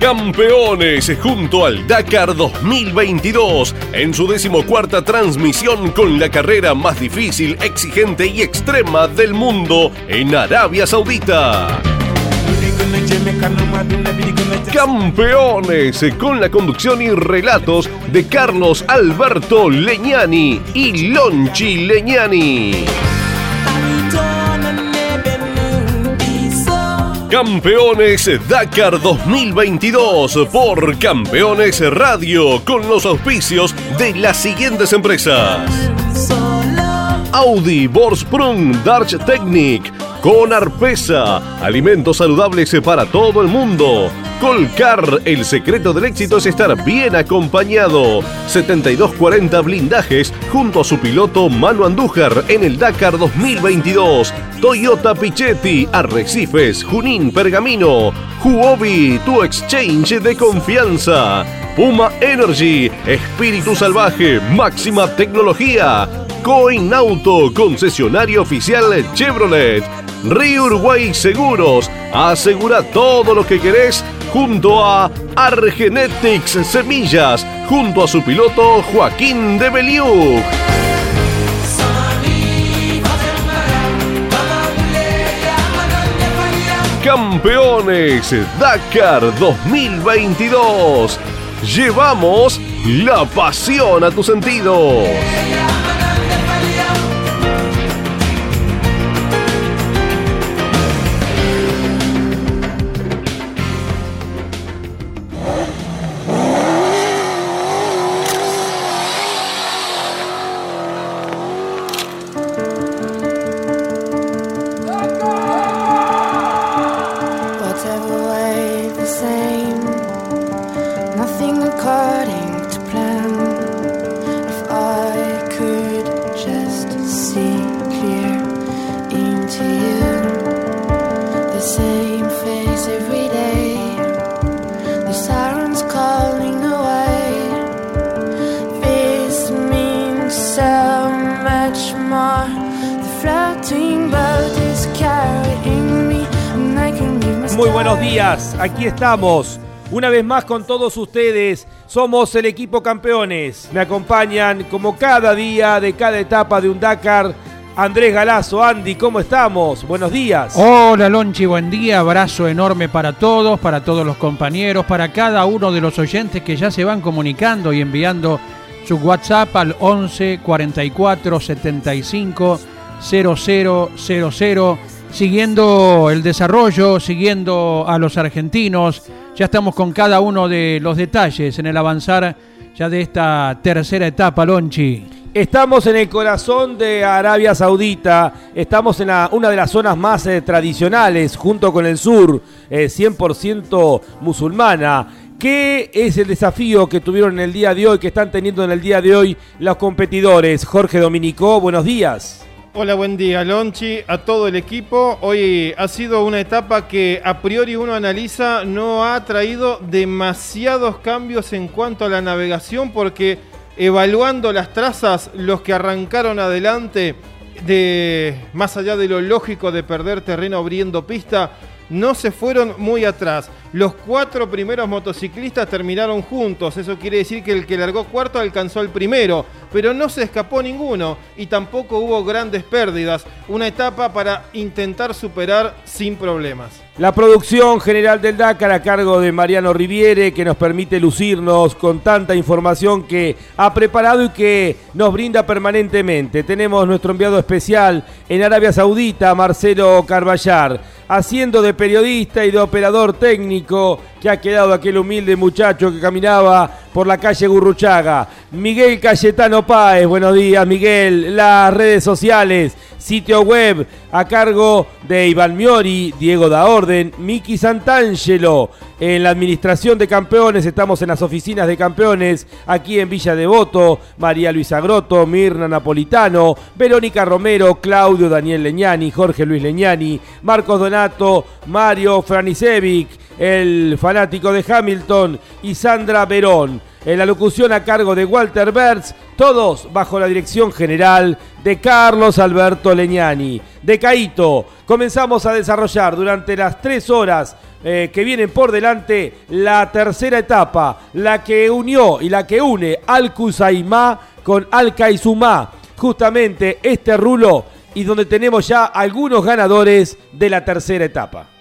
Campeones junto al Dakar 2022 en su decimocuarta transmisión con la carrera más difícil, exigente y extrema del mundo en Arabia Saudita. Campeones con la conducción y relatos de Carlos Alberto Leñani y Lonchi Leñani. Campeones Dakar 2022 por Campeones Radio con los auspicios de las siguientes empresas. Audi, Borsprung, Darch Technic, con Arpesa, alimentos saludables para todo el mundo. Colcar, el secreto del éxito es estar bien acompañado. 7240 blindajes junto a su piloto Manu Andújar en el Dakar 2022. Toyota Pichetti, Arrecifes, Junín, Pergamino. Huobi, tu exchange de confianza. Puma Energy, espíritu salvaje, máxima tecnología. Coin Auto, concesionario oficial Chevrolet. Río Uruguay Seguros, asegura todo lo que querés junto a Argenetics Semillas, junto a su piloto Joaquín de Beliú. Campeones Dakar 2022. Llevamos la pasión a tus sentidos. Estamos. Una vez más con todos ustedes, somos el equipo campeones. Me acompañan como cada día de cada etapa de un Dakar. Andrés Galazo, Andy, ¿cómo estamos? Buenos días. Hola Lonchi, buen día, abrazo enorme para todos, para todos los compañeros, para cada uno de los oyentes que ya se van comunicando y enviando su WhatsApp al 11 44 75 0000 siguiendo el desarrollo, siguiendo a los argentinos. Ya estamos con cada uno de los detalles en el avanzar ya de esta tercera etapa, Lonchi. Estamos en el corazón de Arabia Saudita, estamos en una de las zonas más eh, tradicionales, junto con el sur, 100% eh, musulmana. ¿Qué es el desafío que tuvieron en el día de hoy, que están teniendo en el día de hoy los competidores? Jorge Dominico, buenos días. Hola, buen día, Lonchi, a todo el equipo. Hoy ha sido una etapa que a priori uno analiza no ha traído demasiados cambios en cuanto a la navegación porque evaluando las trazas, los que arrancaron adelante de más allá de lo lógico de perder terreno abriendo pista, no se fueron muy atrás. Los cuatro primeros motociclistas terminaron juntos, eso quiere decir que el que largó cuarto alcanzó el primero, pero no se escapó ninguno y tampoco hubo grandes pérdidas. Una etapa para intentar superar sin problemas. La producción general del Dakar a cargo de Mariano Riviere, que nos permite lucirnos con tanta información que ha preparado y que nos brinda permanentemente. Tenemos nuestro enviado especial en Arabia Saudita, Marcelo Carballar, haciendo de periodista y de operador técnico que ha quedado aquel humilde muchacho que caminaba por la calle Gurruchaga. Miguel Cayetano Páez, buenos días Miguel. Las redes sociales, sitio web a cargo de Iván Miori, Diego da Orden, Miki Santangelo. En la administración de campeones estamos en las oficinas de campeones, aquí en Villa Devoto, María Luisa Groto, Mirna Napolitano, Verónica Romero, Claudio Daniel Leñani, Jorge Luis Leñani, Marcos Donato, Mario Franisevic, el fanático de Hamilton y Sandra Verón. En la locución a cargo de Walter Bertz, todos bajo la dirección general de Carlos Alberto Leñani. De Caito, comenzamos a desarrollar durante las tres horas eh, que vienen por delante la tercera etapa, la que unió y la que une al Kusaimá con Al Kaizumá. Justamente este rulo y donde tenemos ya algunos ganadores de la tercera etapa.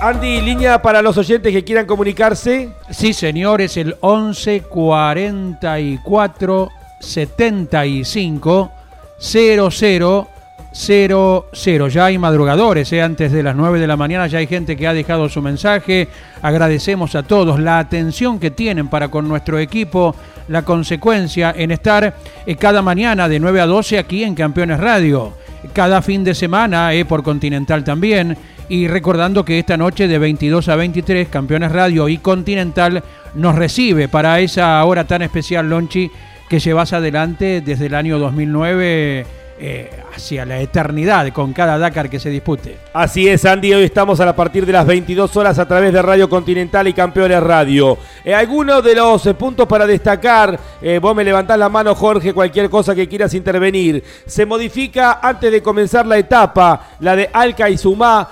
Andy, línea para los oyentes que quieran comunicarse. Sí, señores, el 11 44 75 00 00. Ya hay madrugadores, ¿eh? antes de las 9 de la mañana ya hay gente que ha dejado su mensaje. Agradecemos a todos la atención que tienen para con nuestro equipo, la consecuencia en estar eh, cada mañana de 9 a 12 aquí en Campeones Radio. Cada fin de semana eh, por Continental también. Y recordando que esta noche de 22 a 23, Campeones Radio y Continental nos recibe para esa hora tan especial, Lonchi, que llevas adelante desde el año 2009 eh, hacia la eternidad con cada Dakar que se dispute. Así es, Andy. Hoy estamos a partir de las 22 horas a través de Radio Continental y Campeones Radio. Eh, algunos de los eh, puntos para destacar, vos me levantás la mano, Jorge, cualquier cosa que quieras intervenir. Se modifica antes de comenzar la etapa, la de Alca y Sumá,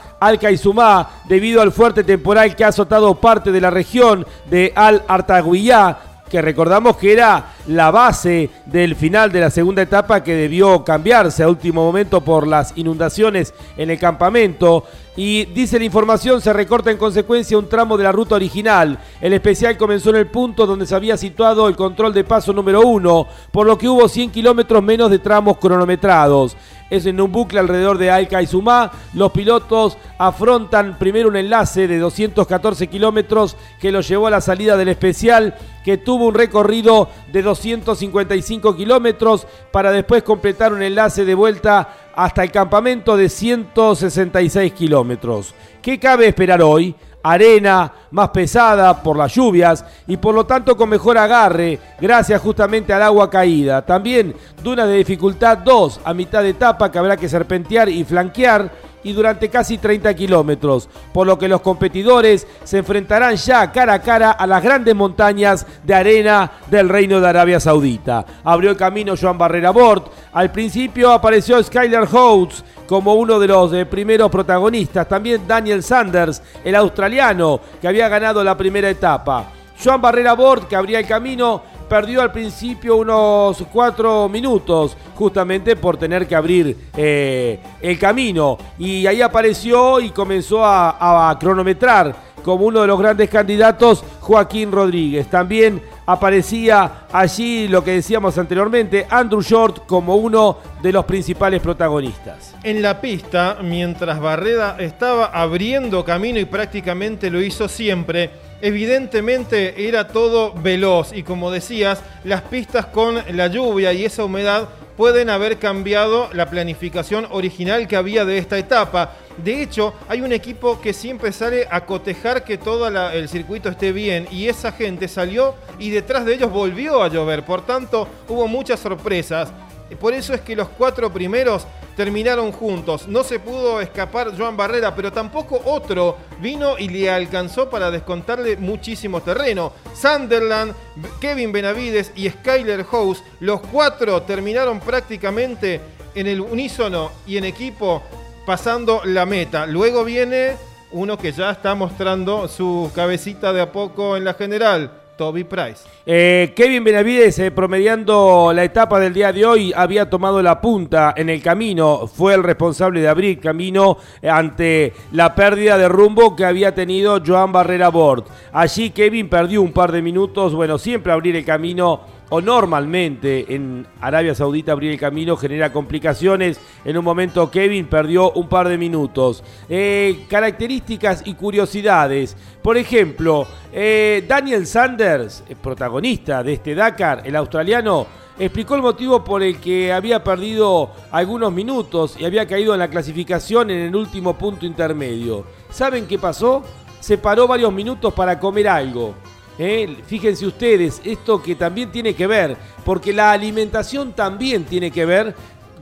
debido al fuerte temporal que ha azotado parte de la región de Al Artaguillá que recordamos que era la base del final de la segunda etapa que debió cambiarse a último momento por las inundaciones en el campamento. Y dice la información, se recorta en consecuencia un tramo de la ruta original. El especial comenzó en el punto donde se había situado el control de paso número uno, por lo que hubo 100 kilómetros menos de tramos cronometrados es en un bucle alrededor de Alca y Sumá. Los pilotos afrontan primero un enlace de 214 kilómetros que los llevó a la salida del especial, que tuvo un recorrido de 255 kilómetros para después completar un enlace de vuelta hasta el campamento de 166 kilómetros. ¿Qué cabe esperar hoy? Arena más pesada por las lluvias y por lo tanto con mejor agarre gracias justamente al agua caída. También dunas de dificultad 2 a mitad de etapa que habrá que serpentear y flanquear y durante casi 30 kilómetros, por lo que los competidores se enfrentarán ya cara a cara a las grandes montañas de arena del Reino de Arabia Saudita. Abrió el camino Joan Barrera Bort, al principio apareció Skyler Holtz como uno de los eh, primeros protagonistas, también Daniel Sanders, el australiano que había ganado la primera etapa. Joan Barrera Bort, que abría el camino, perdió al principio unos cuatro minutos, justamente por tener que abrir eh, el camino. Y ahí apareció y comenzó a, cronometrar como uno de los grandes candidatos Joaquín Rodríguez. También aparecía allí lo que decíamos anteriormente, Andrew Short como uno de los principales protagonistas. En la pista, mientras Barreda estaba abriendo camino y prácticamente lo hizo siempre, Evidentemente era todo veloz y como decías, las pistas con la lluvia y esa humedad pueden haber cambiado la planificación original que había de esta etapa. De hecho, hay un equipo que siempre sale a cotejar que todo el circuito esté bien y esa gente salió y detrás de ellos volvió a llover. Por tanto, hubo muchas sorpresas. Por eso es que los cuatro primeros terminaron juntos. No se pudo escapar Joan Barrera, pero tampoco otro vino y le alcanzó para descontarle muchísimo terreno. Sunderland, Kevin Benavides y Skyler House, los cuatro terminaron prácticamente en el unísono y en equipo pasando la meta. Luego viene uno que ya está mostrando su cabecita de a poco en la general. Toby Price. Eh, Kevin Benavides, eh, promediando la etapa del día de hoy, había tomado la punta en el camino. Fue el responsable de abrir camino eh, ante la pérdida de rumbo que había tenido Joan Barrera Bort. Allí Kevin perdió un par de minutos. Bueno, siempre abrir el camino o normalmente en Arabia Saudita abrir el camino genera complicaciones. En un momento Kevin perdió un par de minutos. Eh, características y curiosidades. Por ejemplo, eh, Daniel Sanders, protagonista de este Dakar, el australiano, explicó el motivo por el que había perdido algunos minutos y había caído en la clasificación en el último punto intermedio. ¿Saben qué pasó? Se paró varios minutos para comer algo. ¿Eh? fíjense ustedes, esto que también tiene que ver, porque la alimentación también tiene que ver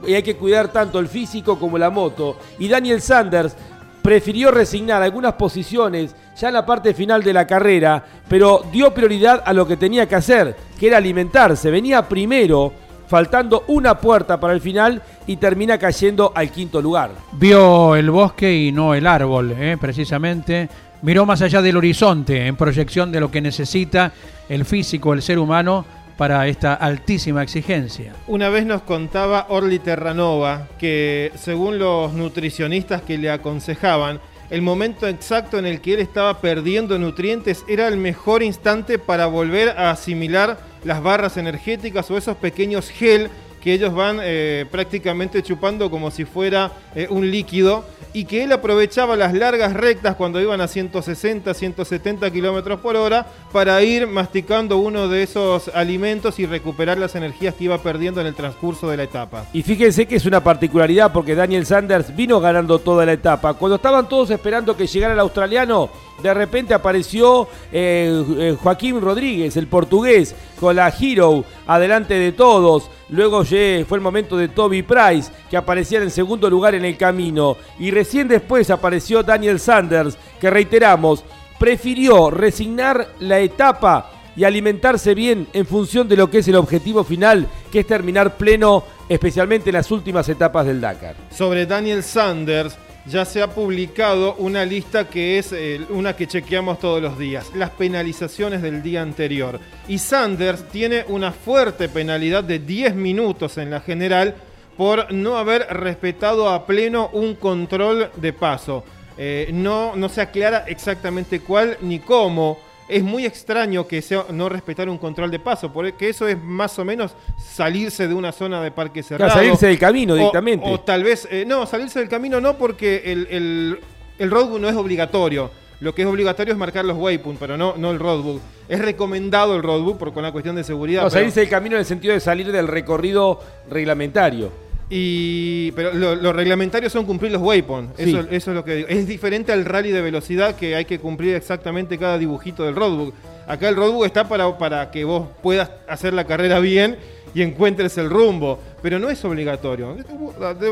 y hay que cuidar tanto el físico como la moto. Y Daniel Sanders prefirió resignar algunas posiciones ya en la parte final de la carrera, pero dio prioridad a lo que tenía que hacer, que era alimentarse. Venía primero faltando una puerta para el final y termina cayendo al quinto lugar. Vio el bosque y no el árbol, ¿eh? precisamente. Miró más allá del horizonte en proyección de lo que necesita el físico, el ser humano, para esta altísima exigencia. Una vez nos contaba Orly Terranova que según los nutricionistas que le aconsejaban, el momento exacto en el que él estaba perdiendo nutrientes era el mejor instante para volver a asimilar las barras energéticas o esos pequeños gel que ellos van eh, prácticamente chupando como si fuera eh, un líquido y que él aprovechaba las largas rectas cuando iban a 160, 170 kilómetros por hora para ir masticando uno de esos alimentos y recuperar las energías que iba perdiendo en el transcurso de la etapa. Y fíjense que es una particularidad porque Daniel Sanders vino ganando toda la etapa. Cuando estaban todos esperando que llegara el australiano, de repente apareció eh, Joaquín Rodríguez, el portugués, con la Hero adelante de todos. Luego fue el momento de Toby Price, que aparecía en segundo lugar en el camino. Y recién después apareció Daniel Sanders, que reiteramos, prefirió resignar la etapa y alimentarse bien en función de lo que es el objetivo final, que es terminar pleno, especialmente en las últimas etapas del Dakar. Sobre Daniel Sanders, ya se ha publicado una lista que es eh, una que chequeamos todos los días, las penalizaciones del día anterior. Y Sanders tiene una fuerte penalidad de 10 minutos en la general por no haber respetado a pleno un control de paso. Eh, no, no se aclara exactamente cuál ni cómo es muy extraño que sea no respetar un control de paso, porque eso es más o menos salirse de una zona de parque cerrado. salirse del camino directamente. O, tal vez, eh, no, salirse del camino no, porque el, el, el roadbook no es obligatorio. Lo que es obligatorio es marcar los waypoints, pero no, no el roadbook. Es recomendado el roadbook por, con la cuestión de seguridad. No, salirse del camino en el sentido de salir del recorrido reglamentario. Y, pero los reglamentarios son cumplir los waypoints. Eso, eso, es lo que digo. Es diferente al rally de velocidad que hay que cumplir exactamente cada dibujito del roadbook. Acá el roadbook está para, para que vos puedas hacer la carrera bien y encuentres el rumbo, pero no es obligatorio.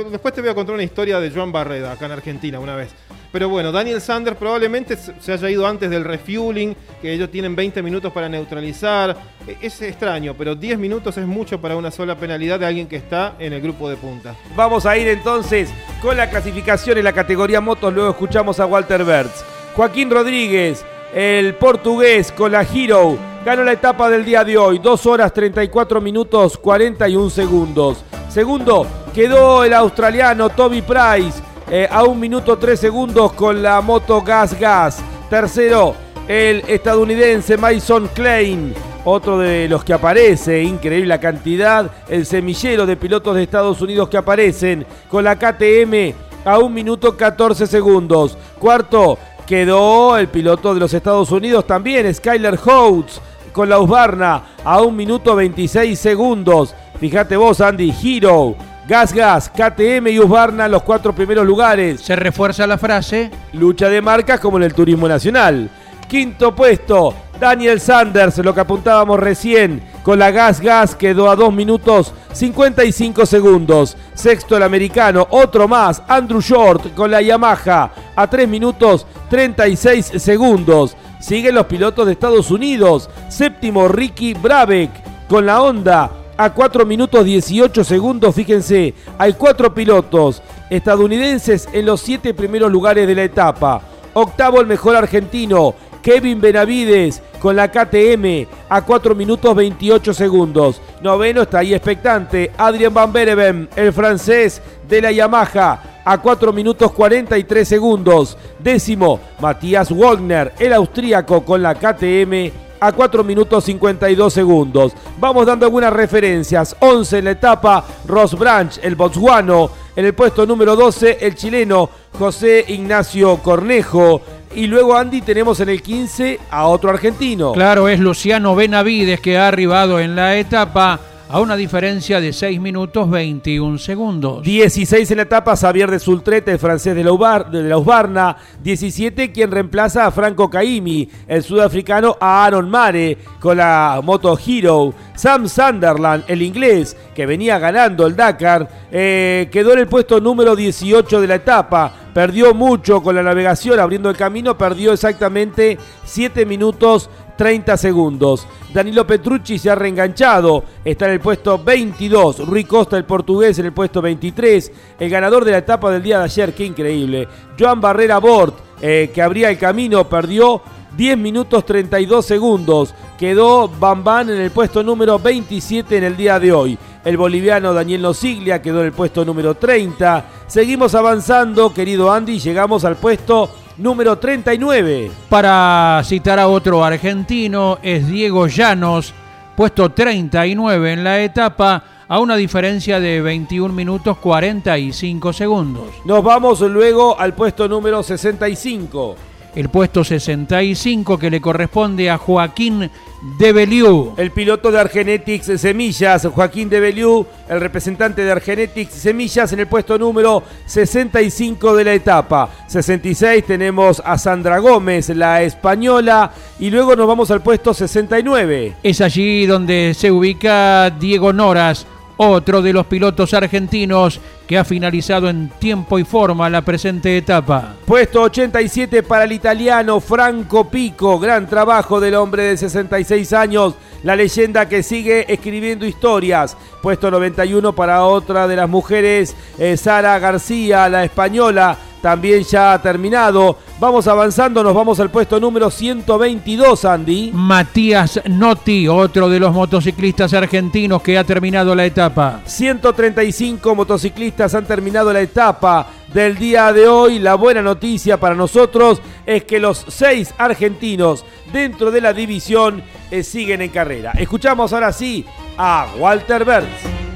Después te voy a contar una historia de Joan Barreda acá en Argentina una vez. Pero bueno, Daniel Sanders probablemente se haya ido antes del refueling, que ellos tienen 20 minutos para neutralizar. E, es extraño, pero 10 minutos es mucho para una sola penalidad de alguien que está en el grupo de punta. Vamos a ir entonces con la clasificación en la categoría motos, luego escuchamos a Walter Bertz. Joaquín Rodríguez, el portugués con la Hero, ganó la etapa del día de hoy, 2 horas 34 minutos 41 segundos. Segundo, quedó el australiano Toby Price eh, a un minuto tres segundos con la moto Gas Gas. Tercero, el estadounidense Mason Klein, otro de los que aparece, increíble la cantidad, el semillero de pilotos de Estados Unidos que aparecen con la KTM a un minuto 14 segundos. Cuarto, quedó el piloto de los Estados Unidos también, Skyler Holtz con la Husqvarna a un minuto 26 segundos. Fíjate vos, Andy, Hero Gas Gas, KTM y Husqvarna los cuatro primeros lugares. Se refuerza la frase. Lucha de marcas como en el turismo nacional. Quinto puesto, Daniel Sanders, lo que apuntábamos recién, con la Gas Gas quedó a 2 minutos 55 segundos. Sexto el americano, otro más, Andrew Short con la Yamaha a 3 minutos 36 segundos. Siguen los pilotos de Estados Unidos. Séptimo Ricky Brabeck con la Honda a 4 minutos 18 segundos. Fíjense, hay cuatro pilotos estadounidenses en los siete primeros lugares de la etapa. Octavo el mejor argentino, Kevin Benavides con la KTM a 4 minutos 28 segundos. Noveno está ahí expectante, Adrien Van Bereven, el francés de la Yamaha a 4 minutos 43 segundos. Décimo, Matías Wagner, el austríaco con la KTM a 4 minutos 52 segundos. Vamos dando algunas referencias. 11 en la etapa, Ross Branch, el botsguano. En el puesto número 12, el chileno José Ignacio Cornejo. Y luego, Andy, tenemos en el 15 a otro argentino. Claro, es Luciano Benavides que ha arribado en la etapa a una diferencia de 6 minutos 21 segundos. 16 en la etapa, Xavier de Sultrete, el francés de la, Usbarna. 17 quien reemplaza a Franco Caimi, el sudafricano a Aaron Mare con la Moto Hero. Sam Sunderland, el inglés, que venía ganando el Dakar, eh, quedó en el puesto número 18 de la etapa. Perdió mucho con la navegación, abriendo el camino, perdió exactamente 7 minutos 30 segundos. Danilo Petrucci se ha reenganchado, está en el puesto 22. Rui Costa, el portugués, en el puesto 23. El ganador de la etapa del día de ayer, qué increíble. Joan Barrera Bort, eh, que abría el camino, perdió 10 minutos 32 segundos. Quedó Bambán en el puesto número 27 en el día de hoy. El boliviano Daniel Nosiglia quedó en el puesto número 30. Seguimos avanzando, querido Andy, llegamos al puesto número 39. Para citar a otro argentino, es Diego Llanos, puesto 39 en la etapa, a una diferencia de 21 minutos 45 segundos. Nos vamos luego al puesto número 65 el puesto 65 que le corresponde a Joaquín de Beliú. El piloto de Argenetics Semillas, Joaquín de Beliú, el representante de Argenetics Semillas en el puesto número 65 de la etapa. 66 tenemos a Sandra Gómez, la española, y luego nos vamos al puesto 69. Es allí donde se ubica Diego Noras, otro de los pilotos argentinos que ha finalizado en tiempo y forma la presente etapa. Puesto 87 para el italiano Franco Pico, gran trabajo del hombre de 66 años, la leyenda que sigue escribiendo historias. Puesto 91 para otra de las mujeres, eh, Sara García, la española, también ya ha terminado. Vamos avanzando, nos vamos al puesto número 122, Andy. Matías Notti, otro de los motociclistas argentinos que ha terminado la etapa. 135 motociclistas han terminado la etapa del día de hoy. La buena noticia para nosotros es que los seis argentinos dentro de la división eh, siguen en carrera. Escuchamos ahora sí a Walter Berns.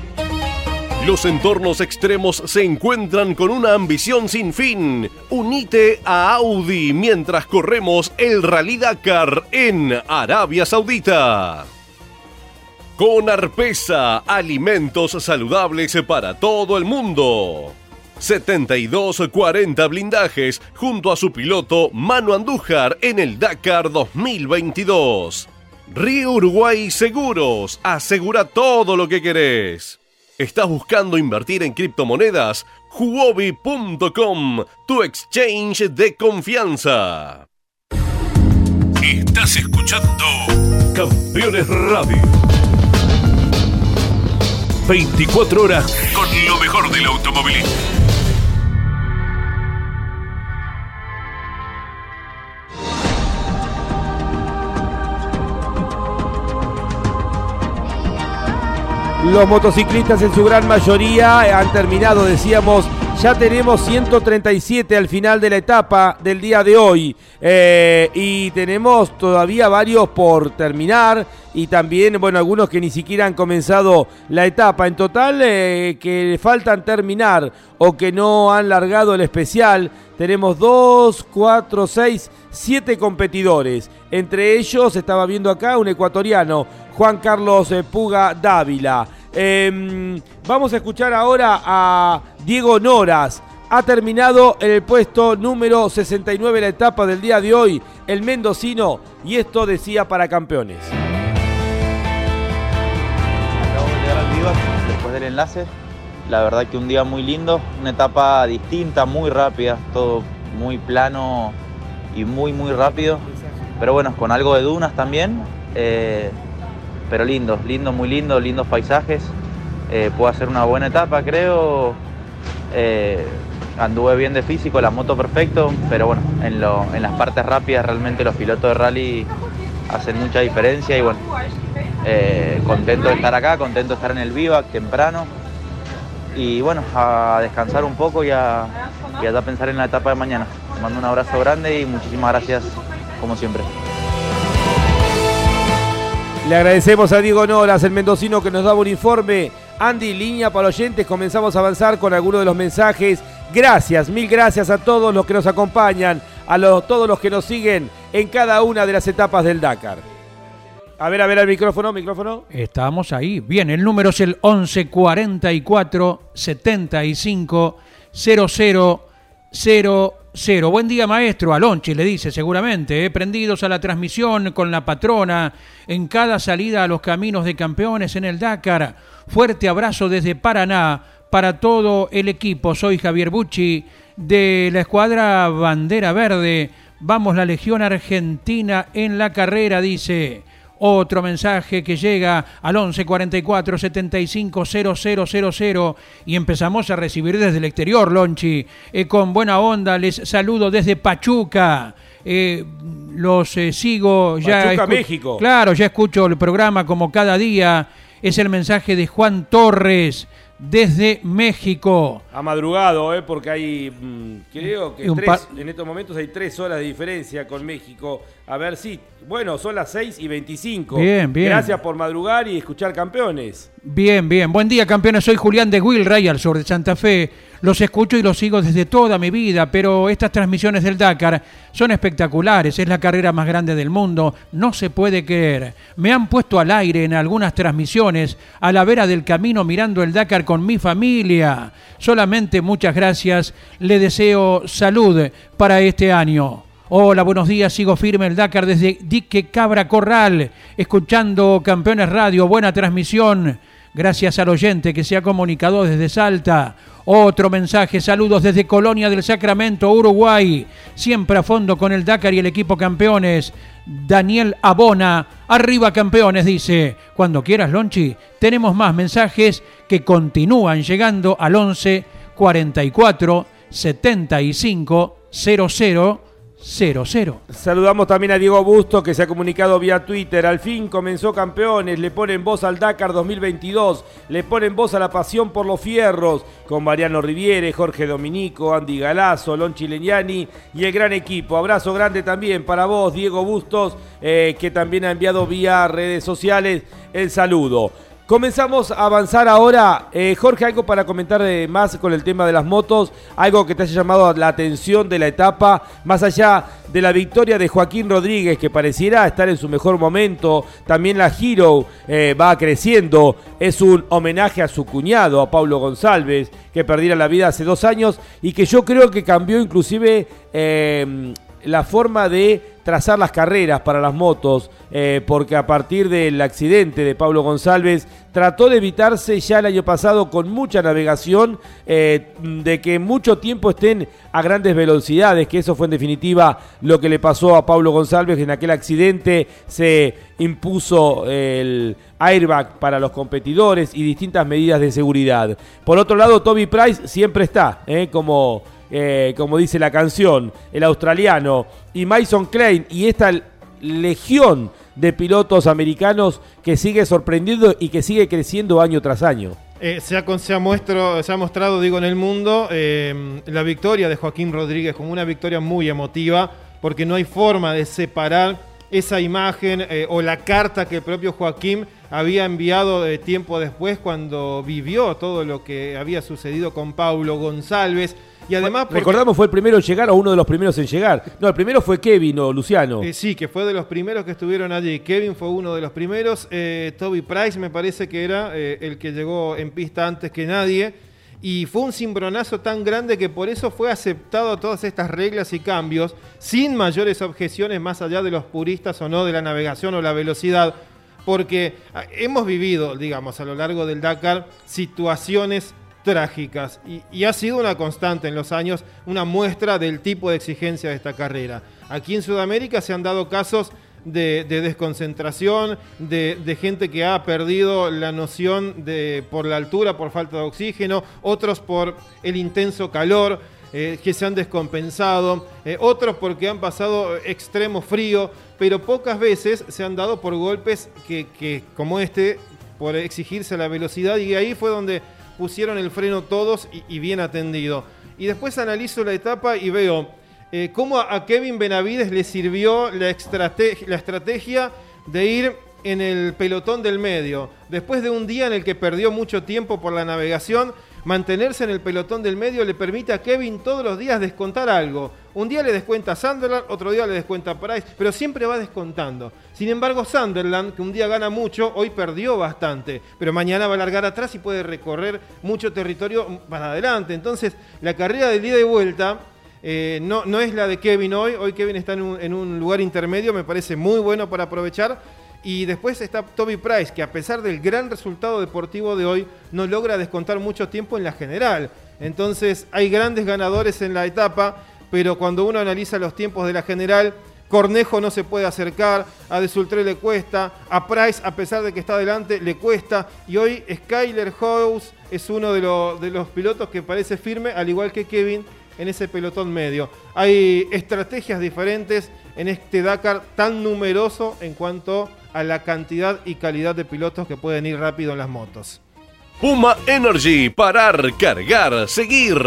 Los entornos extremos se encuentran con una ambición sin fin. Unite a Audi mientras corremos el Rally Dakar en Arabia Saudita. Con Arpesa, alimentos saludables para todo el mundo. 72-40 blindajes junto a su piloto Manu Andújar en el Dakar 2022. Río Uruguay Seguros, asegura todo lo que querés. ¿Estás buscando invertir en criptomonedas? Huobi.com, tu exchange de confianza. Estás escuchando Campeones Radio. 24 horas con lo mejor del automovilismo. Los motociclistas en su gran mayoría han terminado, decíamos, ya tenemos 137 al final de la etapa del día de hoy eh, y tenemos todavía varios por terminar y también, bueno, algunos que ni siquiera han comenzado la etapa. En total, eh, que faltan terminar o que no han largado el especial, tenemos 2, 4, 6, 7 competidores. Entre ellos, estaba viendo acá un ecuatoriano, Juan Carlos eh, Puga Dávila. Em, vamos a escuchar ahora a Diego Noras. Ha terminado el puesto número 69 la etapa del día de hoy, el mendocino, y esto decía para campeones. Acabo de llegar al después del enlace. La verdad que un día muy lindo, una etapa distinta, muy rápida, todo muy plano y muy muy rápido. Pero bueno, con algo de dunas también. Eh, pero lindo, lindo, muy lindo, lindos paisajes. Eh, puedo hacer una buena etapa, creo. Eh, anduve bien de físico, la moto perfecto, pero bueno, en, las partes rápidas realmente los pilotos de rally hacen mucha diferencia y bueno, eh, contento de estar acá, contento de estar en el Vivac temprano y bueno, a descansar un poco y a, y a pensar en la etapa de mañana. Te mando un abrazo grande y muchísimas gracias como siempre. Le agradecemos a Diego Noras, el mendocino que nos daba un informe. Andy, línea para oyentes, comenzamos a avanzar con algunos de los mensajes. Gracias, mil gracias a todos los que nos acompañan, a todos los que nos siguen en cada una de las etapas del Dakar. A ver, a ver el micrófono, micrófono. Estamos ahí. Bien, el número es el 1144 75 00 cero. Buen día, maestro. Alonchi le dice seguramente, ¿eh? prendidos a la transmisión con la patrona en cada salida a los caminos de campeones en el Dakar. Fuerte abrazo desde Paraná para todo el equipo. Soy Javier Bucci de la escuadra Bandera Verde Vamos la Legión Argentina en la carrera, dice. Otro mensaje que llega al 11 44 75 0000 y empezamos a recibir desde el exterior, Lonchi. Eh, con buena onda les saludo desde Pachuca. Eh, los eh, sigo ya. Pachuca, México. Claro, ya escucho el programa como cada día. Es el mensaje de Juan Torres desde México. Ha madrugado, ¿eh? porque hay, mm, creo que tres- en estos momentos hay tres horas de diferencia con México. A ver si, bueno, son las 6 y 25. Bien, bien. Gracias por madrugar y escuchar campeones. Bien, bien. Buen día, campeones. Soy Julián de Wilray, al sur de Santa Fe. Los escucho y los sigo desde toda mi vida, pero estas transmisiones del Dakar son espectaculares. Es la carrera más grande del mundo. No se puede creer. Me han puesto al aire en algunas transmisiones a la vera del camino mirando el Dakar con mi familia. Solamente muchas gracias. Le deseo salud para este año. Hola, buenos días. Sigo firme el Dakar desde Dique Cabra Corral, escuchando Campeones Radio. Buena transmisión. Gracias al oyente que se ha comunicado desde Salta. Otro mensaje, saludos desde Colonia del Sacramento, Uruguay. Siempre a fondo con el Dakar y el equipo campeones. Daniel Abona, arriba campeones, dice. Cuando quieras, Lonchi, tenemos más mensajes que continúan llegando al 11 44 75 00 00. Saludamos también a Diego Busto que se ha comunicado vía Twitter. Al fin comenzó campeones, le ponen voz al Dakar 2022, le ponen voz a la pasión por los fierros, con Mariano Riviere, Jorge Dominico, Andy Galazo, Lonchi Legnani y el gran equipo. Abrazo grande también para vos, Diego Bustos, eh, que también ha enviado vía redes sociales el saludo. Comenzamos a avanzar ahora. Eh, Jorge, algo para comentar más con el tema de las motos, algo que te haya llamado la atención de la etapa, más allá de la victoria de Joaquín Rodríguez, que pareciera estar en su mejor momento. También la Hero eh, va creciendo. Es un homenaje a su cuñado, a Pablo González, que perdiera la vida hace dos años y que yo creo que cambió inclusive eh, la forma de trazar las carreras para las motos, eh, porque a partir del accidente de Pablo González trató de evitarse ya el año pasado con mucha navegación, eh, de que mucho tiempo estén a grandes velocidades, que eso fue en definitiva lo que le pasó a Pablo González en aquel accidente, se impuso el airbag para los competidores y distintas medidas de seguridad. Por otro lado, Toby Price siempre está, eh, como eh, como dice la canción, el australiano, y Mason Klein, y esta legión de pilotos americanos que sigue sorprendiendo y que sigue creciendo año tras año. Eh, se, ha, se se ha mostrado, digo, en el mundo eh, la victoria de Joaquín Rodríguez como una victoria muy emotiva, porque no hay forma de separar esa imagen o la carta que el propio Joaquín había enviado tiempo después cuando vivió todo lo que había sucedido con Paulo González. Y además, porque- Recordamos, fue el primero en llegar o uno de los primeros en llegar. No, el primero fue Kevin o Luciano. Eh, sí, que fue de los primeros que estuvieron allí. Kevin fue uno de los primeros. Eh, Toby Price me parece que era eh, el que llegó en pista antes que nadie. Y fue un cimbronazo tan grande que por eso fue aceptado todas estas reglas y cambios sin mayores objeciones más allá de los puristas o no de la navegación o la velocidad. Porque ah, hemos vivido, digamos, a lo largo del Dakar situaciones trágicas y, ha sido una constante en los años, una muestra del tipo de exigencia de esta carrera. Aquí en Sudamérica se han dado casos de, de desconcentración, de, gente que ha perdido la noción de por la altura, por falta de oxígeno, otros por el intenso calor. eh, que se han descompensado, eh, otros porque han pasado extremo frío, pero pocas veces se han dado por golpes que, como este, por exigirse la velocidad, y ahí fue donde pusieron el freno todos y, bien atendido. Y después analizo la etapa y veo eh, cómo a, Kevin Benavides le sirvió la, estrate- la estrategia de ir en el pelotón del medio. Después de un día en el que perdió mucho tiempo por la navegación, mantenerse en el pelotón del medio le permite a Kevin todos los días descontar algo. Un día le descuenta a otro día le descuenta Price, pero siempre va descontando. Sin embargo, Sunderland, que un día gana mucho, hoy perdió bastante, pero mañana va a largar atrás y puede recorrer mucho territorio para adelante. Entonces, la carrera de ida y vuelta eh, no, no es la de Kevin hoy. Hoy Kevin está en un lugar intermedio, me parece muy bueno para aprovechar. Y después está Toby Price, que a pesar del gran resultado deportivo de hoy, no logra descontar mucho tiempo en la general. Entonces hay grandes ganadores en la etapa, pero cuando uno analiza los tiempos de la general, Cornejo no se puede acercar, a De Sultré le cuesta, a Price, a pesar de que está adelante, le cuesta. Y hoy Skyler House es uno de, de los pilotos que parece firme, al igual que Kevin, en ese pelotón medio. Hay estrategias diferentes en este Dakar tan numeroso en cuanto a la cantidad y calidad de pilotos que pueden ir rápido en las motos. Puma Energy, parar, cargar, seguir.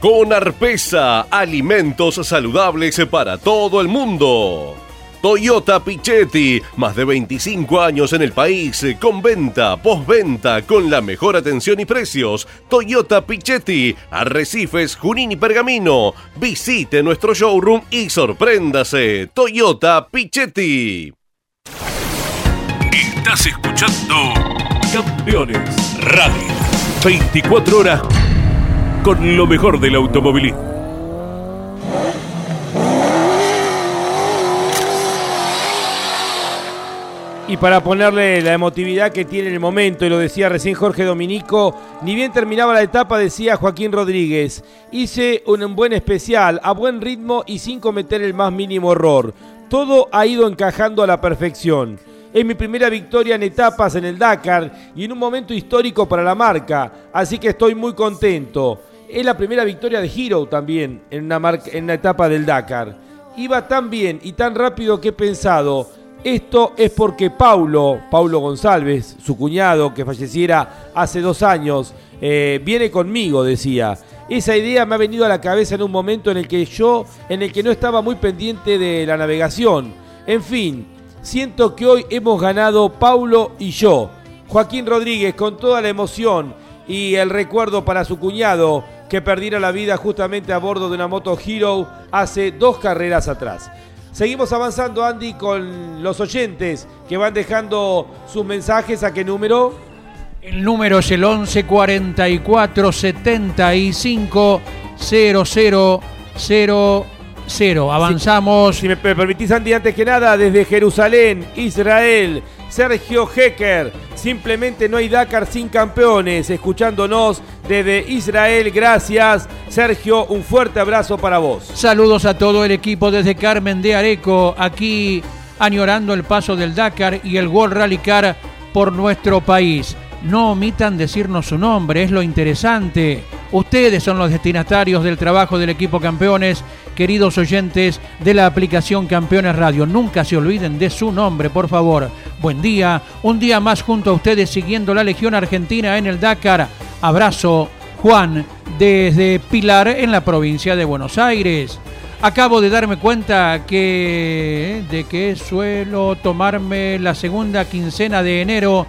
Con Arpesa, alimentos saludables para todo el mundo. Toyota Pichetti, más de 25 años en el país, con venta, postventa, con la mejor atención y precios. Toyota Pichetti, Arrecifes, Junín y Pergamino. Visite nuestro showroom y sorpréndase. Toyota Pichetti. Estás escuchando Campeones Radio. 24 horas con lo mejor del automovilismo. Y para ponerle la emotividad que tiene en el momento, y lo decía recién Jorge Dominico, ni bien terminaba la etapa, decía Joaquín Rodríguez, hice un buen especial, a buen ritmo y sin cometer el más mínimo error. Todo ha ido encajando a la perfección. Es mi primera victoria en etapas en el Dakar y en un momento histórico para la marca, así que estoy muy contento. Es la primera victoria de Hero también en una, etapa del Dakar. Iba tan bien y tan rápido que he pensado, esto es porque Paulo, Paulo González, su cuñado que falleciera hace dos años, eh, viene conmigo, decía. Esa idea me ha venido a la cabeza en un momento en el que yo, en el que no estaba muy pendiente de la navegación. En fin, siento que hoy hemos ganado Paulo y yo. Joaquín Rodríguez con toda la emoción y el recuerdo para su cuñado, que perdiera la vida justamente a bordo de una moto Hero hace dos carreras atrás. Seguimos avanzando, Andy, con los oyentes que van dejando sus mensajes. ¿A qué número? El número es el 11 44 75 00 Avanzamos. Si, si me permitís, Andy, antes que nada, desde Jerusalén, Israel, Sergio Hecker. Simplemente no hay Dakar sin campeones. Escuchándonos desde Israel. Gracias, Sergio. Un fuerte abrazo para vos. Saludos a todo el equipo desde Carmen de Areco. Aquí añorando el paso del Dakar y el World Rally Car por nuestro país. No omitan decirnos su nombre, es lo interesante. Ustedes son los destinatarios del trabajo del equipo campeones, queridos oyentes de la aplicación Campeones Radio. Nunca se olviden de su nombre, por favor. Buen día, un día más junto a ustedes siguiendo la Legión Argentina en el Dakar. Abrazo, Juan, desde Pilar en la provincia de Buenos Aires. Acabo de darme cuenta que de que suelo tomarme la segunda quincena de enero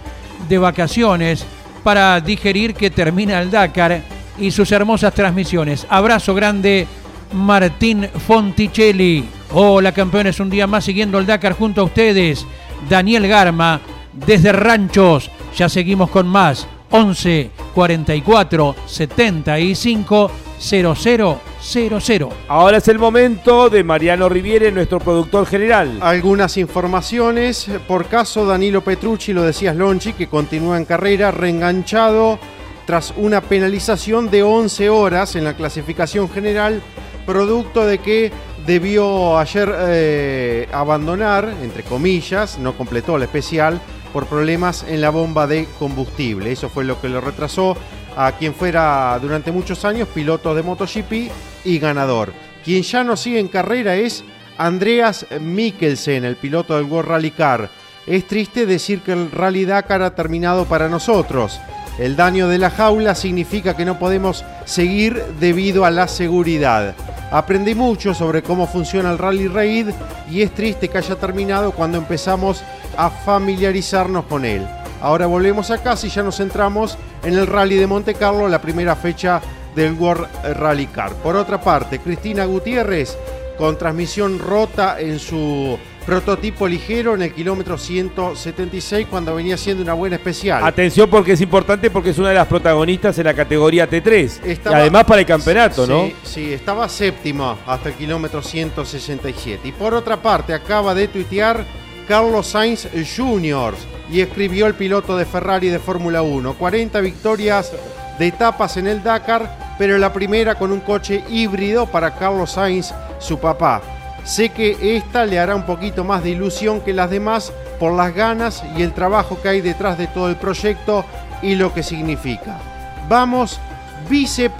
de vacaciones para digerir que termina el Dakar y sus hermosas transmisiones. Abrazo grande, Martín Fonticelli. Hola campeones, un día más siguiendo el Dakar junto a ustedes. Daniel Garma, desde Ranchos. Ya seguimos con más. 11 44 75 00 00. Ahora es el momento de Mariano Riviere, nuestro productor general. Algunas informaciones. Por caso Danilo Petrucci, lo decías Lonchi, que continúa en carrera, reenganchado tras una penalización de 11 horas en la clasificación general, producto de que debió ayer eh, abandonar, entre comillas, no completó la especial, por problemas en la bomba de combustible. Eso fue lo que lo retrasó a quien fuera durante muchos años piloto de MotoGP y ganador. Quien ya no sigue en carrera es Andreas Mikkelsen, el piloto del World Rally Car. Es triste decir que el Rally Dakar ha terminado para nosotros. El daño de la jaula significa que no podemos seguir debido a la seguridad. Aprendí mucho sobre cómo funciona el Rally Raid y es triste que haya terminado cuando empezamos a familiarizarnos con él. Ahora volvemos a casa y ya nos centramos en el Rally de Monte Carlo, la primera fecha del World Rally Car. Por otra parte, Cristina Gutiérrez con transmisión rota en su prototipo ligero en el kilómetro 176 cuando venía siendo una buena especial. Atención porque es importante porque es una de las protagonistas en la categoría T3. y además para el campeonato, ¿no? Sí, estaba séptima hasta el kilómetro 167. Y por otra parte, acaba de tuitear Carlos Sainz Jr. y escribió el piloto de Ferrari de Fórmula 1. 40 victorias de etapas en el Dakar pero la primera con un coche híbrido para Carlos Sainz, su papá. Sé que esta le hará un poquito más de ilusión que las demás por las ganas y el trabajo que hay detrás de todo el proyecto y lo que significa. Vamos, bíceps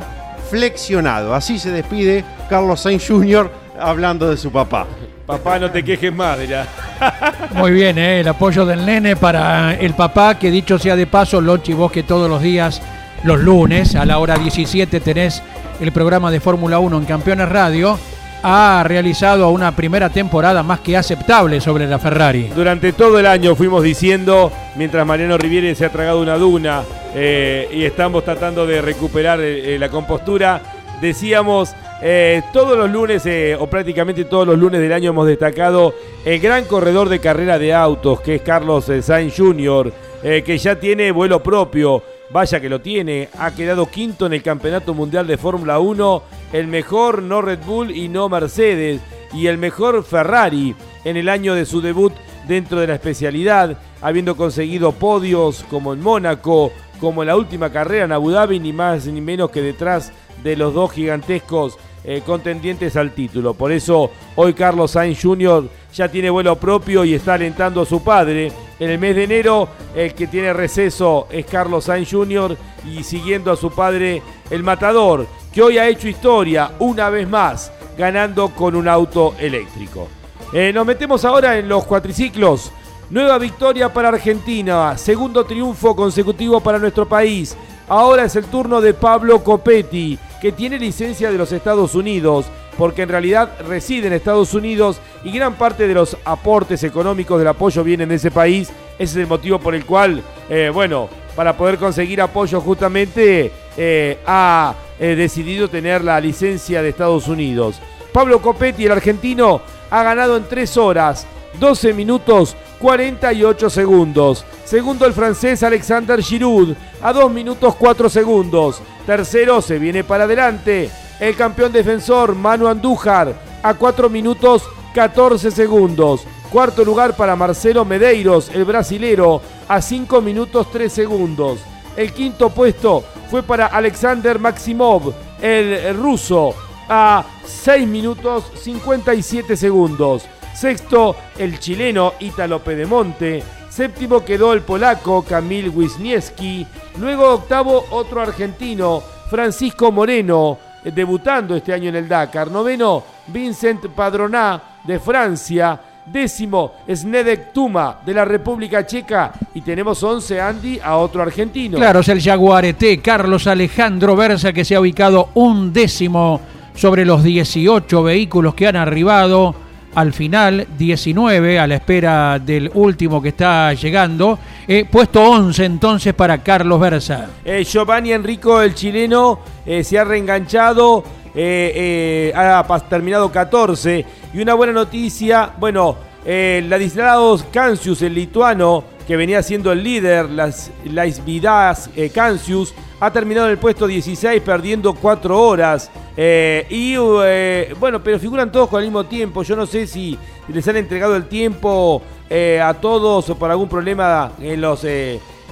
flexionado. Así se despide Carlos Sainz Jr. hablando de su papá. Papá, no te quejes más, dirá. Muy bien, ¿eh? el apoyo del nene para el papá, que dicho sea de paso, Lochi, vos que todos los días, los lunes, a la hora 17 tenés el programa de Fórmula 1 en Campeones Radio, ha realizado una primera temporada más que aceptable sobre la Ferrari. Durante todo el año fuimos diciendo, mientras Mariano Riviere se ha tragado una duna eh, y estamos tratando de recuperar eh, la compostura, decíamos eh, todos los lunes, o prácticamente todos los lunes del año, hemos destacado el gran corredor de carrera de autos, que es Carlos Sainz Jr., que ya tiene vuelo propio. Vaya que lo tiene, ha quedado quinto en el Campeonato Mundial de Fórmula 1, el mejor no Red Bull y no Mercedes, y el mejor Ferrari en el año de su debut dentro de la especialidad, habiendo conseguido podios como en Mónaco, como en la última carrera en Abu Dhabi, ni más ni menos que detrás de los dos gigantescos eh, contendientes al título. Por eso hoy Carlos Sainz Jr. ya tiene vuelo propio y está alentando a su padre. En el mes de enero el que tiene receso es Carlos Sainz Jr. y siguiendo a su padre el matador, que hoy ha hecho historia una vez más, ganando con un auto eléctrico. Eh, nos metemos ahora en los cuatriciclos. Nueva victoria para Argentina, segundo triunfo consecutivo para nuestro país. Ahora es el turno de Pablo Copetti, que tiene licencia de los Estados Unidos, porque en realidad reside en Estados Unidos y gran parte de los aportes económicos del apoyo vienen de ese país. Ese es el motivo por el cual, eh, bueno, para poder conseguir apoyo justamente eh, ha eh, decidido tener la licencia de Estados Unidos. Pablo Copetti, el argentino, ha ganado en 3 horas, 12 minutos 48 segundos. Segundo el francés Alexander Giroud a 2 minutos 4 segundos. Tercero se viene para adelante el campeón defensor Manu Andújar a 4 minutos 14 segundos. Cuarto lugar para Marcelo Medeiros, el brasilero, a 5 minutos 3 segundos. El quinto puesto fue para Alexander Maximov, el ruso, a 6 minutos 57 segundos. Sexto, el chileno Ítalo Pedemonte. Séptimo quedó el polaco Kamil Wisniewski. Luego octavo, otro argentino, Francisco Moreno, debutando este año en el Dakar. Noveno, Vincent Padroná de Francia. Décimo, Snedek Tuma de la República Checa. Y tenemos 11, Andy, a otro argentino. Claro, es el Jaguarete, Carlos Alejandro Versa, que se ha ubicado un décimo sobre los 18 vehículos que han arribado al final 19 a la espera del último que está llegando. Eh, puesto 11 entonces para Carlos Versa. Eh, Giovanni Enrico, el chileno, eh, se ha reenganchado, ha terminado 14. Y una buena noticia, bueno, Ladislaus Cancius, el lituano, que venía siendo el líder, las, las Vidas Cancius, ha terminado en el puesto 16 perdiendo 4 horas. Eh, y eh, bueno, pero figuran todos con el mismo tiempo. Yo no sé si les han entregado el tiempo eh, a todos o por algún problema en los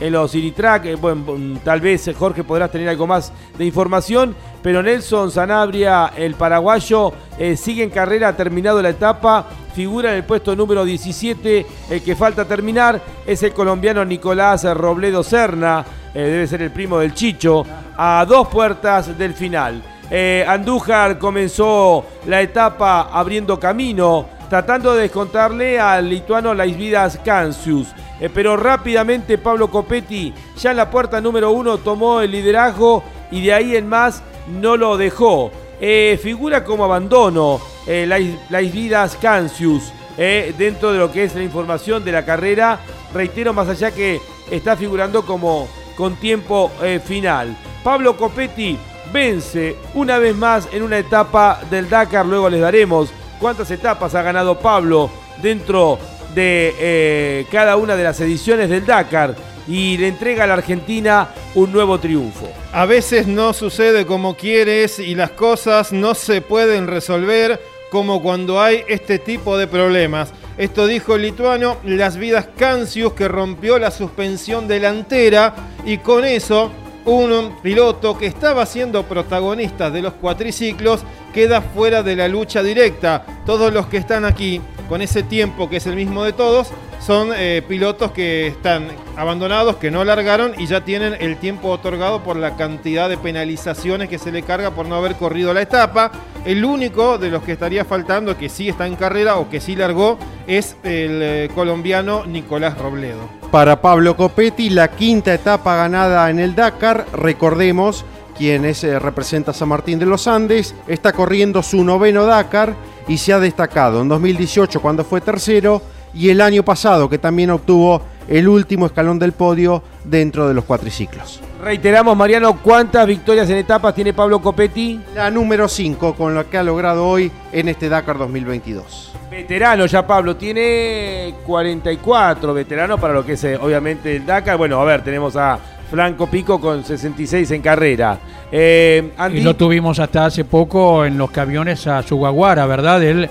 en los Iritrack. bueno, tal vez Jorge podrás tener algo más de información. Pero Nelson Sanabria, el paraguayo, sigue en carrera, ha terminado la etapa. Figura en el puesto número 17. El que falta terminar es el colombiano Nicolás Robledo Serna. debe ser el primo del Chicho. A dos puertas del final. Eh, Andújar comenzó la etapa abriendo camino, tratando de descontarle al lituano Laisvidas Cancius. Eh, pero rápidamente Pablo Copetti, ya en la puerta número uno, tomó el liderazgo y de ahí en más no lo dejó. Eh, figura como abandono Laisvidas Cancius dentro de lo que es la información de la carrera. Reitero, más allá que está figurando como con tiempo final. Pablo Copetti vence una vez más en una etapa del Dakar. Luego les daremos cuántas etapas ha ganado Pablo dentro de eh, cada una de las ediciones del Dakar y le entrega a la Argentina un nuevo triunfo. A veces no sucede como quieres y las cosas no se pueden resolver como cuando hay este tipo de problemas. Esto dijo el lituano Las Vidas Cancius que rompió la suspensión delantera y con eso un piloto que estaba siendo protagonista de los cuatriciclos queda fuera de la lucha directa. Todos los que están aquí con ese tiempo que es el mismo de todos son eh, pilotos que están abandonados, que no largaron y ya tienen el tiempo otorgado por la cantidad de penalizaciones que se le carga por no haber corrido la etapa. El único de los que estaría faltando, que sí está en carrera o que sí largó, es el eh, colombiano Nicolás Robledo. Para Pablo Copetti, la quinta etapa ganada en el Dakar, recordemos, quien es, eh, representa a San Martín de los Andes, está corriendo su noveno Dakar y se ha destacado en 2018 cuando fue tercero y el año pasado que también obtuvo el último escalón del podio dentro de los cuatriciclos. Reiteramos, Mariano, ¿cuántas victorias en etapas tiene Pablo Copetti? La número 5 con la que ha logrado hoy en este Dakar 2022. Veterano ya Pablo, tiene 44 veteranos para lo que es eh, obviamente el Dakar. Bueno, a ver, tenemos a Franco Pico con 66 en carrera. Eh, y lo tuvimos hasta hace poco en los camiones a Sugaguara, ¿verdad? El,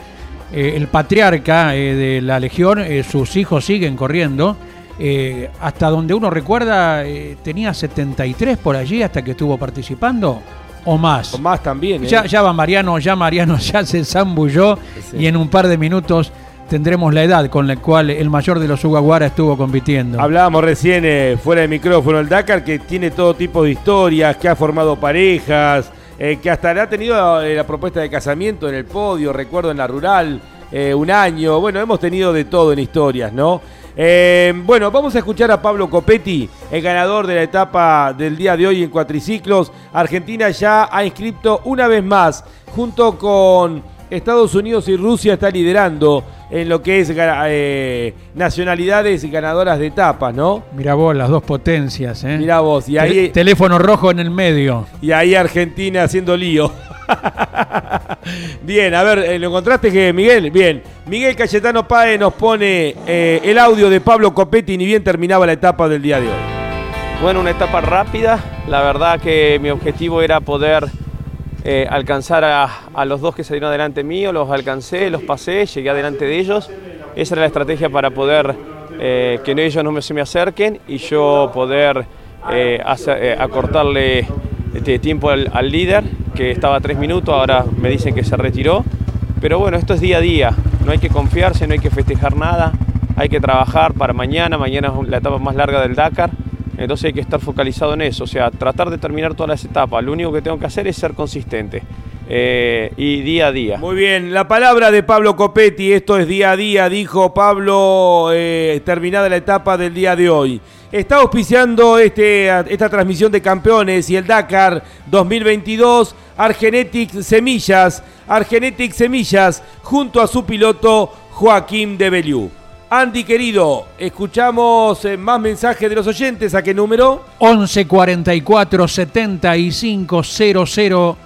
eh, el patriarca eh, de la Legión, sus hijos siguen corriendo. hasta donde uno recuerda, tenía 73 por allí hasta que estuvo participando. O más. O más también. Ya, ya va Mariano, ya Mariano ya se zambulló y en un par de minutos tendremos la edad con la cual el mayor de los Ugaguara estuvo compitiendo. Hablábamos recién eh, fuera de micrófono, el Dakar que tiene todo tipo de historias, que ha formado parejas, eh, que hasta ha tenido eh, la propuesta de casamiento en el podio, recuerdo en la rural, un año. Bueno, hemos tenido de todo en historias, ¿no? bueno, vamos a escuchar a Pablo Copetti, el ganador de la etapa del día de hoy en cuatriciclos. Argentina ya ha inscrito una vez más, junto con Estados Unidos y Rusia, está liderando en lo que es eh, nacionalidades ganadoras de etapas, ¿no? Mira vos, las dos potencias, ¿eh? Mira vos, y ahí... teléfono rojo en el medio. Y ahí Argentina haciendo lío. Bien, a ver, eh, ¿lo encontraste, que Miguel? Bien, Miguel Cayetano Pae nos pone eh, el audio de Pablo Copetti, ni bien terminaba la etapa del día de hoy. Bueno, una etapa rápida, la verdad que mi objetivo era poder eh, alcanzar a, los dos que se dieron delante mío, los alcancé, los pasé, llegué adelante de ellos. Esa era la estrategia para poder eh, que ellos no se me acerquen y yo poder eh, acortarle este tiempo al, líder, que estaba tres minutos, ahora me dicen que se retiró. Pero bueno, esto es día a día, no hay que confiarse, no hay que festejar nada, hay que trabajar para mañana, mañana es la etapa más larga del Dakar entonces hay que estar focalizado en eso, o sea, tratar de terminar todas las etapas. Lo único que tengo que hacer es ser consistente. Eh, y día a día. Muy bien, la palabra de Pablo Copetti, esto es día a día, dijo Pablo, eh, terminada la etapa del día de hoy. Está auspiciando este, esta transmisión de campeones y el Dakar 2022, Argenetic Semillas, Argenetic Semillas, junto a su piloto Joaquín de Beliú. Andy querido, escuchamos eh, más mensajes de los oyentes. ¿A qué número? 11 44 75 00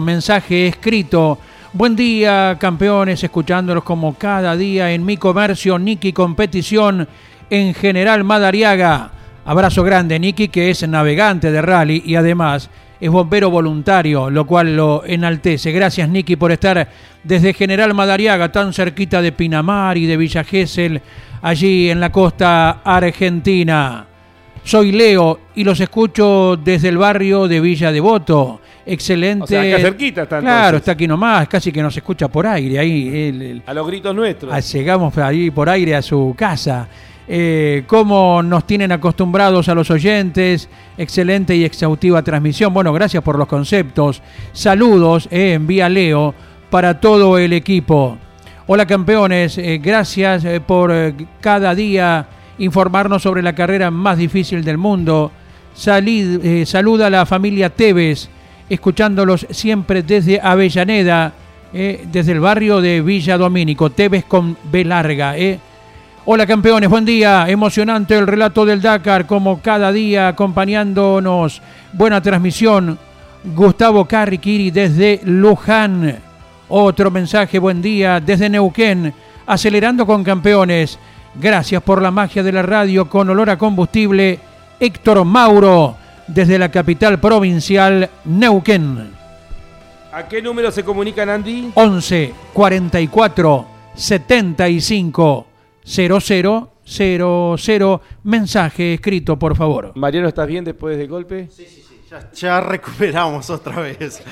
Mensaje escrito. Buen día, campeones, escuchándolos como cada día en mi comercio, Niki Competición en General Madariaga. Abrazo grande, Niki, que es navegante de rally y además es bombero voluntario, lo cual lo enaltece. Gracias, Nicky, por estar desde General Madariaga, tan cerquita de Pinamar y de Villa Gesell, allí en la costa argentina. Soy Leo y los escucho desde el barrio de Villa Devoto. Excelente. O sea, acá cerquita está Claro, está aquí nomás, casi que nos escucha por aire ahí. a los gritos nuestros. llegamos ahí por aire a su casa eh, cómo nos tienen acostumbrados a los oyentes. Excelente y exhaustiva transmisión. Bueno, gracias por los conceptos. Saludos, eh, envía Leo para todo el equipo. Hola campeones, eh, gracias eh, por cada día informarnos sobre la carrera más difícil del mundo. Saluda a la familia Tevez, escuchándolos siempre desde Avellaneda, desde el barrio de Villa Domínico. Tevez con B larga. Hola campeones, buen día. Emocionante el relato del Dakar, como cada día acompañándonos. Buena transmisión. Gustavo Carriquiri desde Luján. Otro mensaje, buen día, desde Neuquén. Acelerando con campeones. Gracias por la magia de la radio con olor a combustible. Héctor Mauro, desde la capital provincial, Neuquén. ¿A qué número se comunican, Andy? 11 44 75 00 000. Mensaje escrito, por favor. Mariano, ¿estás bien después del golpe? Sí, sí, sí. Ya, ya recuperamos otra vez.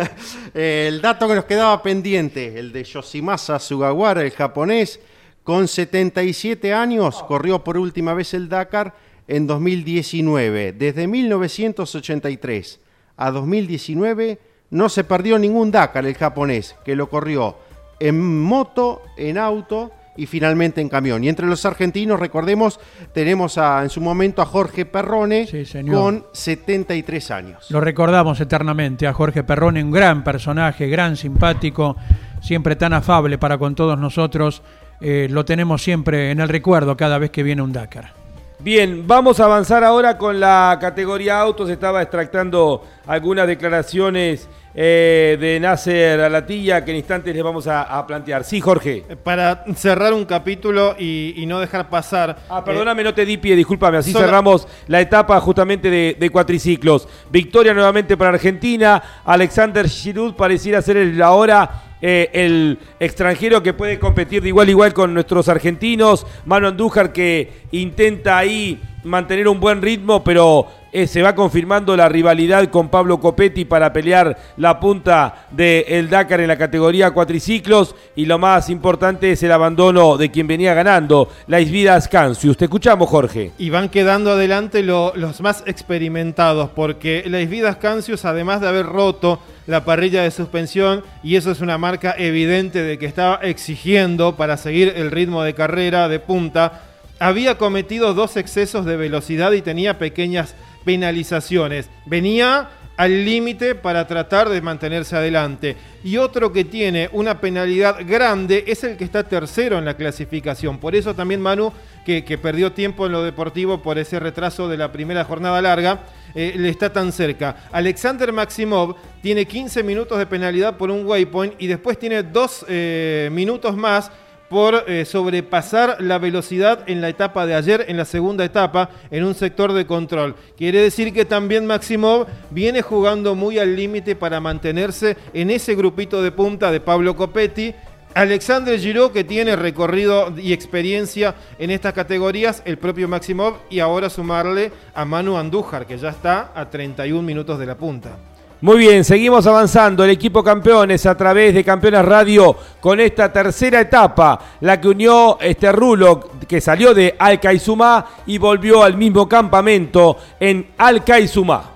el dato que nos quedaba pendiente, el de Yoshimasa Sugawara, el japonés, con 77 años, corrió por última vez el Dakar en 2019. Desde 1983 a 2019 no se perdió ningún Dakar el japonés, que lo corrió en moto, en auto y finalmente en camión. Y entre los argentinos, recordemos, tenemos a, en su momento a Jorge Perrone Sí, señor. con 73 años. Lo recordamos eternamente a Jorge Perrone, un gran personaje, gran simpático, siempre tan afable para con todos nosotros. Eh, lo tenemos siempre en el recuerdo cada vez que viene un Dakar. Bien, vamos a avanzar ahora con la categoría autos. Estaba extractando algunas declaraciones eh, de Nasser Alatilla que en instantes les vamos a, a plantear. Sí, Jorge. Para cerrar un capítulo y, y no dejar pasar. Ah, perdóname, no te di pie, discúlpame. Así Sola- cerramos la etapa justamente de, de cuatriciclos. Victoria nuevamente para Argentina. Alexander Giroud pareciera ser el ahora eh, el extranjero que puede competir de igual a igual con nuestros argentinos. Mano Andújar que intenta ahí mantener un buen ritmo, pero eh, se va confirmando la rivalidad con Pablo Copetti para pelear la punta del Dakar en la categoría cuatriciclos. Y lo más importante es el abandono de quien venía ganando, la Isvida Scansius. Te escuchamos, Jorge. Y van quedando adelante lo- los más experimentados, porque las Vidas Cancius, además de haber roto la parrilla de suspensión, y eso es una marca evidente de que estaba exigiendo para seguir el ritmo de carrera de punta, había cometido dos excesos de velocidad y tenía pequeñas penalizaciones. Venía al límite para tratar de mantenerse adelante. Y otro que tiene una penalidad grande es el que está tercero en la clasificación. Por eso también Manu, que, perdió tiempo en lo deportivo por ese retraso de la primera jornada larga, eh, le está tan cerca. Alexander Maximov tiene 15 minutos de penalidad por un waypoint y después tiene dos eh, minutos más por eh, sobrepasar la velocidad en la etapa de ayer, en la segunda etapa, en un sector de control. Quiere decir que también Maximov viene jugando muy al límite para mantenerse en ese grupito de punta de Pablo Copetti. Alexandre Giraud, que tiene recorrido y experiencia en estas categorías, el propio Maximov, y ahora sumarle a Manu Andújar, que ya está a 31 minutos de la punta. Muy bien, seguimos avanzando. El equipo campeones a través de Campeones Radio con esta tercera etapa, la que unió este Rulo que salió de Alcaizumá y volvió al mismo campamento en Alcaizumá.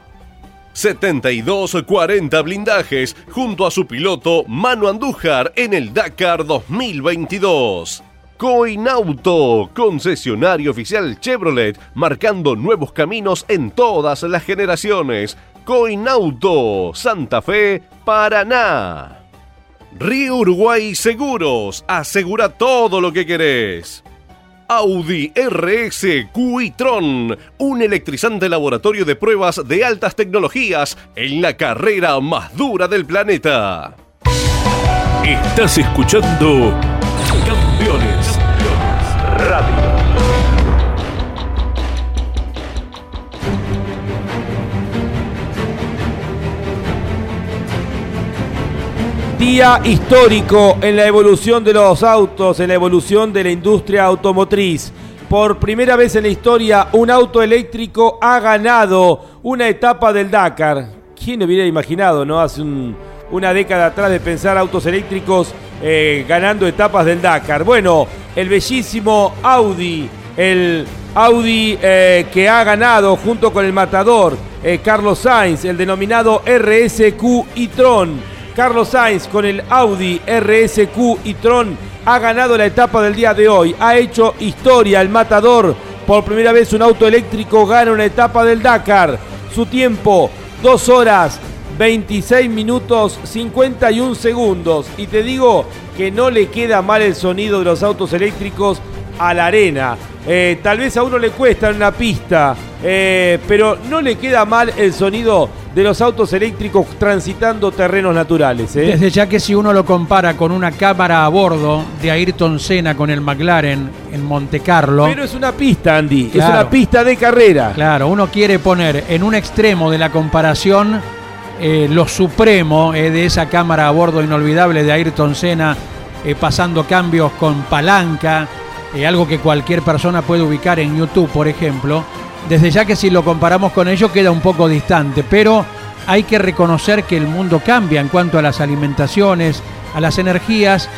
72-40 blindajes junto a su piloto Manu Andújar en el Dakar 2022. Coinauto, concesionario oficial Chevrolet, marcando nuevos caminos en todas las generaciones. Coinauto, Santa Fe, Paraná. Río Uruguay Seguros, asegura todo lo que querés. Audi RS Q-tron, un electrizante laboratorio de pruebas de altas tecnologías en la carrera más dura del planeta. Estás escuchando Campeones Radio. Día histórico en la evolución de los autos, en la evolución de la industria automotriz. Por primera vez en la historia, un auto eléctrico ha ganado una etapa del Dakar. ¿Quién hubiera imaginado, no? Hace un- una década atrás de pensar autos eléctricos eh, ganando etapas del Dakar. Bueno, el bellísimo Audi, el Audi eh, que ha ganado junto con el matador eh, Carlos Sainz, el denominado RSQ e-tron. Carlos Sainz con el Audi RSQ y Tron ha ganado la etapa del día de hoy. Ha hecho historia el matador. Por primera vez un auto eléctrico gana una etapa del Dakar. Su tiempo, 2 horas, 26 minutos, 51 segundos. Y te digo que no le queda mal el sonido de los autos eléctricos a la arena. Eh, tal vez a uno le cuesta en una pista, eh, pero no le queda mal el sonido de los autos eléctricos transitando terrenos naturales. ¿eh? Desde ya que si uno lo compara con una cámara a bordo de Ayrton Senna con el McLaren en Monte Carlo, Pero es una pista, Andy. Es una pista de carrera. claro, uno quiere poner en un extremo de la comparación eh, lo supremo eh, de esa cámara a bordo inolvidable de Ayrton Senna, pasando cambios con palanca, algo que cualquier persona puede ubicar en YouTube, por ejemplo, desde ya que si lo comparamos con ello queda un poco distante, pero hay que reconocer que el mundo cambia en cuanto a las alimentaciones, a las energías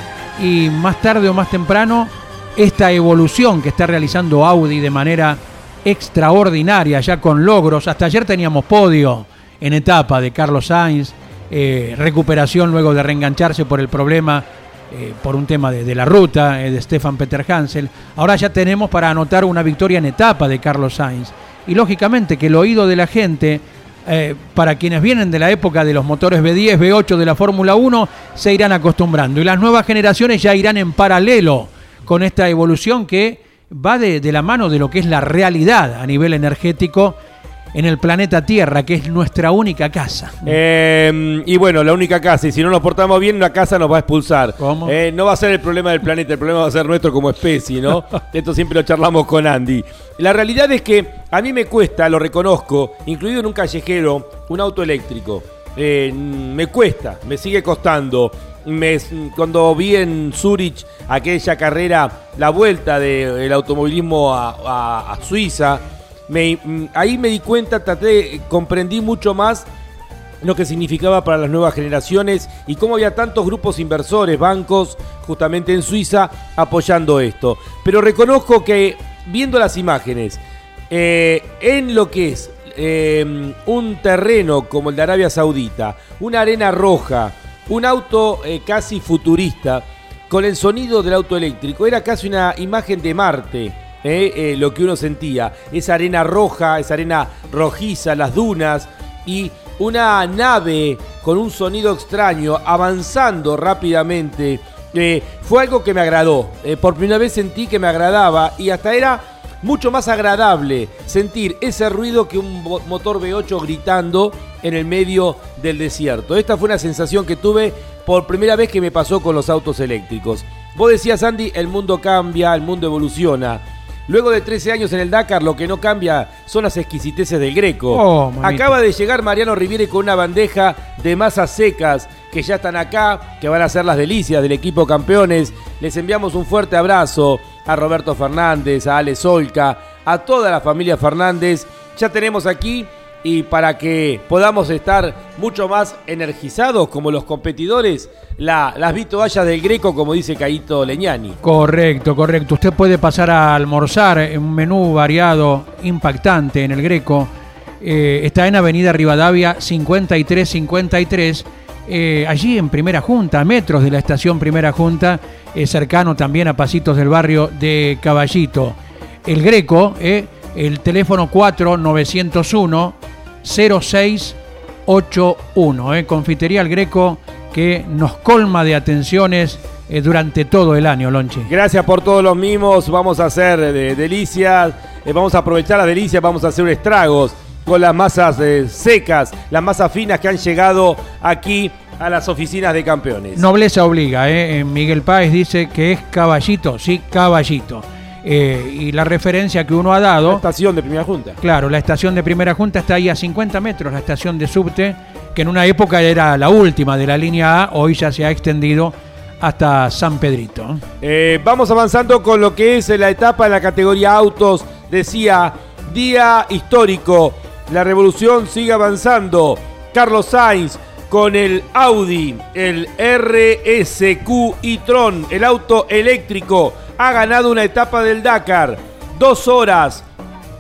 y más tarde o más temprano esta evolución que está realizando Audi de manera extraordinaria, ya con logros. Hasta ayer teníamos podio en etapa de Carlos Sainz, eh, recuperación luego de reengancharse por el problema, eh, por un tema de, la ruta eh, de Stefan Peter Hansel. Ahora ya tenemos para anotar una victoria en etapa de Carlos Sainz. Y lógicamente que el oído de la gente, eh, para quienes vienen de la época de los motores B10, B8 de la Fórmula 1, se irán acostumbrando. Y las nuevas generaciones ya irán en paralelo con esta evolución que va de la mano de lo que es la realidad a nivel energético en el planeta Tierra, que es nuestra única casa. Eh, y bueno, la única casa, y si no nos portamos bien, la casa nos va a expulsar. ¿Cómo? Eh, no va a ser el problema del planeta, el problema va a ser nuestro como especie, ¿no? Esto siempre lo charlamos con Andy. La realidad es que a mí me cuesta, lo reconozco, incluido en un callejero, un auto eléctrico. Eh, me cuesta, me sigue costando. Me- cuando vi en Zurich aquella carrera, la vuelta del automovilismo a, a- a Suiza, mm, ahí me di cuenta, traté, comprendí mucho más lo que significaba para las nuevas generaciones y cómo había tantos grupos inversores, bancos, justamente en Suiza, apoyando esto. Pero reconozco que viendo las imágenes, eh, en lo que es eh, un terreno como el de Arabia Saudita, una arena roja, un auto eh, casi futurista, con el sonido del auto eléctrico, era casi una imagen de Marte. Eh, eh, lo que uno sentía, esa arena roja, esa arena rojiza, las dunas y una nave con un sonido extraño avanzando rápidamente. eh, fue algo que me agradó. Por primera vez sentí que me agradaba y hasta era mucho más agradable sentir ese ruido que un motor V8 gritando en el medio del desierto. Esta fue una sensación que tuve por primera vez que me pasó con los autos eléctricos. Vos decías, Andy, el mundo cambia, el mundo evoluciona. Luego de 13 años en el Dakar, lo que no cambia son las exquisiteces del Greco. Oh. Acaba de llegar Mariano Riviere con una bandeja de masas secas que ya están acá, que van a ser las delicias del equipo campeones. Les enviamos un fuerte abrazo a Roberto Fernández, a Ale Solca, a toda la familia Fernández. Ya tenemos aquí y para que podamos estar mucho más energizados como los competidores, la, las vitoallas del Greco, como dice Caito Leñani. Correcto, correcto. Usted puede pasar a almorzar en un menú variado, impactante en el Greco. Eh, está en Avenida Rivadavia 5353. eh, allí en Primera Junta, a metros de la estación Primera Junta, eh, cercano también a Pasitos del barrio de Caballito. El Greco, eh, el teléfono 4901 0681. Eh, Confitería El Greco que nos colma de atenciones eh, durante todo el año, Lonchi. Gracias por todos los mimos. Vamos a hacer eh, delicias. eh, vamos a aprovechar las delicias. Vamos a hacer estragos con las masas secas, las masas finas que han llegado aquí a las oficinas de campeones. Nobleza obliga, Miguel Páez dice que es caballito, sí, caballito. Eh, y la referencia que uno ha La dado, estación de primera junta. claro, la estación de primera junta está ahí a 50 metros, la estación de subte, que en una época era la última de la línea A, hoy ya se ha extendido hasta San Pedrito. Eh, vamos avanzando con lo que es la etapa en la categoría autos. Decía, día histórico. La revolución sigue avanzando. Carlos Sainz con el Audi, el RSQ e-tron, el auto eléctrico, ha ganado una etapa del Dakar. Dos horas,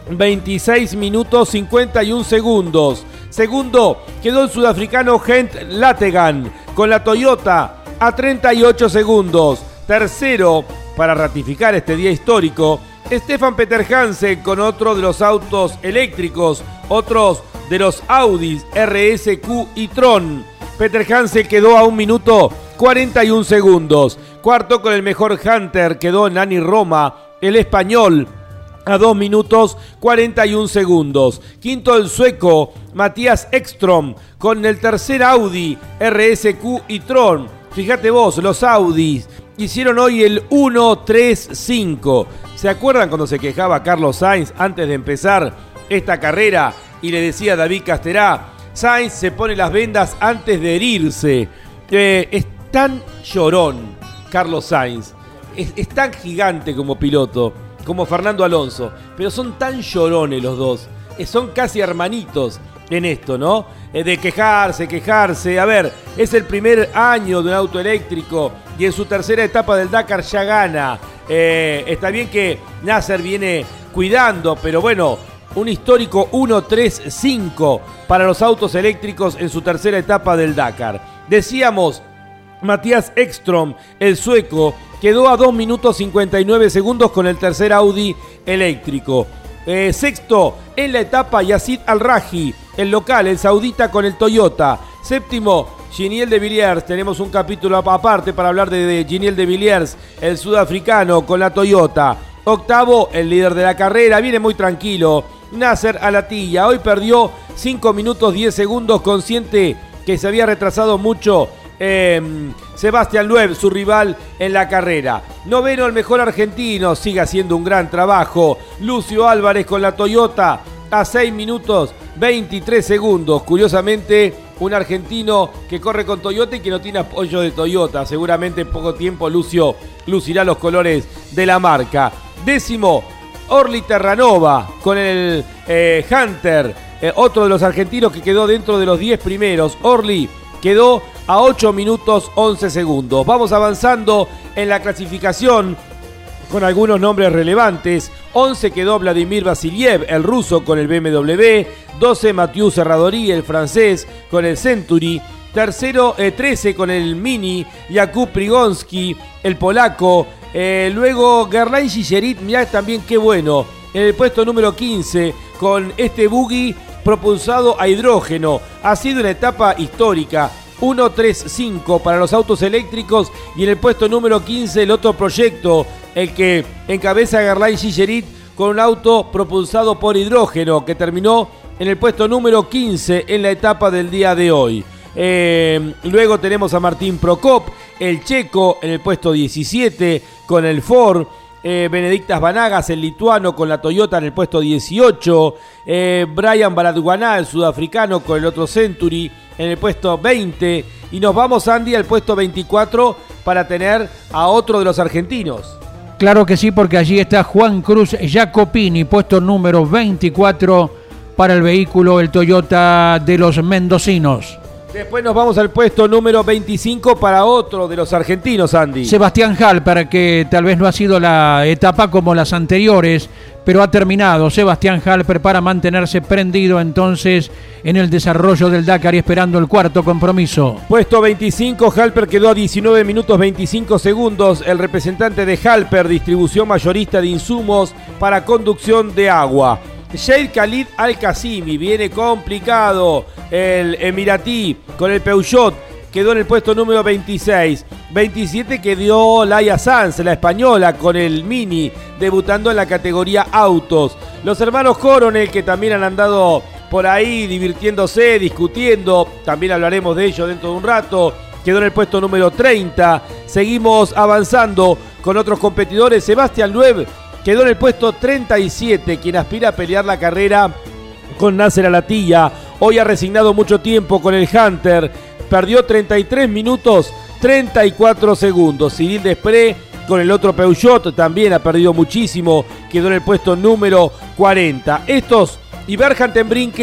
26 minutos 51 segundos. Segundo quedó el sudafricano Gent Lategan con la Toyota a 38 segundos. Tercero, para ratificar este día histórico, Stefan Peter Hansen con otro de los autos eléctricos, otros de los Audis RSQ y Tron. Peter Hansen quedó a un minuto 41 segundos. Cuarto con el mejor Hunter quedó Nani Roma, el español, a 2 minutos 41 segundos. Quinto el sueco Matías Ekstrom con el tercer Audi RSQ y Tron. Fíjate vos, los Audis hicieron hoy el 1-3-5. ¿Se acuerdan cuando se quejaba Carlos Sainz antes de empezar esta carrera y le decía a David Casterá, Sainz se pone las vendas antes de herirse? Eh, tan llorón Carlos Sainz es, tan gigante como piloto, como Fernando Alonso, pero son tan llorones los dos, eh, son casi hermanitos en esto, ¿no? Eh, de quejarse, quejarse. A ver, es el primer año de un auto eléctrico y en su tercera etapa del Dakar ya gana. Eh, está bien que Nasser viene cuidando, pero bueno, un histórico 1-3-5 para los autos eléctricos en su tercera etapa del Dakar. Decíamos, Matías Ekstrom, el sueco, quedó a 2 minutos 59 segundos con el tercer Audi eléctrico. Eh, sexto en la etapa Yacid Al-Raji, el local, el saudita con el Toyota. Séptimo, Giniel de Villiers. Tenemos un capítulo aparte para hablar de, de Giniel de Villiers, el sudafricano con la Toyota. Octavo, el líder de la carrera, viene muy tranquilo. Nasser Alatilla, hoy perdió 5 minutos 10 segundos, consciente que se había retrasado mucho eh, Sebastián Loeb, su rival en la carrera. Noveno, el mejor argentino, sigue haciendo un gran trabajo. Lucio Álvarez con la Toyota a 6 minutos 23 segundos. Curiosamente, un argentino que corre con Toyota y que no tiene apoyo de Toyota. Seguramente en poco tiempo Lucio lucirá los colores de la marca. Décimo, Orly Terranova con el eh, Hunter, eh, otro de los argentinos que quedó dentro de los 10 primeros. Orly quedó a 8 minutos 11 segundos. Vamos avanzando en la clasificación con algunos nombres relevantes. 11 quedó Vladimir Vasiliev, el ruso con el BMW. 12 Mathieu Serradori, el francés con el Century. Tercero, eh, 13 con el Mini, Jakub Prigonsky, el polaco. Eh, luego Gerlain Gigerit, mirá también qué bueno. En el puesto número 15 con este buggy propulsado a hidrógeno. Ha sido una etapa histórica. 1-3-5 para los autos eléctricos y en el puesto número 15 el otro proyecto, el que encabeza Gerlain Gigerit con un auto propulsado por hidrógeno que terminó en el puesto número 15 en la etapa del día de hoy. Eh, luego tenemos a Martín Prokop, el checo en el puesto 17 con el Ford. Eh, Benedictas Vanagas, el lituano, con la Toyota en el puesto 18. Eh, Brian Baradguaná, el sudafricano, con el otro Century en el puesto 20. Y nos vamos, Andy, al puesto 24 para tener a otro de los argentinos. Claro que sí, porque allí está Juan Cruz Jacopini, puesto número 24 para el vehículo, el Toyota de los mendocinos. Después nos vamos al puesto número 25 para otro de los argentinos, Andy. Sebastián Hall, para que tal vez no ha sido la etapa como las anteriores, pero ha terminado. Sebastián Halper para mantenerse prendido entonces en el desarrollo del Dakar y esperando el cuarto compromiso. Puesto 25, Halper quedó a 19 minutos 25 segundos. El representante de Halper, distribución mayorista de insumos para conducción de agua. Sheikh Khalid Al-Qasimi, viene complicado. El Emiratí con el Peugeot quedó en el puesto número 26. 27 quedó Laia Sanz, la española, con el Mini, debutando en la categoría autos. Los hermanos Coronel, que también han andado por ahí divirtiéndose, discutiendo, también hablaremos de ello dentro de un rato. Quedó en el puesto número 30. Seguimos avanzando con otros competidores. Sebastián Lueb quedó en el puesto 37, quien aspira a pelear la carrera con Nasser Alatilla. Hoy ha resignado mucho tiempo con el Hunter. Perdió 33 minutos 34 segundos. Cyril Despré con el otro Peugeot también ha perdido muchísimo. Quedó en el puesto número 40. Estos y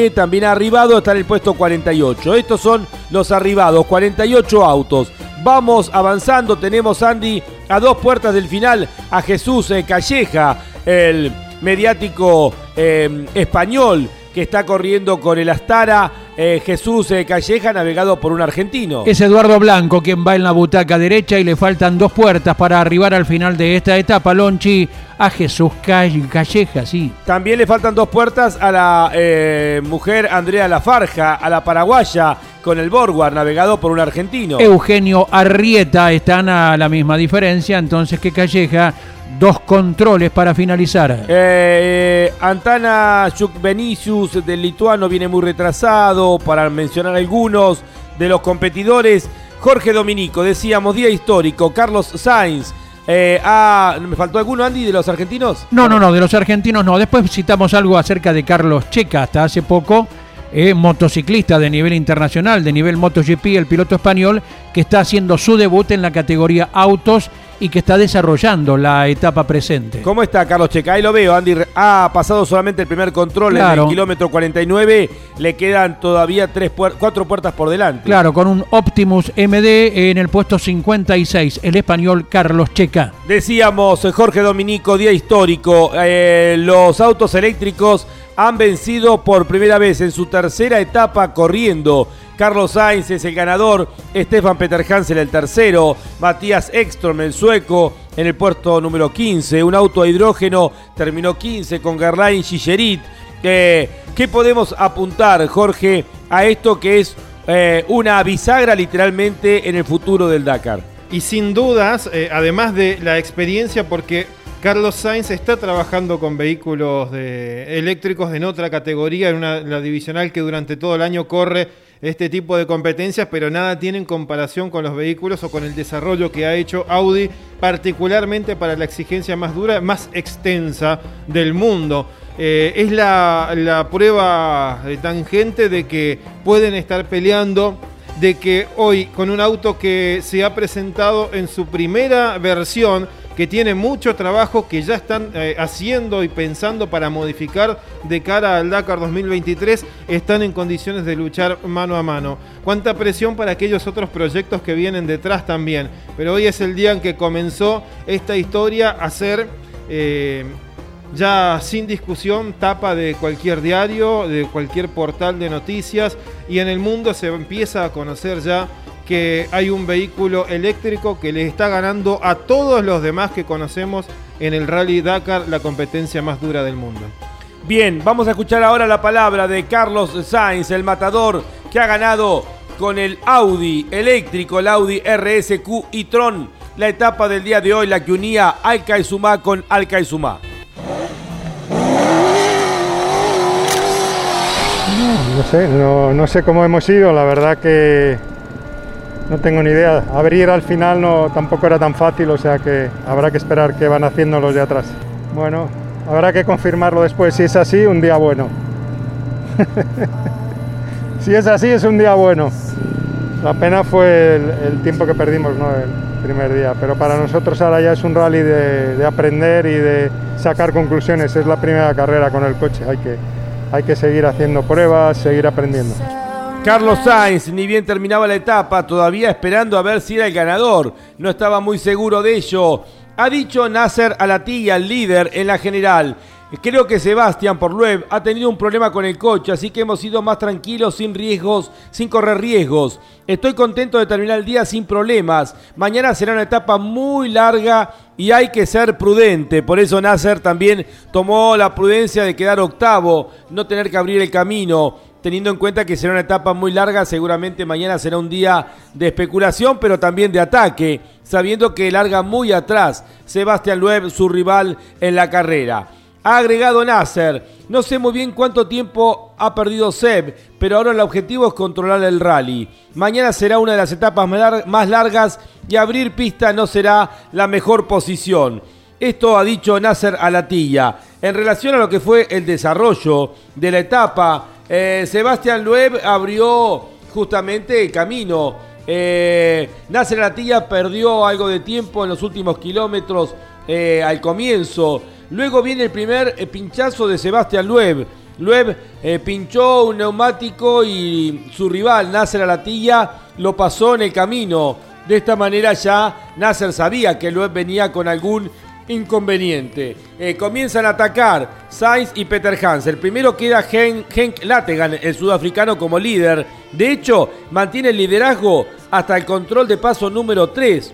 también ha arribado, está en el puesto 48. Estos son los arribados, 48 autos. Vamos avanzando, tenemos Andy a dos puertas del final a Jesús eh, Calleja, el mediático eh, español que está corriendo con el Astara. eh, Jesús eh, Calleja, navegado por un argentino. Es Eduardo Blanco quien va en la butaca derecha y le faltan dos puertas para arribar al final de esta etapa. Lonchi a Jesús Call- Calleja, sí. También le faltan dos puertas a la eh, mujer Andrea Lafarja, a la paraguaya, con el Borguar, navegado por un argentino. Eugenio Arrieta están a la misma diferencia, entonces que Calleja, dos controles para finalizar. Eh, Antana Benicius del lituano viene muy retrasado, para mencionar algunos de los competidores. Jorge Dominico, decíamos, día histórico. Carlos Sainz. eh, ah, ¿Me faltó alguno, Andy, de los argentinos? No, no, no, de los argentinos no. Después citamos algo acerca de Carlos Checa, hasta hace poco, eh, motociclista de nivel internacional, de nivel MotoGP, el piloto español, que está haciendo su debut en la categoría autos y que está desarrollando la etapa presente. ¿Cómo está Carlos Checa? Ahí lo veo, Andy. Ha pasado solamente el primer control en el kilómetro 49. Le quedan todavía tres puer- cuatro puertas por delante. Claro, con un Optimus MD en el puesto 56, el español Carlos Checa. Decíamos, eh, Jorge Dominico, día histórico. eh, los autos eléctricos han vencido por primera vez en su tercera etapa corriendo. Carlos Sainz es el ganador, Stefan Peter Hansel el tercero, Matías Ekstrom el sueco en el puesto número 15, un auto a hidrógeno terminó 15 con Gerlain Gigerit. Eh, ¿Qué podemos apuntar, Jorge, a esto que es eh, una bisagra literalmente en el futuro del Dakar? Y sin dudas, eh, además de la experiencia, porque Carlos Sainz está trabajando con vehículos eléctricos en otra categoría, en una, la divisional que durante todo el año corre este tipo de competencias, pero nada tiene en comparación con los vehículos o con el desarrollo que ha hecho Audi, particularmente para la exigencia más dura, más extensa del mundo. Eh, es la, la prueba eh, tangente de que pueden estar peleando de que hoy con un auto que se ha presentado en su primera versión, que tiene mucho trabajo que ya están eh, haciendo y pensando para modificar de cara al Dakar 2023, están en condiciones de luchar mano a mano. Cuánta presión para aquellos otros proyectos que vienen detrás también. Pero hoy es el día en que comenzó esta historia a ser... eh, ya sin discusión, tapa de cualquier diario, de cualquier portal de noticias y en el mundo se empieza a conocer ya que hay un vehículo eléctrico que le está ganando a todos los demás que conocemos en el Rally Dakar, la competencia más dura del mundo. Bien, vamos a escuchar ahora la palabra de Carlos Sainz, el matador que ha ganado con el Audi eléctrico, el Audi RSQ y Tron, la etapa del día de hoy, la que unía Alca y Sumá con Alca y Sumá. No sé, no, no sé cómo hemos ido, la verdad que no tengo ni idea. Abrir al final no, tampoco era tan fácil, o sea que habrá que esperar qué van haciendo los de atrás. Bueno, habrá que confirmarlo después. Si es así, un día bueno. si es así, es un día bueno. La pena fue el, tiempo que perdimos ¿no? el primer día, pero para nosotros ahora ya es un rally de, de aprender y de sacar conclusiones. Es la primera carrera con el coche, hay que, hay que seguir haciendo pruebas, seguir aprendiendo. Carlos Sainz, ni bien terminaba la etapa, todavía esperando a ver si era el ganador. No estaba muy seguro de ello. Ha dicho Nasser Alatilla, el líder en la general. Creo que Sebastián Porlueb ha tenido un problema con el coche, así que hemos ido más tranquilos, sin riesgos, sin correr riesgos. Estoy contento de terminar el día sin problemas. Mañana será una etapa muy larga y hay que ser prudente. Por eso Nasser también tomó la prudencia de quedar octavo, no tener que abrir el camino teniendo en cuenta que será una etapa muy larga, seguramente mañana será un día de especulación, pero también de ataque, sabiendo que larga muy atrás Sebastián Loeb, su rival en la carrera. Ha agregado Nasser, no sé muy bien cuánto tiempo ha perdido Seb, pero ahora el objetivo es controlar el rally. Mañana será una de las etapas más lar- más largas y abrir pista no será la mejor posición. Esto ha dicho Nasser Alatilla. En relación a lo que fue el desarrollo de la etapa, eh, Sebastián Loeb abrió justamente el camino. Eh, Nasser Alatilla perdió algo de tiempo en los últimos kilómetros eh, al comienzo. Luego viene el primer pinchazo de Sebastián Loeb. Loeb eh, pinchó un neumático y su rival, Nasser Alatilla, lo pasó en el camino. De esta manera ya Nasser sabía que Loeb venía con algún inconveniente. Eh, comienzan a atacar Sainz y Peter Hans. El primero queda Hen- Henk Lategan, el sudafricano, como líder. De hecho, mantiene el liderazgo hasta el control de paso número 3,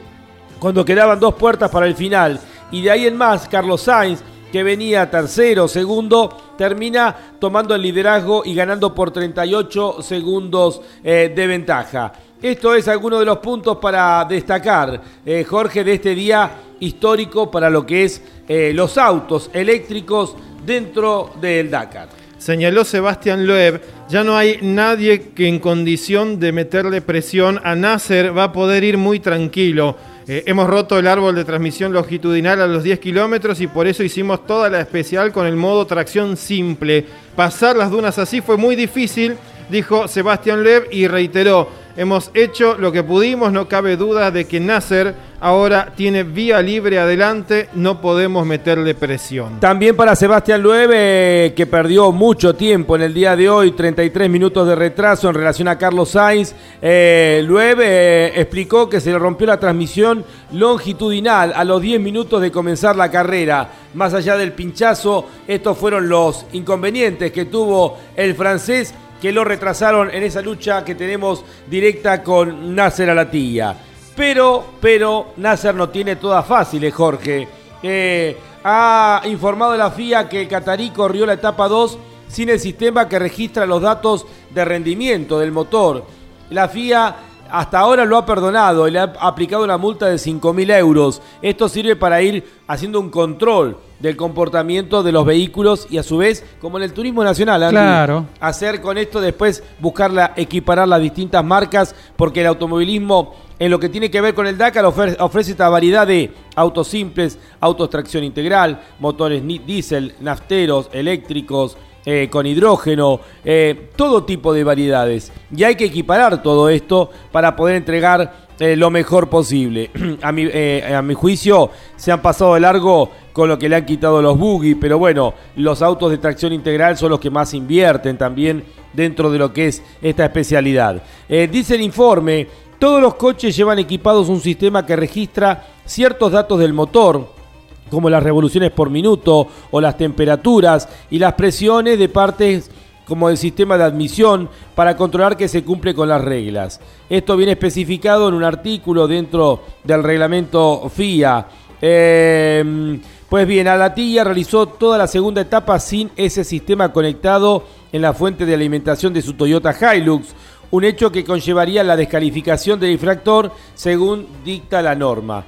cuando quedaban dos puertas para el final. Y de ahí en más, Carlos Sainz, que venía tercero, segundo, termina tomando el liderazgo y ganando por 38 segundos eh, de ventaja. Esto es alguno de los puntos para destacar, eh, Jorge, de este día histórico para lo que es eh, los autos eléctricos dentro del Dakar. Señaló Sebastián Loeb, ya no hay nadie que en condición de meterle presión a Nasser va a poder ir muy tranquilo. Eh, hemos roto el árbol de transmisión longitudinal a los 10 kilómetros y por eso hicimos toda la especial con el modo tracción simple. Pasar las dunas así fue muy difícil, dijo Sebastián Loeb y reiteró, hemos hecho lo que pudimos, no cabe duda de que Nasser ahora tiene vía libre adelante, no podemos meterle presión. También para Sebastián Lueve, que perdió mucho tiempo en el día de hoy, 33 minutos de retraso en relación a Carlos Sainz. Eh, Lueve eh, explicó que se le rompió la transmisión longitudinal a los 10 minutos de comenzar la carrera. Más allá del pinchazo, estos fueron los inconvenientes que tuvo el francés que lo retrasaron en esa lucha que tenemos directa con Nasser Alatilla. Pero, pero, Nasser no tiene todas fáciles, Jorge. Eh, ha informado la FIA que el catarí corrió la etapa 2 sin el sistema que registra los datos de rendimiento del motor. La FIA hasta ahora lo ha perdonado y le ha aplicado una multa de 5.000 euros. Esto sirve para ir haciendo un control del comportamiento de los vehículos y a su vez, como en el turismo nacional, claro. hacer con esto después buscar equiparar las distintas marcas, porque el automovilismo en lo que tiene que ver con el Dakar ofrece esta variedad de autos simples, autos tracción integral, motores diésel, nafteros, eléctricos, eh, con hidrógeno, eh, todo tipo de variedades. Y hay que equiparar todo esto para poder entregar eh, lo mejor posible. a, mi, a mi juicio se han pasado de largo con lo que le han quitado los buggy, pero bueno, los autos de tracción integral son los que más invierten también dentro de lo que es esta especialidad. dice el informe todos los coches llevan equipados un sistema que registra ciertos datos del motor, como las revoluciones por minuto o las temperaturas y las presiones de partes como el sistema de admisión para controlar que se cumple con las reglas. Esto viene especificado en un artículo dentro del reglamento FIA. Em, pues bien, Alatilla realizó toda la segunda etapa sin ese sistema conectado en la fuente de alimentación de su Toyota Hilux, un hecho que conllevaría la descalificación del infractor según dicta la norma.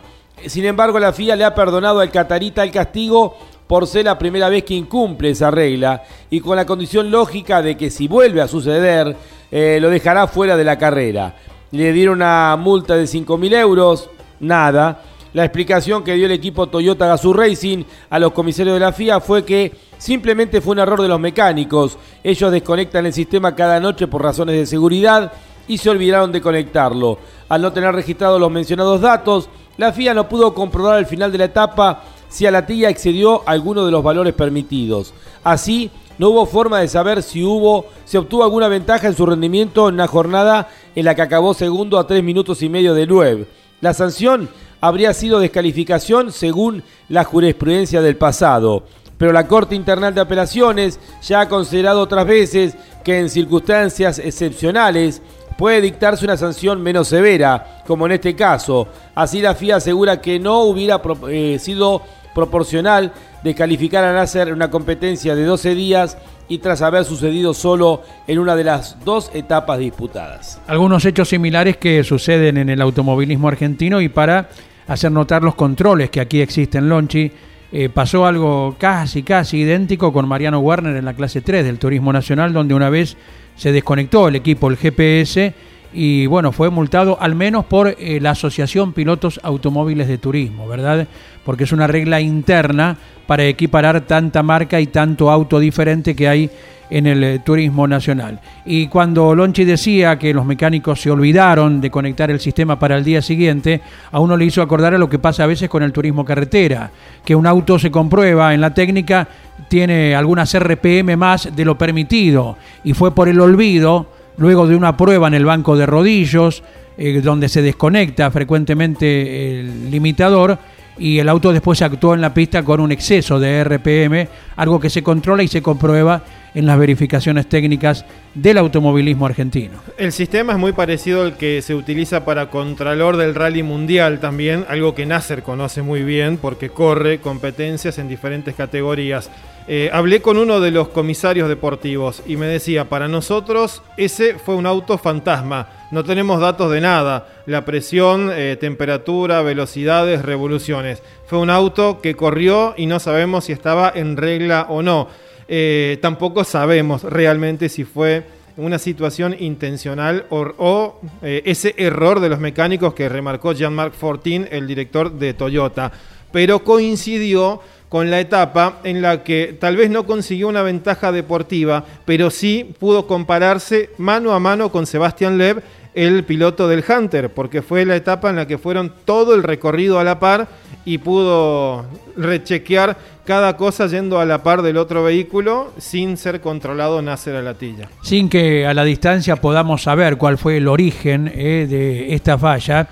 Sin embargo, la FIA le ha perdonado al Catarita el castigo por ser la primera vez que incumple esa regla y con la condición lógica de que si vuelve a suceder, eh, lo dejará fuera de la carrera. Le dieron una multa de 5.000 euros, nada. La explicación que dio el equipo Toyota Gazoo Racing a los comisarios de la FIA fue que simplemente fue un error de los mecánicos. Ellos desconectan el sistema cada noche por razones de seguridad y se olvidaron de conectarlo. Al no tener registrados los mencionados datos, la FIA no pudo comprobar al final de la etapa si a la tía excedió alguno de los valores permitidos. Así, no hubo forma de saber si hubo, se obtuvo alguna ventaja en su rendimiento en una jornada en la que acabó segundo a tres minutos y medio de nueve. La sanción habría sido descalificación según la jurisprudencia del pasado. Pero la Corte Internacional de Apelaciones ya ha considerado otras veces que en circunstancias excepcionales puede dictarse una sanción menos severa, como en este caso. Así la FIA asegura que no hubiera eh, sido proporcional descalificar a Nasser en una competencia de 12 días y tras haber sucedido solo en una de las dos etapas disputadas. Algunos hechos similares que suceden en el automovilismo argentino y para hacer notar los controles que aquí existen, Lonchi. Eh, pasó algo casi, casi idéntico con Mariano Werner en la clase 3 del Turismo Nacional, donde una vez se desconectó el equipo, el GPS, y bueno, fue multado al menos por eh, la Asociación Pilotos Automóviles de Turismo, ¿verdad? Porque es una regla interna para equiparar tanta marca y tanto auto diferente que hay en el eh, turismo nacional. Y cuando Lonchi decía que los mecánicos se olvidaron de conectar el sistema para el día siguiente, a uno le hizo acordar a lo que pasa a veces con el turismo carretera, que un auto se comprueba en la técnica, tiene algunas RPM más de lo permitido, y fue por el olvido, luego de una prueba en el banco de rodillos, eh, donde se desconecta frecuentemente el limitador, y el auto después actuó en la pista con un exceso de RPM, algo que se controla y se comprueba en las verificaciones técnicas del automovilismo argentino. El sistema es muy parecido al que se utiliza para Contralor del Rally Mundial también, algo que Nasser conoce muy bien porque corre competencias en diferentes categorías. Eh, hablé con uno de los comisarios deportivos y me decía, para nosotros ese fue un auto fantasma, no tenemos datos de nada, la presión, eh, temperatura, velocidades, revoluciones. Fue un auto que corrió y no sabemos si estaba en regla o no. Eh, tampoco sabemos realmente si fue una situación intencional o, eh, ese error de los mecánicos que remarcó Jean-Marc Fortin, el director de Toyota. Pero coincidió con la etapa en la que tal vez no consiguió una ventaja deportiva, pero sí pudo compararse mano a mano con Sebastián Loeb el piloto del Hunter, porque fue la etapa en la que fueron todo el recorrido a la par y pudo rechequear cada cosa yendo a la par del otro vehículo sin ser controlado Nasser a la tilla. Sin que a la distancia podamos saber cuál fue el origen eh, de esta falla,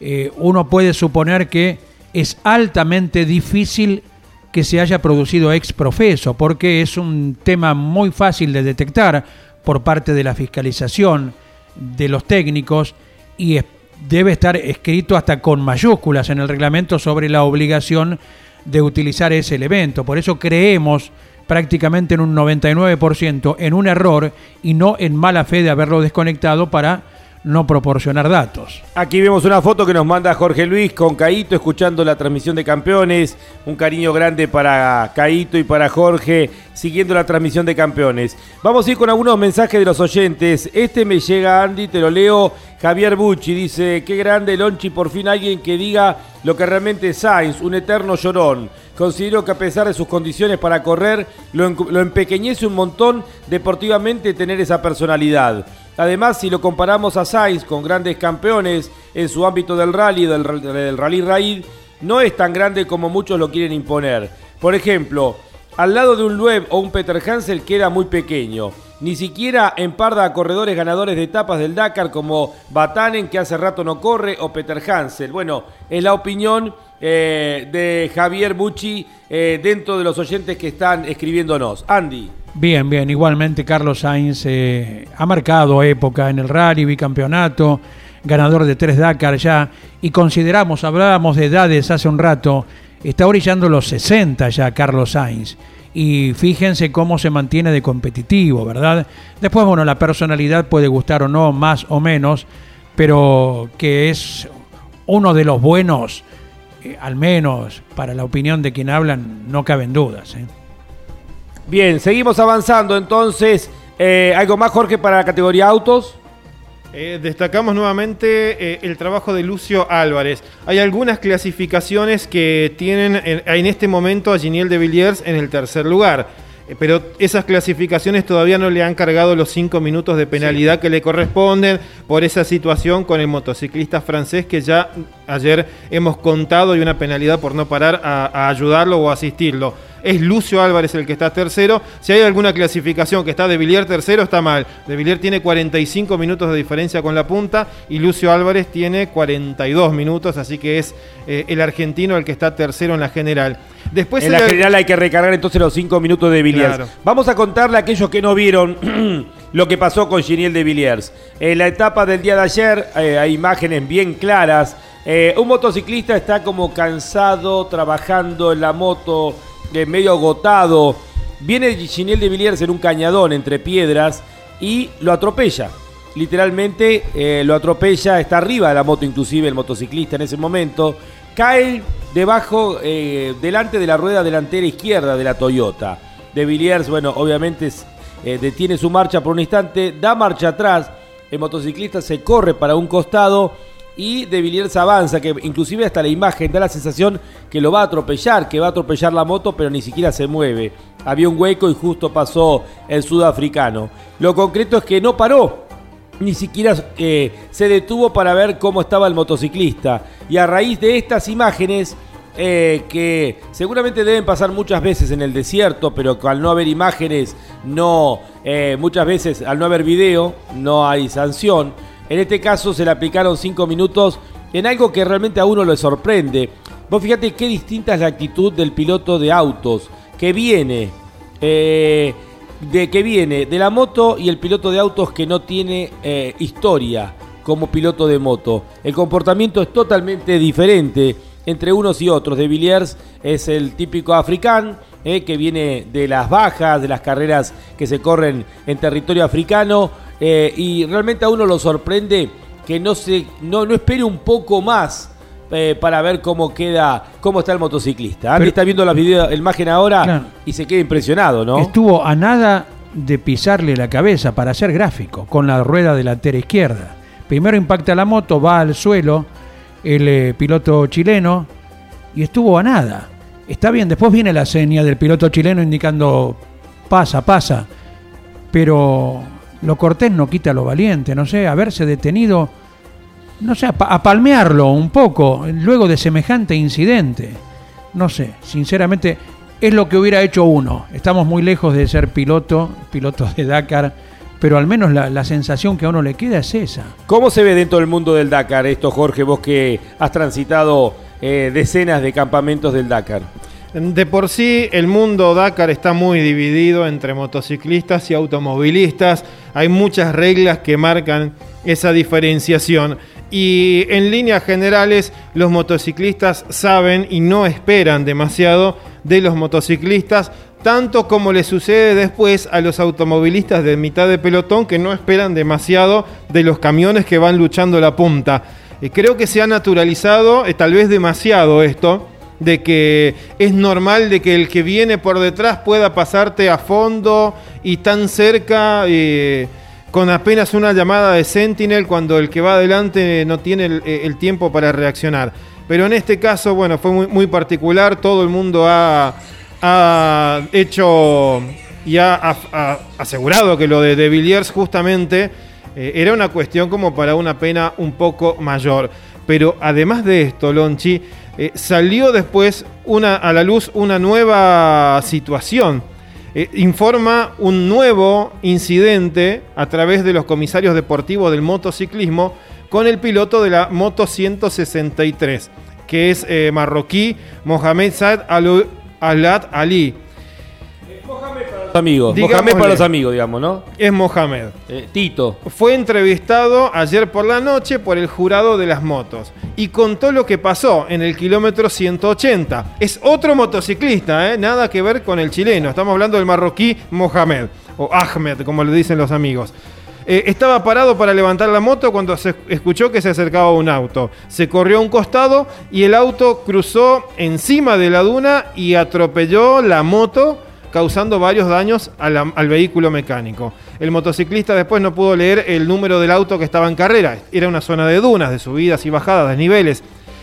eh, uno puede suponer que es altamente difícil que se haya producido ex profeso, porque es un tema muy fácil de detectar por parte de la fiscalización, de los técnicos, y debe estar escrito hasta con mayúsculas en el reglamento sobre la obligación de utilizar ese elemento. Por eso creemos prácticamente en un 99% en un error y no en mala fe de haberlo desconectado para no proporcionar datos. Aquí vemos una foto que nos manda Jorge Luis con Caito escuchando la transmisión de campeones. Un cariño grande para Caito y para Jorge siguiendo la transmisión de campeones. Vamos a ir con algunos mensajes de los oyentes. Este me llega, Andy, te lo leo. Javier Bucci dice, qué grande Lonchi, por fin alguien que diga lo que realmente es Sainz, un eterno llorón. Considero que a pesar de sus condiciones para correr, lo, lo empequeñece un montón deportivamente tener esa personalidad. Además, si lo comparamos a Sainz con grandes campeones en su ámbito del rally, del, del rally raid, no es tan grande como muchos lo quieren imponer. Por ejemplo, al lado de un Lueb o un Peter Hansel queda muy pequeño. Ni siquiera emparda a corredores ganadores de etapas del Dakar como Batanen, que hace rato no corre, o Peter Hansel. Bueno, es la opinión eh, de Javier Bucci eh, dentro de los oyentes que están escribiéndonos. Andy. Bien, bien. Igualmente Carlos Sainz eh, ha marcado época en el rally, bicampeonato, ganador de tres Dakar ya. Y consideramos, hablábamos de edades hace un rato, está orillando los 60 ya Carlos Sainz. Y fíjense cómo se mantiene de competitivo, ¿verdad? Después, bueno, la personalidad puede gustar o no, más o menos, pero que es uno de los buenos, eh, al menos para la opinión de quien hablan, no caben dudas. ¿eh? Bien, seguimos avanzando entonces. Eh, ¿Algo más, Jorge, para la categoría autos? Eh, destacamos nuevamente eh, el trabajo de Lucio Álvarez. Hay algunas clasificaciones que tienen en, en este momento a Giniel de Villiers en el tercer lugar. Pero esas clasificaciones todavía no le han cargado los cinco minutos de penalidad sí. que le corresponden por esa situación con el motociclista francés que ya ayer hemos contado y una penalidad por no parar a, a ayudarlo o asistirlo es Lucio Álvarez el que está tercero. Si hay alguna clasificación que está de Villiers tercero, está mal. De Villiers tiene 45 minutos de diferencia con la punta y Lucio Álvarez tiene 42 minutos, así que es eh, el argentino el que está tercero en la general. Después en la el... general hay que recargar entonces los 5 minutos de Villiers. Claro. Vamos a contarle a aquellos que no vieron lo que pasó con Giniel de Villiers. En la etapa del día de ayer eh, hay imágenes bien claras. Eh, un motociclista está como cansado, trabajando en la moto, medio agotado. Viene Giniel de Villiers en un cañadón entre piedras y lo atropella. Literalmente eh, lo atropella, está arriba de la moto inclusive el motociclista en ese momento. Cae debajo, eh, delante de la rueda delantera izquierda de la Toyota. De Villiers, bueno, obviamente eh, detiene su marcha por un instante, da marcha atrás. El motociclista se corre para un costado y De Villiers avanza, que inclusive hasta la imagen da la sensación que lo va a atropellar, que va a atropellar la moto, pero ni siquiera se mueve. Había un hueco y justo pasó el sudafricano. Lo concreto es que no paró, ni siquiera eh, se detuvo para ver cómo estaba el motociclista. Y a raíz de estas imágenes, eh, que seguramente deben pasar muchas veces en el desierto, pero al no haber imágenes, no, eh, muchas veces al no haber video, no hay sanción. En este caso se le aplicaron 5 minutos en algo que realmente a uno le sorprende. Vos fíjate qué distinta es la actitud del piloto de autos, que viene, eh, de que viene de la moto y el piloto de autos que no tiene eh, historia como piloto de moto. El comportamiento es totalmente diferente entre unos y otros. De Villiers es el típico africano, eh, que viene de las bajas, de las carreras que se corren en territorio africano eh, y realmente a uno lo sorprende que no se no, no espere un poco más eh, para ver cómo queda cómo está el motociclista. Andy está viendo la video, imagen ahora claro. y se queda impresionado, ¿no? Estuvo a nada de pisarle la cabeza para hacer gráfico con la rueda delantera izquierda. Primero impacta la moto, va al suelo el eh, piloto chileno y estuvo a nada. Está bien, después viene la seña del piloto chileno indicando pasa, pasa, pero lo cortés no quita lo valiente, no sé, haberse detenido, no sé, a, pa- a palmearlo un poco luego de semejante incidente. No sé, sinceramente es lo que hubiera hecho uno. Estamos muy lejos de ser piloto, piloto de Dakar, pero al menos la, la sensación que a uno le queda es esa. ¿Cómo se ve dentro del mundo del Dakar esto, Jorge, vos que has transitado eh, decenas de campamentos del Dakar? De por sí, el mundo Dakar está muy dividido entre motociclistas y automovilistas. Hay muchas reglas que marcan esa diferenciación. Y en líneas generales, los motociclistas saben y no esperan demasiado de los motociclistas, tanto como le sucede después a los automovilistas de mitad de pelotón que no esperan demasiado de los camiones que van luchando la punta. Creo que se ha naturalizado, eh, tal vez demasiado esto, de que es normal de que el que viene por detrás pueda pasarte a fondo y tan cerca eh, con apenas una llamada de Sentinel cuando el que va adelante no tiene el, eh, tiempo para reaccionar. Pero en este caso, bueno, fue muy, particular, todo el mundo ha, hecho y ha, ha- ha asegurado que lo de De Villiers justamente eh, era una cuestión como para una pena un poco mayor. Pero además de esto, Lonchi, eh, salió después una, a la luz una nueva situación. Eh, informa un nuevo incidente a través de los comisarios deportivos del motociclismo con el piloto de la Moto 163, que es marroquí Mohamed Saad Al- Alad Ali. Los amigos, Digámosle. Mohamed para los amigos, digamos, ¿no? Es Mohamed. Eh, Tito. Fue entrevistado ayer por la noche por el jurado de las motos y contó lo que pasó en el kilómetro 180. Es otro motociclista, ¿eh? nada que ver con el chileno. Estamos hablando del marroquí Mohamed, o Ahmed, como le dicen los amigos. Eh, estaba parado para levantar la moto cuando se escuchó que se acercaba un auto. Se corrió a un costado y el auto cruzó encima de la duna y atropelló la moto causando varios daños al vehículo mecánico. El motociclista después no pudo leer el número del auto que estaba en carrera. Era una zona de dunas, de subidas y bajadas, de niveles.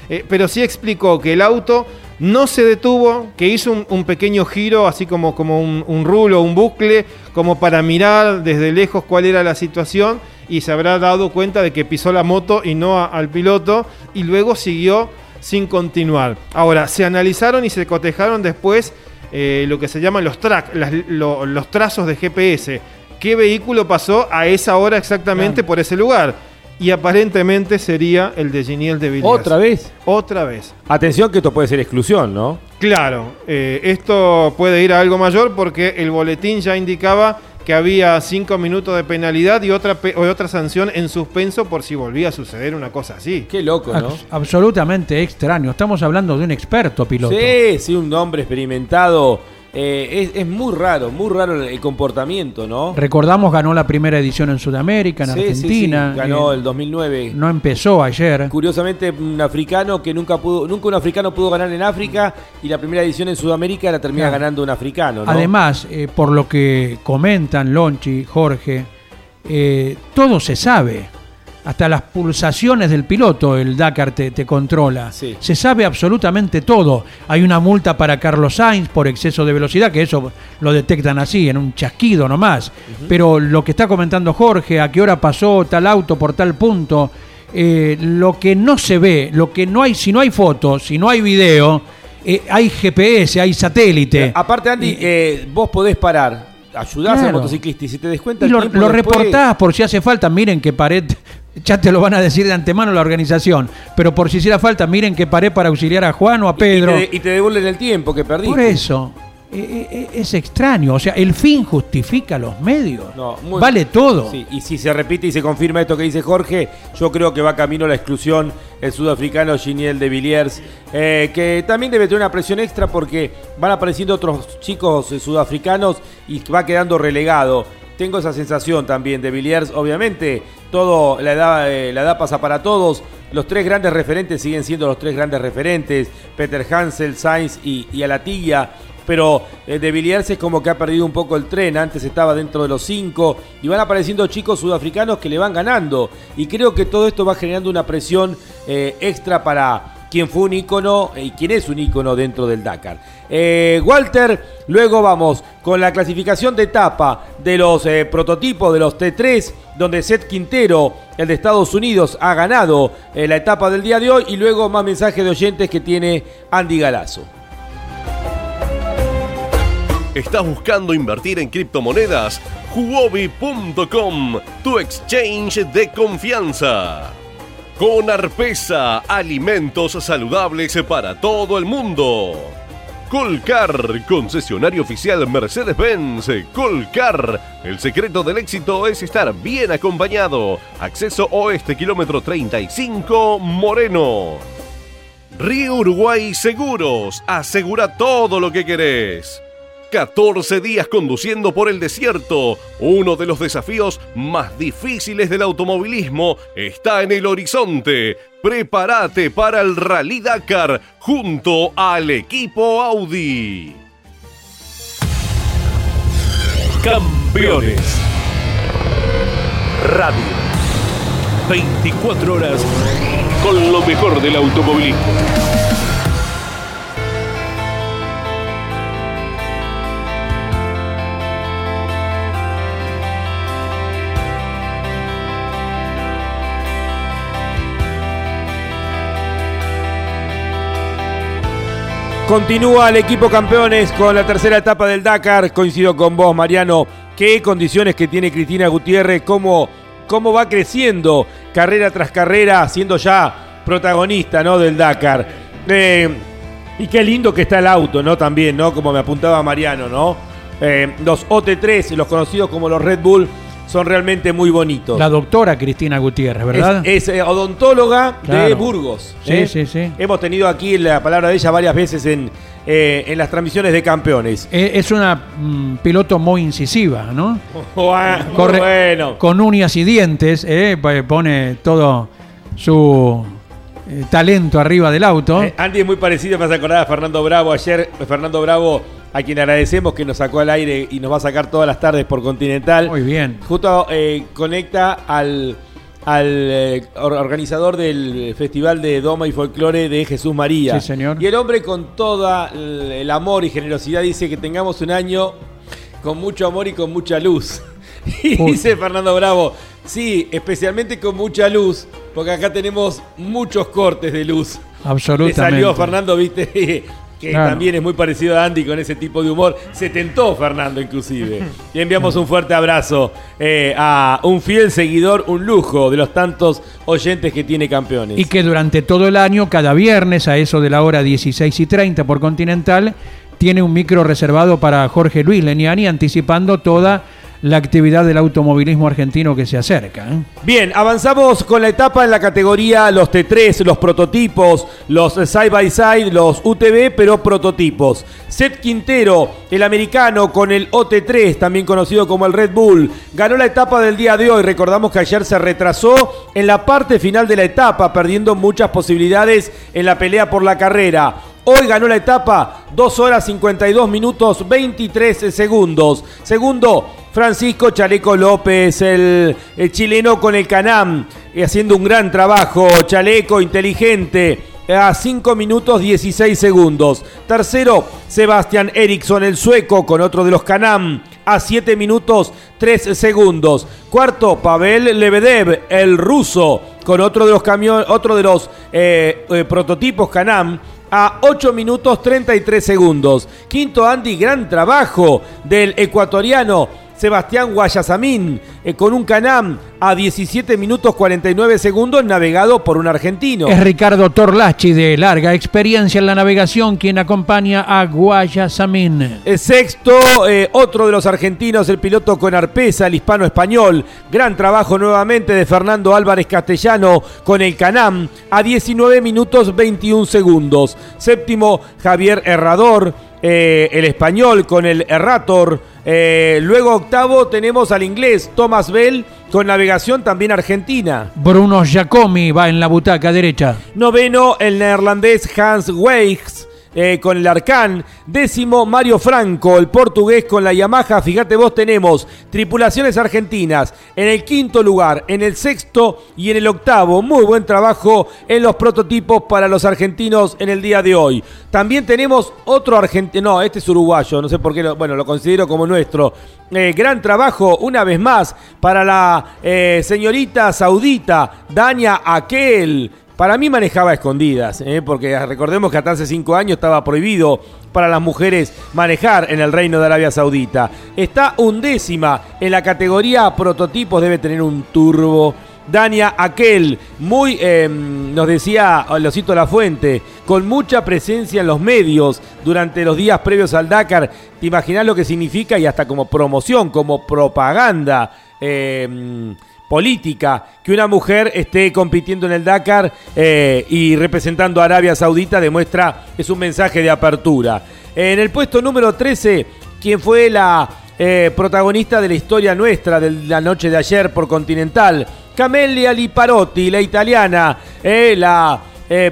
Eh, pero sí explicó que el auto no se detuvo, que hizo un, un pequeño giro, así como, como un, un rulo, un bucle, como para mirar desde lejos cuál era la situación y se habrá dado cuenta de que pisó la moto y no a- al piloto y luego siguió sin continuar. Ahora, se analizaron y se cotejaron después eh, lo que se llaman los track, las- lo- los trazos de GPS. ¿Qué vehículo pasó a esa hora exactamente por ese lugar? Y aparentemente sería el de Giniel de Villiers. ¿Otra vez? Otra vez. Atención que esto puede ser exclusión, ¿no? Claro, eh, esto puede ir a algo mayor porque el boletín ya indicaba que había cinco minutos de penalidad y otra, pe- o otra sanción en suspenso por si volvía a suceder una cosa así. Qué loco, ¿no? Abs- absolutamente extraño. Estamos hablando de un experto piloto. Sí, sí, un hombre experimentado. Eh, es, es muy raro, muy raro el, comportamiento, ¿no? Recordamos, ganó la primera edición en Sudamérica, en Sí, sí, sí, Argentina. ganó Eh, el 2009. No empezó ayer. Curiosamente, un africano que nunca pudo, nunca un africano pudo ganar en África y la primera edición en Sudamérica la termina Claro. ganando un africano, ¿no? Además, eh, por lo que comentan Lonchi, Jorge, eh, todo se sabe. Hasta las pulsaciones del piloto el Dakar te, te controla. Sí. Se sabe absolutamente todo. Hay una multa para Carlos Sainz por exceso de velocidad, que eso lo detectan así, en un chasquido nomás. Pero lo que está comentando Jorge, a qué hora pasó tal auto por tal punto, eh, lo que no se ve, lo que no hay, si no hay fotos, si no hay video, eh, hay GPS, hay satélite. Aparte, Andy, eh, vos podés parar, ayudás al Claro. motociclista y si te des cuenta Y lo, tiempo lo después- reportás por si hace falta, miren que pared, ya te lo van a decir de antemano la organización, pero por si hiciera falta, miren que paré para auxiliar a Juan o a Pedro. Y te, y te devuelven el tiempo que perdiste. Por eso, eh, eh, es extraño, o sea, el fin justifica los medios. No, muy- vale todo. Sí, y si se repite y se confirma esto que dice Jorge, yo creo que va camino a la exclusión el sudafricano Giniel de Villiers, eh, que también debe tener una presión extra porque van apareciendo otros chicos eh, sudafricanos y va quedando relegado. Tengo esa sensación también de Villiers, obviamente, todo, la edad, eh, la edad pasa para todos. Los tres grandes referentes siguen siendo los tres grandes referentes, Peter Hansel, Sainz y, Alatilla pero eh, de Villiers es como que ha perdido un poco el tren, antes estaba dentro de los cinco y van apareciendo chicos sudafricanos que le van ganando y creo que todo esto va generando una presión eh, extra para, quien fue un ícono y quien es un ícono dentro del Dakar. Eh, Walter, luego vamos con la clasificación de etapa de los eh, prototipos de los T3, donde Seth Quintero, el de Estados Unidos, ha ganado eh, la etapa del día de hoy y luego más mensajes de oyentes que tiene Andy Galazo. ¿Estás buscando invertir en criptomonedas? Huobi.com, tu exchange de confianza. Con Arpesa, alimentos saludables para todo el mundo. Colcar, concesionario oficial Mercedes-Benz. Colcar, el secreto del éxito es estar bien acompañado. Acceso oeste, kilómetro 35, Moreno. Río Uruguay Seguros, asegura todo lo que querés. 14 días conduciendo por el desierto. Uno de los desafíos más difíciles del automovilismo está en el horizonte. Prepárate para el Rally Dakar junto al equipo Audi. Campeones. Radio. 24 horas con lo mejor del automovilismo. Continúa el equipo campeones con la tercera etapa del Dakar. Coincido con vos, Mariano. Qué condiciones que tiene Cristina Gutiérrez, cómo, cómo va creciendo carrera tras carrera, siendo ya protagonista ¿no? del Dakar. Eh, y qué lindo que está el auto, ¿no? También, ¿no? Como me apuntaba Mariano, ¿no? Eh, los OT3, los conocidos como los Red Bull, son realmente muy bonitos. La doctora Cristina Gutiérrez, ¿verdad? Es, es, eh, odontóloga de. Burgos. Sí, ¿eh? sí, sí. Hemos tenido aquí la palabra de ella varias veces en, eh, en las transmisiones de campeones. Es una mm, piloto muy incisiva, ¿no? Corre- bueno. Con uñas y dientes, eh, pone todo su talento arriba del auto. Andy es muy parecido, me hace acordar a Fernando Bravo. Ayer, Fernando Bravo, a quien agradecemos que nos sacó al aire y nos va a sacar todas las tardes por Continental. Muy bien. Justo eh, conecta al, al eh, or- organizador del Festival de Doma y Folclore de Jesús María. Sí, señor. Y el hombre con todo el amor y generosidad dice que tengamos un año con mucho amor y con mucha luz. Y dice Fernando Bravo, sí, especialmente con mucha luz, porque acá tenemos muchos cortes de luz. Le Absolutamente. salió Fernando, viste, que Claro. también es muy parecido a Andy con ese tipo de humor. Se tentó Fernando inclusive. Y enviamos un fuerte abrazo eh, a un fiel seguidor, un lujo de los tantos oyentes que tiene campeones. Y que durante todo el año, cada viernes, a eso de la hora 16 y 30 por Continental, tiene un micro reservado para Jorge Luis Leniani, anticipando toda la actividad del automovilismo argentino que se acerca. ¿eh? Bien, avanzamos con la etapa en la categoría los T3, los prototipos, los side by side, los UTV, pero prototipos. Seth Quintero, el americano con el OT3, también conocido como el Red Bull, ganó la etapa del día de hoy. Recordamos que ayer se retrasó en la parte final de la etapa, perdiendo muchas posibilidades en la pelea por la carrera. Hoy ganó la etapa 2 horas 52 minutos 23 segundos. Segundo, Francisco Chaleco López, el, chileno con el Canam, eh, haciendo un gran trabajo. Chaleco, inteligente, a 5 minutos 16 segundos. Tercero, Sebastián Eriksson, el sueco, con otro de los Canam, a 7 minutos 3 segundos. Cuarto, Pavel Lebedev, el ruso, con otro de los camiones, otro de los eh, eh, prototipos Canam, a 8 minutos 33 segundos. Quinto, Andy, gran trabajo del ecuatoriano Sebastián Guayasamín, eh, con un Canam a 17 minutos 49 segundos, navegado por un argentino. Es Ricardo Torlachi, de larga experiencia en la navegación, quien acompaña a Guayasamín. El sexto, eh, otro de los argentinos, el piloto con Arpesa, el hispano-español. Gran trabajo nuevamente de Fernando Álvarez Castellano con el Canam a 19 minutos 21 segundos. Séptimo, Javier Herrador, eh, el español con el Errator. Eh, luego octavo tenemos al inglés Thomas Bell con navegación también argentina. Bruno Giacomi va en la butaca derecha. Noveno, el neerlandés Hans Weigs. Eh, con el Arcán. Décimo, Mario Franco, el portugués con la Yamaha. Fíjate vos, tenemos tripulaciones argentinas en el quinto lugar, en el sexto y en el octavo. Muy buen trabajo en los prototipos para los argentinos en el día de hoy. También tenemos otro argentino, no, este es uruguayo, no sé por qué, bueno, lo considero como nuestro. Eh, gran trabajo, una vez más, para la eh, señorita saudita, Dania Aquel. Para mí manejaba escondidas, ¿eh? porque recordemos que hasta hace cinco años estaba prohibido para las mujeres manejar en el Reino de Arabia Saudita. Está undécima en la categoría prototipos, debe tener un turbo. Dania Aquel, muy, eh, nos decía Losito La Fuente, con mucha presencia en los medios durante los días previos al Dakar. ¿Te imaginas lo que significa? Y hasta como promoción, como propaganda. Eh, política que una mujer esté compitiendo en el Dakar eh, y representando a Arabia Saudita demuestra es un mensaje de apertura. En el puesto número 13, quien fue la eh, protagonista de la historia nuestra de la noche de ayer por Continental, Camelia Liparotti, la italiana, eh, la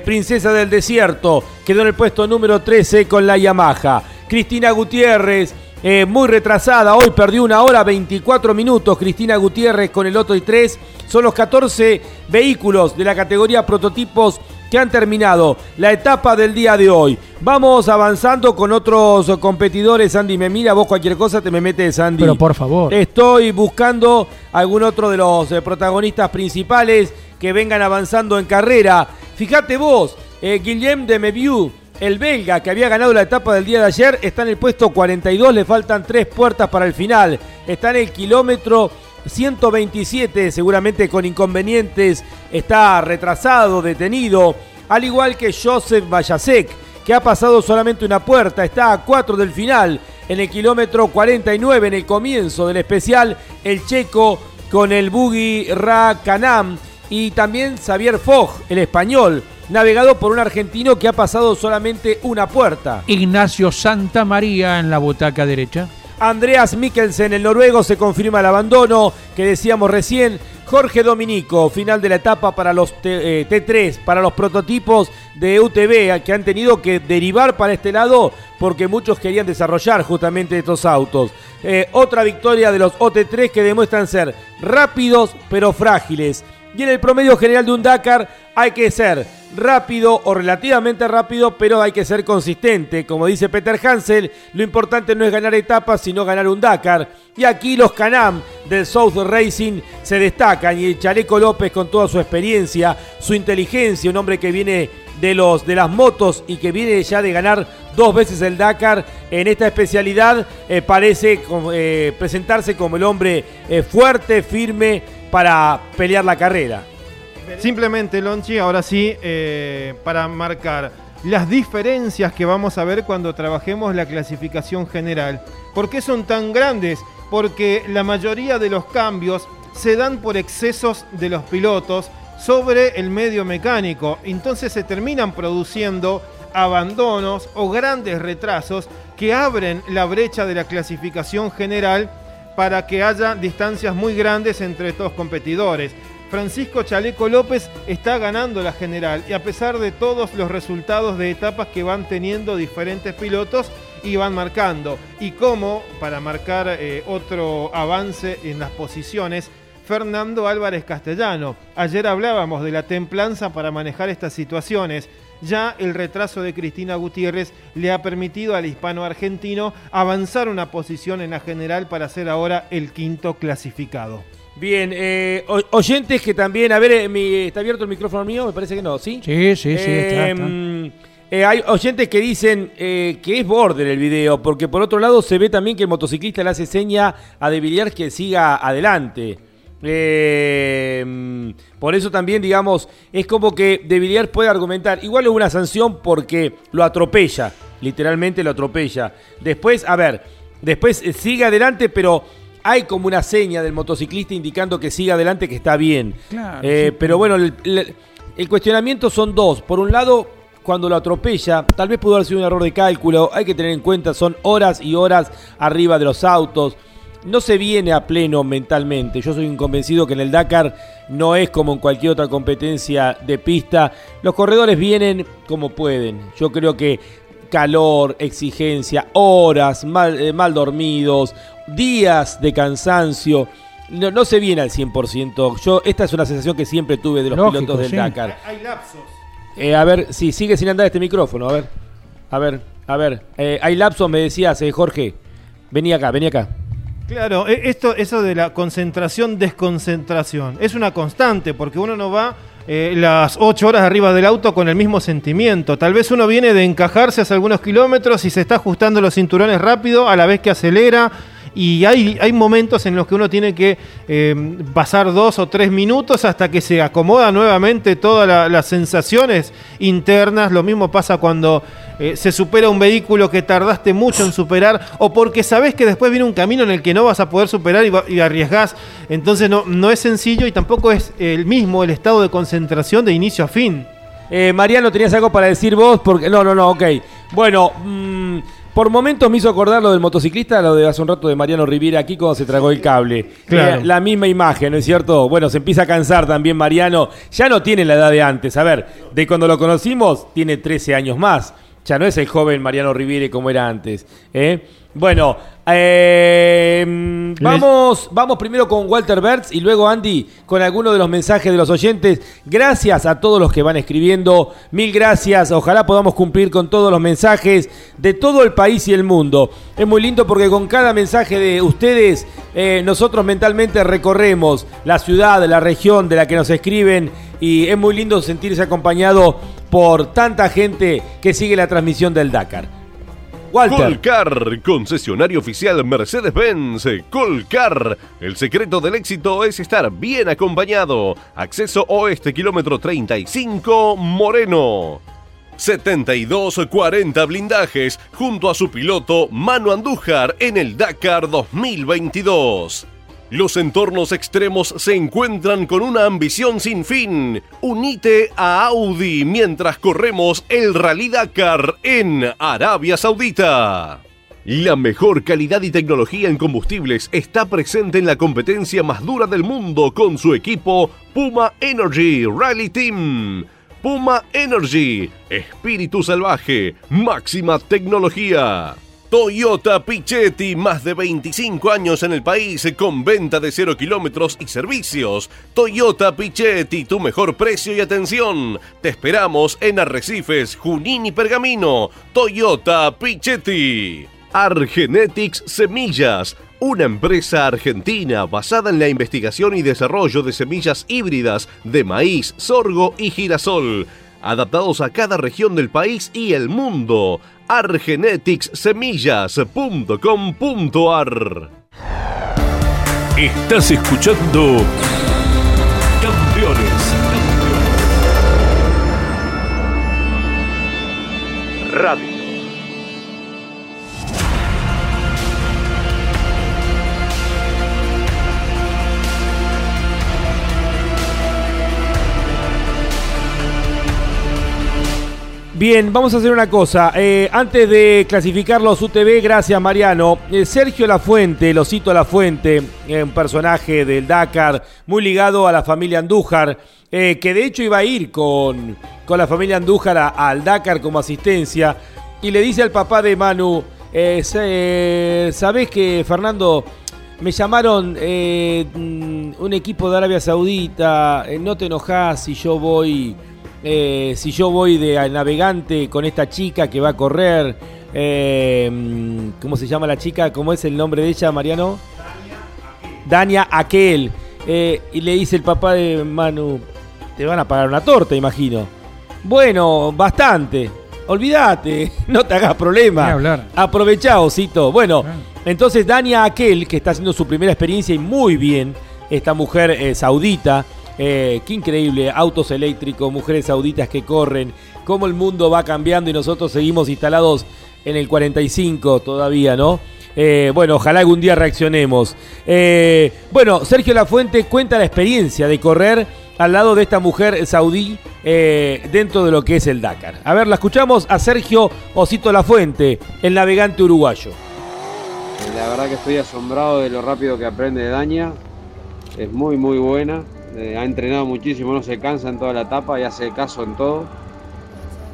princesa del desierto, quedó en el puesto número 13 con la Yamaha. Cristina Gutiérrez, eh, muy retrasada. Hoy perdió una hora 24 minutos. Cristina Gutiérrez con el Otto y 3. Son los 14 vehículos de la categoría prototipos que han terminado la etapa del día de hoy. Vamos avanzando con otros competidores. Andy, me mira, vos cualquier cosa te me metes, Andy. Pero por favor. Estoy buscando algún otro de los eh, protagonistas principales que vengan avanzando en carrera. Fíjate vos, eh, Guillem de Meviu el belga que había ganado la etapa del día de ayer está en el puesto 42, le faltan tres puertas para el final. Está en el kilómetro 127, seguramente con inconvenientes, está retrasado, detenido, al igual que Joseph Vallacek, que ha pasado solamente una puerta, está a 4 del final, en el kilómetro 49, en el comienzo del especial, el checo con el buggy Ra Kanam y también Xavier Fogg, el español, navegado por un argentino que ha pasado solamente una puerta. Ignacio Santa María en la butaca derecha. Andreas Mikkelsen, el noruego, se confirma el abandono que decíamos recién. Jorge Dominico, final de la etapa para los T, 3 eh, para los prototipos de UTV que han tenido que derivar para este lado porque muchos querían desarrollar justamente estos autos. Eh, otra victoria de los OT3 que demuestran ser rápidos pero frágiles. Y en el promedio general de un Dakar hay que ser rápido o relativamente rápido, pero hay que ser consistente. Como dice Peter Hansel, lo importante no es ganar etapas, sino ganar un Dakar. Y aquí los Canam del South Racing se destacan y el Chaleco López con toda su experiencia, su inteligencia, un hombre que viene de, los, de las motos y que viene ya de ganar dos veces el Dakar en esta especialidad, eh, parece eh, presentarse como el hombre eh, fuerte, firme para pelear la carrera. Simplemente, Lonchi, ahora sí, para marcar las diferencias que vamos a ver cuando trabajemos la clasificación general. ¿Por qué son tan grandes? Porque la mayoría de los cambios se dan por excesos de los pilotos sobre el medio mecánico. Entonces se terminan produciendo abandonos o grandes retrasos que abren la brecha de la clasificación general para que haya distancias muy grandes entre estos competidores. Francisco Chaleco López está ganando la general y a pesar de todos los resultados de etapas que van teniendo diferentes pilotos y van marcando. Y como, para marcar eh, otro avance en las posiciones, Fernando Álvarez Castellano. Ayer hablábamos de la templanza para manejar estas situaciones. Ya el retraso de Cristina Gutiérrez le ha permitido al hispano argentino avanzar una posición en la general para ser ahora el quinto clasificado. Bien, eh, oyentes que también, a ver, eh, ¿está abierto el micrófono mío? Me parece que no, ¿sí? Sí, sí, sí. Em, eh, hay oyentes que dicen que es border el video, porque por otro lado se ve también que el motociclista le hace seña a De Villiers que siga adelante. Eh, por eso también, digamos, es como que De Villiers puede argumentar, igual es una sanción porque lo atropella, literalmente lo atropella. Después, a ver, después eh, sigue adelante, pero hay como una seña del motociclista indicando que sigue adelante, que está bien. Eh, pero bueno, el, el cuestionamiento son dos. Por un lado, cuando lo atropella, tal vez pudo haber sido un error de cálculo, hay que tener en cuenta, son horas y horas arriba de los autos no se viene a pleno mentalmente. Yo soy un convencido que en el Dakar no es como en cualquier otra competencia de pista. Los corredores vienen como pueden. Yo creo que calor, exigencia, horas, mal, eh, mal dormidos, días de cansancio. No, no se viene al 100%. Yo, esta es una sensación que siempre tuve de los Lógico, pilotos del sí. Dakar. Hay lapsos. Eh, a ver, si sigue sin andar este micrófono, a ver. A ver, a ver. Eh, hay lapsos, me decías, eh, Jorge. Vení acá, vení acá. Claro, e- esto, eso de la concentración, desconcentración, es una constante, porque uno no va eh, las ocho horas arriba del auto con el mismo sentimiento. Tal vez uno viene de encajarse hace algunos kilómetros y se está ajustando los cinturones rápido a la vez que acelera. Y hay, hay momentos en los que uno tiene que eh, pasar dos o tres minutos hasta que se acomoda nuevamente todas la- las sensaciones internas. Lo mismo pasa cuando eh, se supera un vehículo que tardaste mucho en superar o porque sabes que después viene un camino en el que no vas a poder superar y, y arriesgás. Entonces no, no es sencillo y tampoco es el mismo el estado de concentración de inicio a fin. Eh, Mariano, ¿tenías algo para decir vos? Porque No, no, no, ok. Bueno, mm, por momentos me hizo acordar lo del motociclista, lo de hace un rato de Mariano Riviera aquí cuando se tragó el cable. Claro. Eh, la misma imagen, ¿no es cierto? Bueno, se empieza a cansar también Mariano. Ya no tiene la edad de antes. A ver, de cuando lo conocimos, tiene 13 años más. Ya no es el joven Mariano Riviere como era antes. ¿eh? Bueno, eh, mm, vamos, vamos primero con Walter Bertz y luego Andy con algunos de los mensajes de los oyentes. Gracias a todos los que van escribiendo. Mil gracias. Ojalá podamos cumplir con todos los mensajes de todo el país y el mundo. Es muy lindo porque con cada mensaje de ustedes eh, nosotros mentalmente recorremos la ciudad, la región de la que nos escriben y es muy lindo sentirse acompañado por tanta gente que sigue la transmisión del Dakar. Walter. Colcar, concesionario oficial Mercedes-Benz. Colcar, el secreto del éxito es estar bien acompañado. Acceso oeste, kilómetro 35, Moreno. 7240 blindajes junto a su piloto Manu Andújar en el Dakar 2022. Los entornos extremos se encuentran con una ambición sin fin. Unite a Audi mientras corremos el Rally Dakar en Arabia Saudita. La mejor calidad y tecnología en combustibles está presente en la competencia más dura del mundo con su equipo Puma Energy Rally Team. Puma Energy, espíritu salvaje, máxima tecnología. Toyota Pichetti, más de 25 años en el país con venta de 0 kilómetros y servicios. Toyota Pichetti, tu mejor precio y atención. Te esperamos en Arrecifes, Junín y Pergamino. Toyota Pichetti. Argenetics Semillas, una empresa argentina basada en la investigación y desarrollo de semillas híbridas de maíz, sorgo y girasol, adaptados a cada región del país y el mundo. argeneticssemillas.com.ar Estás escuchando Campeones. Radio. Bien, vamos a hacer una cosa. Eh, antes de clasificar los UTV, gracias Mariano. Eh, Sergio Lafuente, lo cito a Lafuente, eh, un personaje del Dakar, muy ligado a la familia Andújar, eh, que de hecho iba a ir con, con la familia Andújar al Dakar como asistencia, y le dice al papá de Manu, ¿sabés que Fernando... Me llamaron mm, un equipo de Arabia Saudita, no te enojas si yo voy eh, si yo voy de navegante con esta chica que va a correr, eh, ¿cómo se llama la chica? ¿Cómo es el nombre de ella, Mariano? Dania Aquel. Eh, y le dice el papá de Manu, te van a pagar una torta, imagino. Bueno, bastante. Olvídate, no te hagas problema. Aprovechá, Osito. Bueno, entonces Dania Aquel, que está haciendo su primera experiencia y muy bien, esta mujer eh, saudita, eh, qué increíble, autos eléctricos, mujeres sauditas que corren, cómo el mundo va cambiando y nosotros seguimos instalados en el 45 todavía, ¿no? Eh, bueno, ojalá algún día reaccionemos. Eh, bueno, Sergio Lafuente cuenta la experiencia de correr al lado de esta mujer saudí dentro de lo que es el Dakar. A ver, la escuchamos a Sergio Osito Lafuente, el navegante uruguayo. La verdad que estoy asombrado de lo rápido que aprende Daña. Es muy, muy buena. Eh, ha entrenado muchísimo, no se cansa en toda la etapa y hace caso en todo.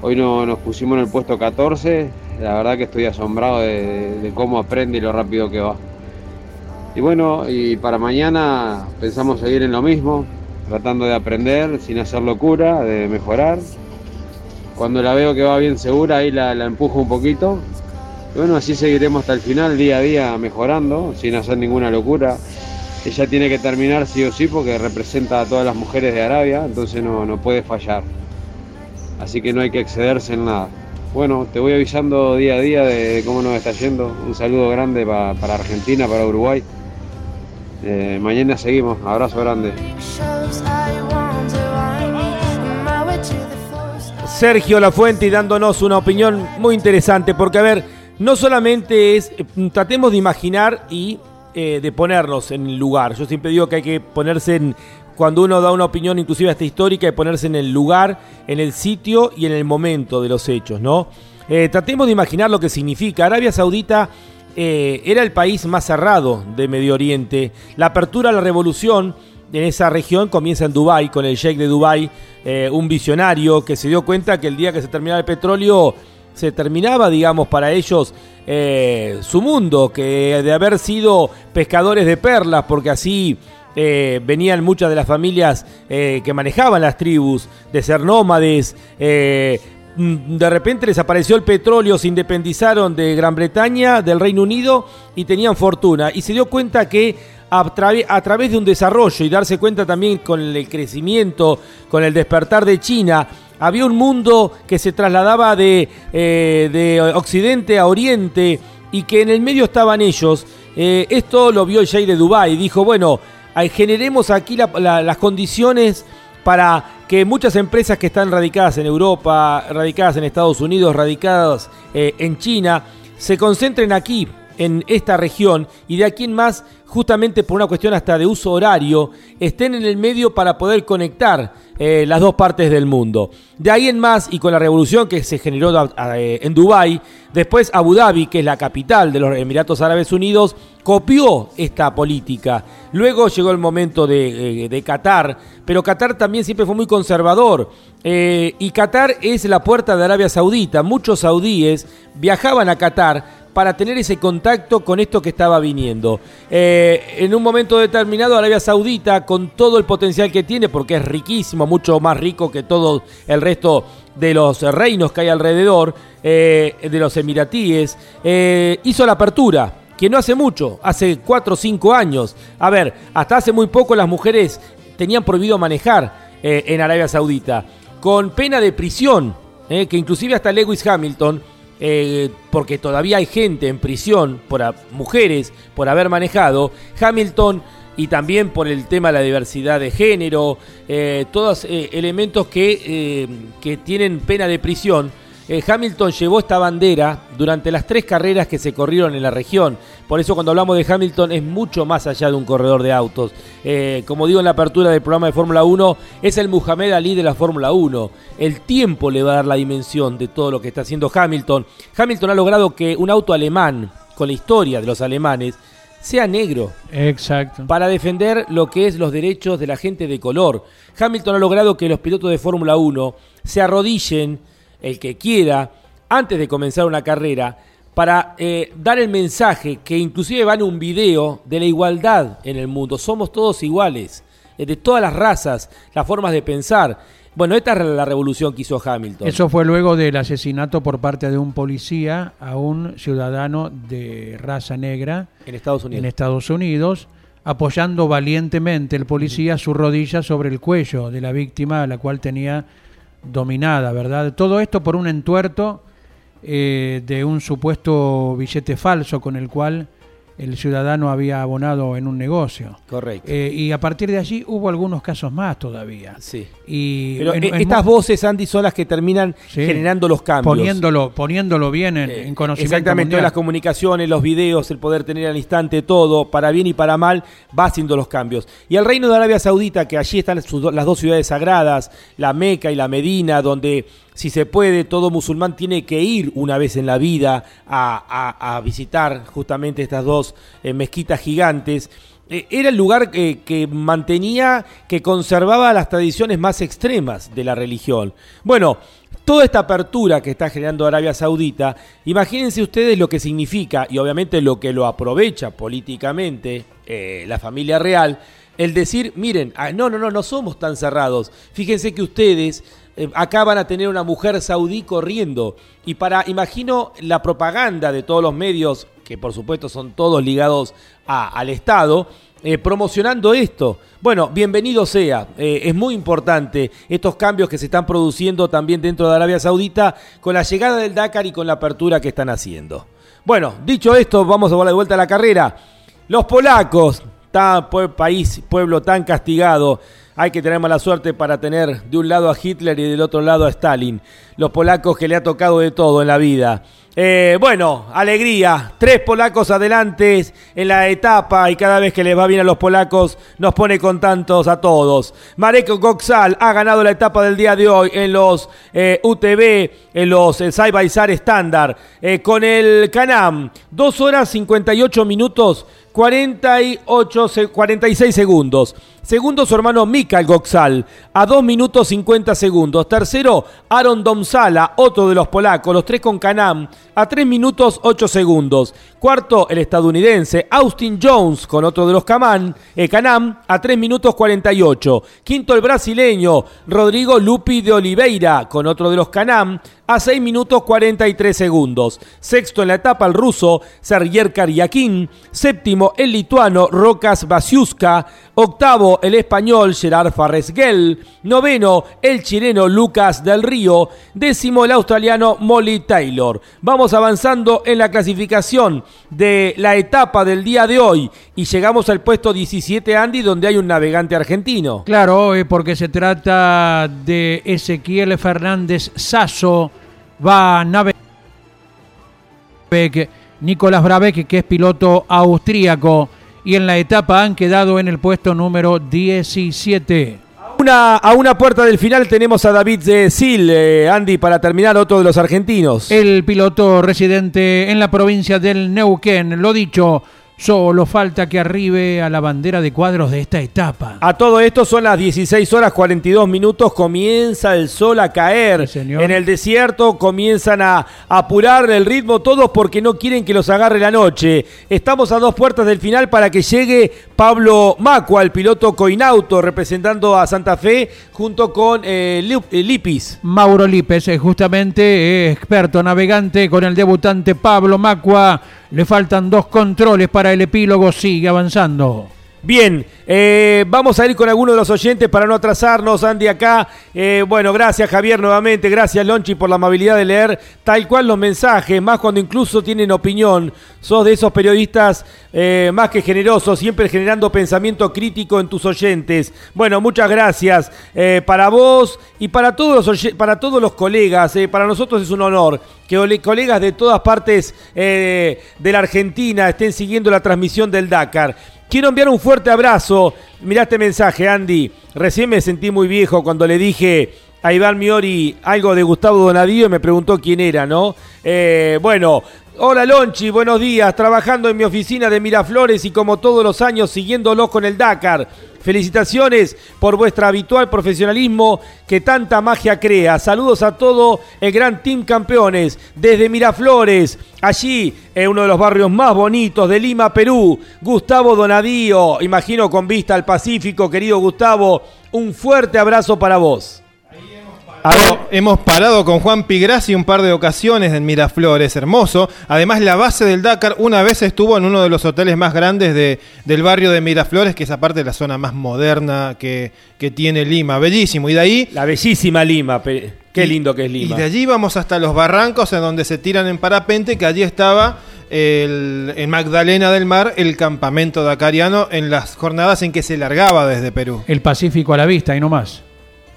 Hoy no, nos pusimos en el puesto 14. La verdad que estoy asombrado de, cómo aprende y lo rápido que va. Y bueno, y para mañana pensamos seguir en lo mismo, tratando de aprender sin hacer locura, de mejorar. Cuando la veo que va bien segura, ahí la, la empujo un poquito. Y bueno, así seguiremos hasta el final, día a día, mejorando, sin hacer ninguna locura. Ella tiene que terminar sí o sí porque representa a todas las mujeres de Arabia, entonces no, no puede fallar. Así que no hay que excederse en nada. Bueno, te voy avisando día a día de, cómo nos está yendo. Un saludo grande pa- para Argentina, para Uruguay. Eh, mañana seguimos. Abrazo grande. Sergio Lafuente dándonos una opinión muy interesante, porque a ver, no solamente es, eh, tratemos de imaginar y eh, de ponernos en el lugar. Yo siempre digo que hay que ponerse en, cuando uno da una opinión inclusive hasta histórica, que ponerse en el lugar, en el sitio y en el momento de los hechos, ¿no? Eh, tratemos de imaginar lo que significa. Arabia Saudita eh, era el país más cerrado de Medio Oriente. La apertura a la revolución en esa región comienza en Dubái, con el sheikh de Dubái, un visionario que se dio cuenta que el día que se terminaba el petróleo se terminaba, digamos, para ellos eh, su mundo, que de haber sido pescadores de perlas, porque así eh, venían muchas de las familias eh, que manejaban las tribus, de ser nómades, mm, de repente les apareció el petróleo, se independizaron de Gran Bretaña, del Reino Unido y tenían fortuna. Y se dio cuenta que a, a través de un desarrollo y darse cuenta también con el crecimiento, con el despertar de China, había un mundo que se trasladaba de, eh, de Occidente a Oriente y que en el medio estaban ellos. Eh, esto lo vio Sheikh de Dubái dijo, bueno, ahí generemos aquí la- la- las condiciones para que muchas empresas que están radicadas en Europa, radicadas en Estados Unidos, radicadas eh, en China, se concentren aquí, en esta región, y de aquí en más, justamente por una cuestión hasta de uso horario, estén en el medio para poder conectar eh, las dos partes del mundo. De ahí en más, y con la revolución que se generó eh, en Dubái, después Abu Dhabi, que es la capital de los Emiratos Árabes Unidos, copió esta política. Luego llegó el momento de, eh, de Qatar, pero Qatar también siempre fue muy conservador. Y Qatar es la puerta de Arabia Saudita. Muchos saudíes viajaban a Qatar para tener ese contacto con esto que estaba viniendo. Eh, en un momento determinado, Arabia Saudita, con todo el potencial que tiene, porque es riquísimo, mucho más rico que todo el resto de los reinos que hay alrededor, eh, de los emiratíes, eh, hizo la apertura que no hace mucho, hace 4 o 5 años. A ver, hasta hace muy poco las mujeres tenían prohibido manejar en Arabia Saudita, con pena de prisión, que inclusive hasta Lewis Hamilton, eh, porque todavía hay gente en prisión, por mujeres, por haber manejado, Hamilton y también por el tema de la diversidad de género, eh, todos eh, elementos que, eh, que tienen pena de prisión. Eh, Hamilton llevó esta bandera durante las tres carreras que se corrieron en la región. Por eso cuando hablamos de Hamilton es mucho más allá de un corredor de autos. Eh, como digo en la apertura del programa de Fórmula 1, es el Muhammad Ali de la Fórmula 1. El tiempo le va a dar la dimensión de todo lo que está haciendo Hamilton. Hamilton ha logrado que un auto alemán, con la historia de los alemanes, sea negro Exacto. para defender lo que es los derechos de la gente de color. Hamilton ha logrado que los pilotos de Fórmula 1 se arrodillen, el que quiera, antes de comenzar una carrera, para eh, dar el mensaje que inclusive va en un video de la igualdad en el mundo. Somos todos iguales, de todas las razas, las formas de pensar. Bueno, esta es la revolución que hizo Hamilton. Eso fue luego del asesinato por parte de un policía a un ciudadano de raza negra en Estados Unidos. en Estados Unidos, apoyando valientemente el policía su rodilla sobre el cuello de la víctima, a la cual tenía dominada, ¿verdad? Todo esto por un entuerto eh, de un supuesto billete falso con el cual el ciudadano había abonado en un negocio. Correcto. Eh, y a partir de allí hubo algunos casos más todavía. Sí. Y Pero en- eh, en estas voces, Andy, son las que terminan Sí. generando los cambios. Poniéndolo, poniéndolo bien en, en conocimiento Exactamente, todas las comunicaciones, los videos, el poder tener al instante todo, para bien y para mal, va haciendo los cambios. Y el Reino de Arabia Saudita, que allí están sus las dos ciudades sagradas, la Meca y la Medina, donde si se puede, todo musulmán tiene que ir una vez en la vida a, visitar justamente estas dos eh, mezquitas gigantes. eh, era el lugar que, que mantenía, que conservaba las tradiciones más extremas de la religión. Bueno, toda esta apertura que está generando Arabia Saudita, imagínense ustedes lo que significa y obviamente lo que lo aprovecha políticamente eh, la familia real, el decir, miren, ah, no, no, no, no somos tan cerrados. Fíjense que ustedes eh, acá van a tener una mujer saudí corriendo. Y para, imagino, la propaganda de todos los medios, que por supuesto son todos ligados al Estado, eh, promocionando esto. Bueno, bienvenido sea. Eh, es muy importante estos cambios que se están produciendo también dentro de Arabia Saudita con la llegada del Dakar y con la apertura que están haciendo. Bueno, dicho esto, vamos a darle de vuelta a la carrera. Los polacos, tan país, pueblo tan castigado, hay que tener mala suerte para tener de un lado a Hitler y del otro lado a Stalin. Los polacos que le ha tocado de todo en la vida. Eh, bueno, alegría. Tres polacos adelante en la etapa y cada vez que les va bien a los polacos nos pone contentos a todos. Marek Goxal ha ganado la etapa del día de hoy en los eh, UTV, en los eh, Side by Side Standard, eh, con el Canam. 2 horas 58 minutos 48, se- 46 segundos. Segundo, su hermano Mikael Goxal, a 2 minutos 50 segundos. Tercero, Aaron Domsala, otro de los polacos, los tres con Canam, a 3 minutos 8 segundos. Cuarto, el estadounidense Austin Jones, con otro de los Caman, eh, Canam, a 3 minutos 48. Quinto, el brasileño Rodrigo Lupi de Oliveira, con otro de los Canam, a 6 minutos 43 segundos. Sexto en la etapa el ruso Sergier Karyakin. Séptimo el lituano Rokas Basiuska. Octavo el español Gerard Farresguel. Noveno el chileno Lucas del Río. Décimo el australiano Molly Taylor. Vamos avanzando en la clasificación de la etapa del día de hoy y llegamos al puesto 17 Andy donde hay un navegante argentino. Claro, eh, porque se trata de Ezequiel Fernández Sasso, va a navegar. Nicolás Brabeck, que es piloto austríaco, y en la etapa han quedado en el puesto número 17. Una, a una puerta del final tenemos a David eh, Sil, eh, Andy, para terminar otro de los argentinos. El piloto residente en la provincia del Neuquén, lo dicho, solo falta que arribe a la bandera de cuadros de esta etapa. A todo esto son las 16 horas 42 minutos, comienza el sol a caer. En el desierto comienzan a apurar el ritmo todos porque no quieren que los agarre la noche. Estamos a dos puertas del final para que llegue Pablo Macua, el piloto Coinauto, representando a Santa Fe junto con eh, eh, Lipis. Mauro Lípez, eh, justamente experto navegante con el debutante Pablo Macua. Le faltan dos controles para el epílogo, sigue avanzando. Bien, eh, vamos a ir con algunos de los oyentes para no atrasarnos, Andy, acá. Eh, bueno, gracias Javier nuevamente, gracias Lonchi por la amabilidad de leer tal cual los mensajes, más cuando incluso tienen opinión. Sos de esos periodistas eh, más que generosos, siempre generando pensamiento crítico en tus oyentes. Bueno, muchas gracias para vos y para todos los, para todos los colegas. para nosotros es un honor que ole- colegas de todas partes de la Argentina estén siguiendo la transmisión del Dakar. Quiero enviar un fuerte abrazo. Mirá este mensaje, Andy. Recién me sentí muy viejo cuando le dije a Iván Miori algo de Gustavo Donadío y me preguntó quién era, ¿no? Eh, bueno, hola Lonchi, buenos días. Trabajando en mi oficina de Miraflores y como todos los años siguiéndolo con el Dakar. Felicitaciones por vuestro habitual profesionalismo que tanta magia crea. Saludos a todo el gran Team Campeones desde Miraflores, allí en uno de los barrios más bonitos de Lima, Perú. Gustavo Donadío, imagino con vista al Pacífico, querido Gustavo, un fuerte abrazo para vos. Hemos- Hemos parado con Juan Pigrassi un par de ocasiones en Miraflores, hermoso. Además, la base del Dakar una vez estuvo en uno de los hoteles más grandes de- del barrio de Miraflores, que es aparte la zona más moderna que, que tiene Lima. Bellísimo. Y de ahí. La bellísima Lima. Qué lindo que es Lima. Y de allí vamos hasta los barrancos en donde se tiran en parapente, que allí estaba el- en Magdalena del Mar el campamento dakariano en las jornadas en que se largaba desde Perú. El Pacífico a la vista y no más.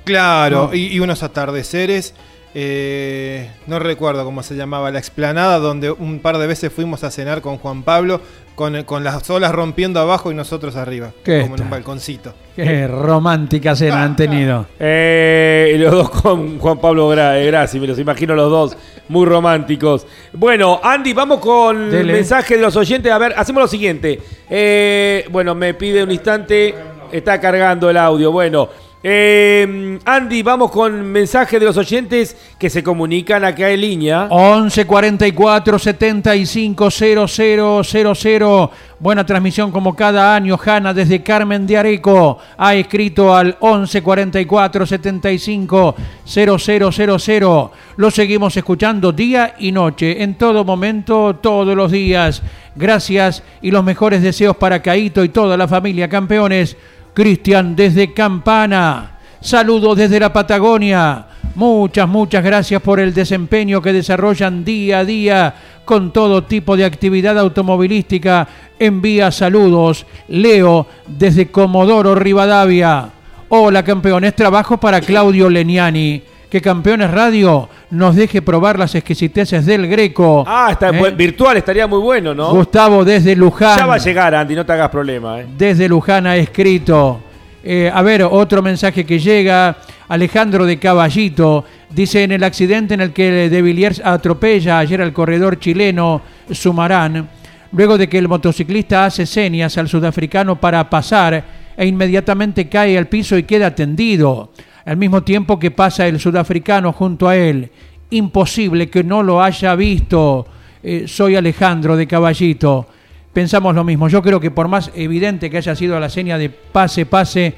Claro, No. y, y unos atardeceres eh, no recuerdo cómo se llamaba, la explanada donde un par de veces fuimos a cenar con Juan Pablo, con, con las olas rompiendo abajo y nosotros arriba, ¿Qué como en un balconcito. Qué romántica cena han tenido. Eh, y los dos con Juan Pablo Gra eh, Grassi, me los imagino los dos, muy románticos. Bueno, Andy, vamos con el mensaje de los oyentes. A ver, hacemos lo siguiente. Eh, bueno, me pide un instante, está cargando el audio. Bueno, eh, Andy, vamos con mensaje de los oyentes que se comunican acá en línea. 11 44 75 0000. Buena transmisión como cada año. Hanna desde Carmen de Areco ha escrito al 11 44 75 0000. Lo seguimos escuchando día y noche, en todo momento, todos los días. Gracias y los mejores deseos para Caito y toda la familia campeones. Cristian desde Campana. Saludos desde la Patagonia. Muchas, muchas gracias por el desempeño que desarrollan día a día con todo tipo de actividad automovilística. Envía saludos. Leo desde Comodoro Rivadavia. Hola campeones, trabajo para Claudio Leniani. Que Campeones Radio nos deje probar las exquisiteces del Greco. Ah, está ¿Eh? virtual, estaría muy bueno, ¿no? Gustavo desde Luján. Ya va a llegar, Andy, no te hagas problema. ¿eh? Desde Luján ha escrito. Eh, a ver, otro mensaje que llega. Alejandro de Caballito dice: En el accidente en el que De Villiers atropella ayer al corredor chileno Sumarán, luego de que el motociclista hace señas al sudafricano para pasar e inmediatamente cae al piso y queda tendido, al mismo tiempo que pasa el sudafricano junto a él. Imposible que no lo haya visto. Eh, soy Alejandro de Caballito pensamos lo mismo. Yo creo que por más evidente que haya sido la seña de pase, pase,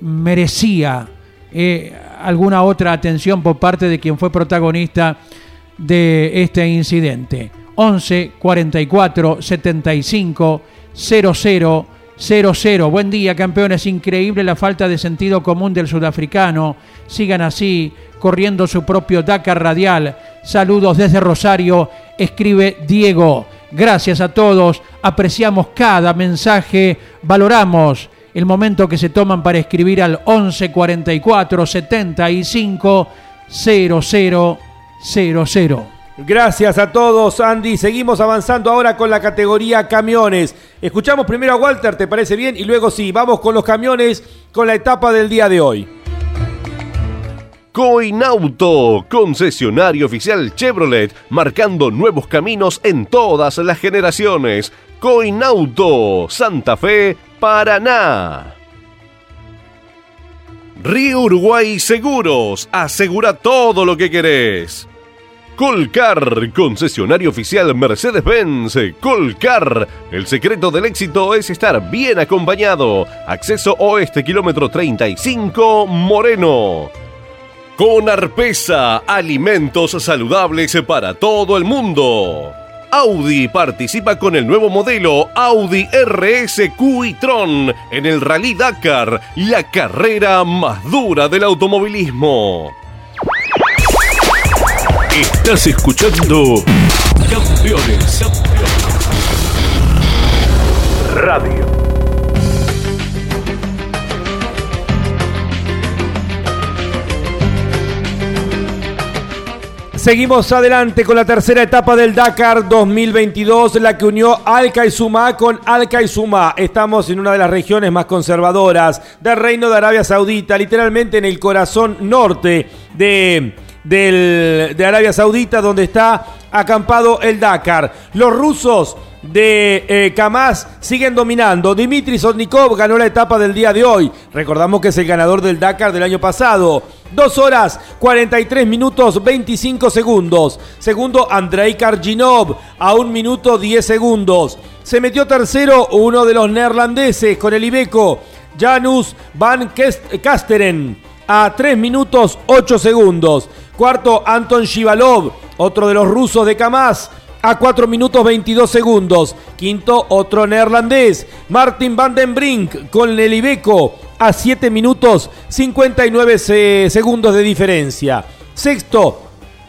merecía eh, alguna otra atención por parte de quien fue protagonista de este incidente. 11 44 75 00 00. Buen día, campeones. Increíble la falta de sentido común del sudafricano. Sigan así, corriendo su propio Dakar radial. Saludos desde Rosario. Escribe Diego. Gracias a todos. Apreciamos cada mensaje. Valoramos el momento que se toman para escribir al 11 44 75 00 00. Gracias a todos, Andy. Seguimos avanzando ahora con la categoría camiones. Escuchamos primero a Walter, ¿te parece bien? Y luego sí, vamos con los camiones con la etapa del día de hoy. Coinauto, concesionario oficial Chevrolet, marcando nuevos caminos en todas las generaciones. Coinauto, Santa Fe, Paraná. Río Uruguay Seguros, asegura todo lo que querés. Colcar, concesionario oficial Mercedes-Benz. Colcar, el secreto del éxito es estar bien acompañado. Acceso oeste, kilómetro 35, Moreno. Con Arpesa, alimentos saludables para todo el mundo. Audi participa con el nuevo modelo Audi RSQ y Tron en el Rally Dakar, la carrera más dura del automovilismo. Estás escuchando Campeones. Radio. Seguimos adelante con la tercera etapa del Dakar 2022, la que unió Sumá con Sumá. Estamos en una de las regiones más conservadoras del Reino de Arabia Saudita, literalmente en el corazón norte de, del- de Arabia Saudita, donde está acampado el Dakar. Los rusos de eh, Kamaz siguen dominando. Dimitri Sotnikov ganó la etapa del día de hoy. Recordamos que es el ganador del Dakar del año pasado. 2 horas 43 minutos 25 segundos. Segundo, Andrei Karginov a 1 minuto 10 segundos. Se metió tercero uno de los neerlandeses con el Ibeco, Janus Van Kasteren a 3 minutos 8 segundos. Cuarto, Anton Shivalov, otro de los rusos de Kamaz, a 4 minutos 22 segundos. Quinto, otro neerlandés, Martin van den Brink con el Ibeco a 7 minutos 59 se- segundos de diferencia. Sexto,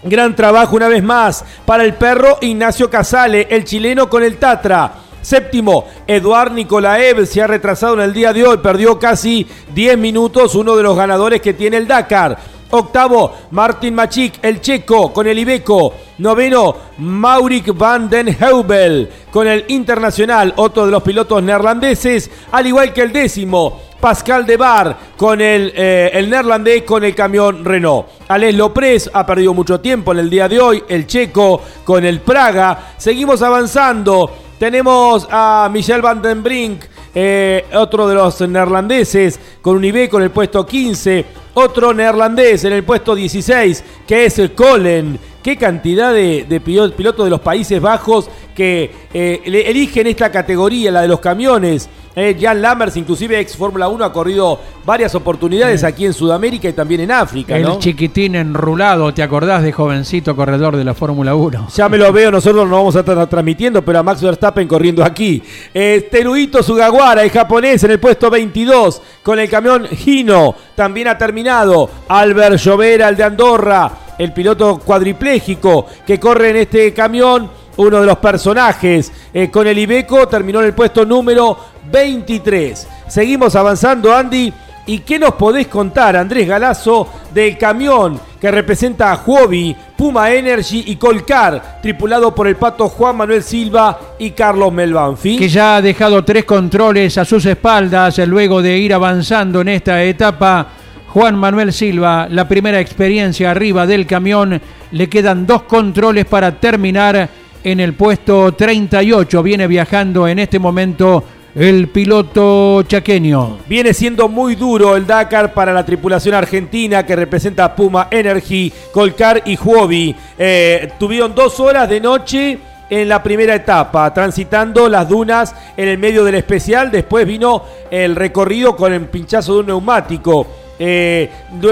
gran trabajo una vez más para el perro Ignacio Casale, el chileno con el Tatra. Séptimo, Eduard Nikolaev se ha retrasado en el día de hoy, perdió casi 10 minutos, uno de los ganadores que tiene el Dakar. Octavo, Martin Machik, el checo, con el Ibeco. Noveno, Maurik van den Heubel, con el Internacional, otro de los pilotos neerlandeses. Al igual que el décimo, Pascal de Bar con el, eh, el neerlandés con el camión Renault. Alex Lopres ha perdido mucho tiempo en el día de hoy, el checo con el Praga. Seguimos avanzando. Tenemos a Michel van den Brink, eh, otro de los neerlandeses, con un Ibeco en el puesto 15. Otro neerlandés en el puesto 16, que es Colen. Qué cantidad de, de pilotos de los Países Bajos que eh, eligen esta categoría, la de los camiones. Eh, Jan Lammers, inclusive ex Fórmula 1, ha corrido varias oportunidades aquí en Sudamérica y también en África. El ¿no? chiquitín enrulado, ¿te acordás de jovencito corredor de la Fórmula 1? Ya me lo veo, nosotros no vamos a estar transmitiendo, pero a Max Verstappen corriendo aquí. Eh, Teruito Sugawara, el japonés, en el puesto 22, con el camión Hino. También ha terminado Albert Llovera, el de Andorra, el piloto cuadripléjico que corre en este camión uno de los personajes eh, con el Ibeco, terminó en el puesto número 23. Seguimos avanzando, Andy. ¿Y qué nos podés contar, Andrés Galazo, del camión que representa a Huobi, Puma Energy y Colcar, tripulado por el pato Juan Manuel Silva y Carlos Melbanfi? Que ya ha dejado tres controles a sus espaldas luego de ir avanzando en esta etapa. Juan Manuel Silva, la primera experiencia arriba del camión, le quedan dos controles para terminar en el puesto 38. Viene viajando en este momento el piloto chaqueño. Viene siendo muy duro el Dakar para la tripulación argentina que representa Puma Energy, Colcar y Huobi. Eh, tuvieron dos horas de noche en la primera etapa, transitando las dunas en el medio del especial. Después vino el recorrido con el pinchazo de un neumático. Eh,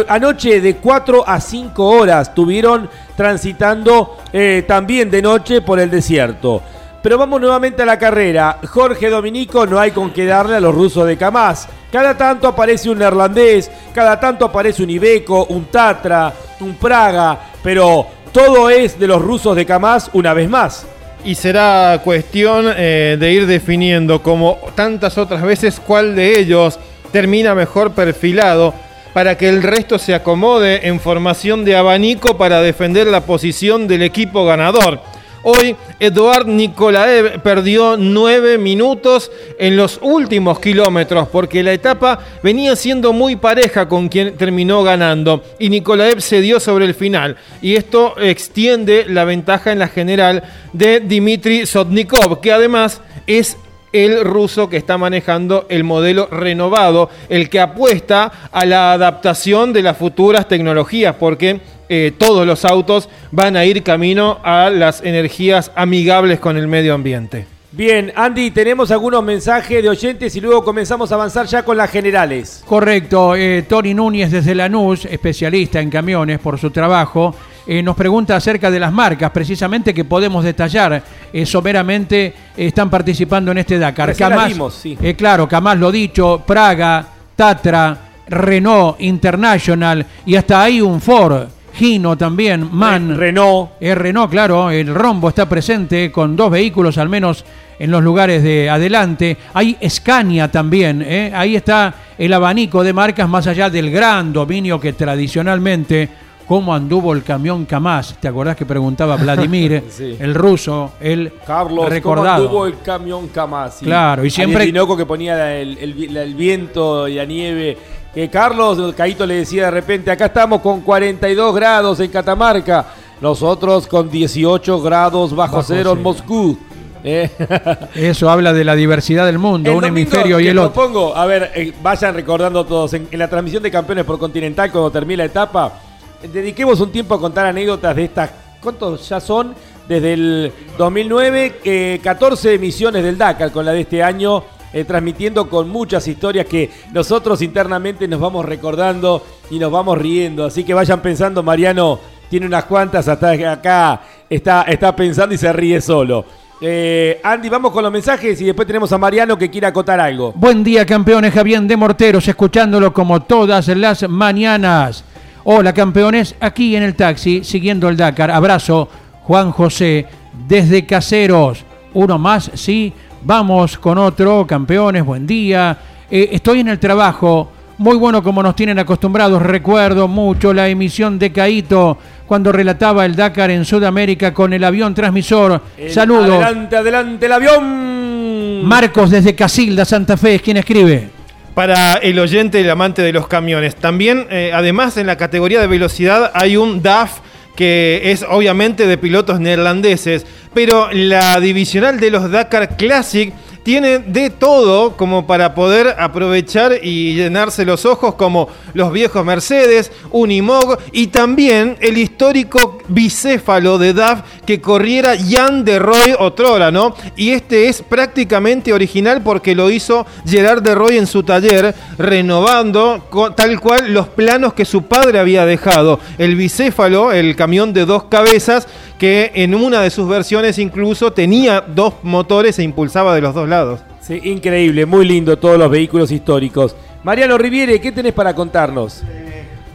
anoche de 4 a 5 horas estuvieron transitando eh, también de noche por el desierto. Pero vamos nuevamente a la carrera. Jorge Dominico no hay con qué darle a los rusos de Kamaz. Cada tanto aparece un neerlandés, cada tanto aparece un Ibeco, un Tatra, un Praga, pero todo es de los rusos de Kamaz una vez más. Y será cuestión eh, de ir definiendo, como tantas otras veces, cuál de ellos termina mejor perfilado para que el resto se acomode en formación de abanico para defender la posición del equipo ganador. Hoy Eduard Nikolaev perdió nueve minutos en los últimos kilómetros porque la etapa venía siendo muy pareja con quien terminó ganando y Nikolaev se dio sobre el final y esto extiende la ventaja en la general de Dmitry Sotnikov que además es el ruso que está manejando el modelo renovado, el que apuesta a la adaptación de las futuras tecnologías, porque eh, todos los autos van a ir camino a las energías amigables con el medio ambiente. Bien, Andy, tenemos algunos mensajes de oyentes y luego comenzamos a avanzar ya con las generales. Correcto, eh, Tony Núñez desde Lanús, especialista en camiones por su trabajo, eh, nos pregunta acerca de las marcas, precisamente que podemos detallar eh, someramente, están participando en este Dakar. Vimos, sí. eh, claro, Kamaz lo dicho, Praga, Tatra, Renault International y hasta ahí un Ford. Gino también, MAN. Renault. Eh, Renault, claro, el rombo está presente con dos vehículos al menos en los lugares de adelante. Hay Scania también, ¿eh? ahí está el abanico de marcas más allá del gran dominio que tradicionalmente, cómo anduvo el camión Kamaz. ¿Te acordás que preguntaba Vladimir, Sí. el ruso, el Carlos, recordado? ¿cómo anduvo el camión Kamaz? Claro, y siempre- El que ponía el, el- el viento y la nieve. Que Carlos, Caito le decía de repente, acá estamos con 42 grados en Catamarca, nosotros con 18 grados bajo, Bajo cero en. Moscú. Eh. Eso habla de la diversidad del mundo, El un hemisferio y el otro. propongo, a ver, eh, vayan recordando todos, en, en la transmisión de campeones por Continental, cuando termine la etapa, eh, dediquemos un tiempo a contar anécdotas de estas, ¿cuántos ya son? Desde el 2009, eh, 14 emisiones del Dakar con la de este año, eh, transmitiendo con muchas historias que nosotros internamente nos vamos recordando y nos vamos riendo. Así que vayan pensando, Mariano tiene unas cuantas, hasta acá está, está pensando y se ríe solo. Eh, Andy, vamos con los mensajes y después tenemos a Mariano que quiere acotar algo. Buen día, campeones. Javier de Morteros, escuchándolo como todas las mañanas. Hola, campeones. Aquí en el taxi, siguiendo el Dakar. Abrazo, Juan José, desde Caseros. Uno más, sí. Vamos con otro, campeones. Buen día. Eh, estoy en el trabajo. Muy bueno como nos tienen acostumbrados. Recuerdo mucho la emisión de Caito cuando relataba el Dakar en Sudamérica con el avión transmisor. El- Saludos. Adelante, adelante el avión. Marcos desde Casilda, Santa Fe, es quien escribe. Para el oyente el amante de los camiones. También, eh, además, en la categoría de velocidad hay un DAF que es obviamente de pilotos neerlandeses, pero la divisional de los Dakar Classic tiene de todo como para poder aprovechar y llenarse los ojos como los viejos Mercedes, Unimog y también el histórico bicéfalo de DAF que corriera Jan de Roy Otrora, ¿no? Y este es prácticamente original porque lo hizo Gerard de Roy en su taller, renovando tal cual los planos que su padre había dejado. El bicéfalo, el camión de dos cabezas, que en una de sus versiones incluso tenía dos motores e impulsaba de los dos lados. Sí, increíble, muy lindo todos los vehículos históricos. Mariano Riviere, ¿qué tenés para contarnos?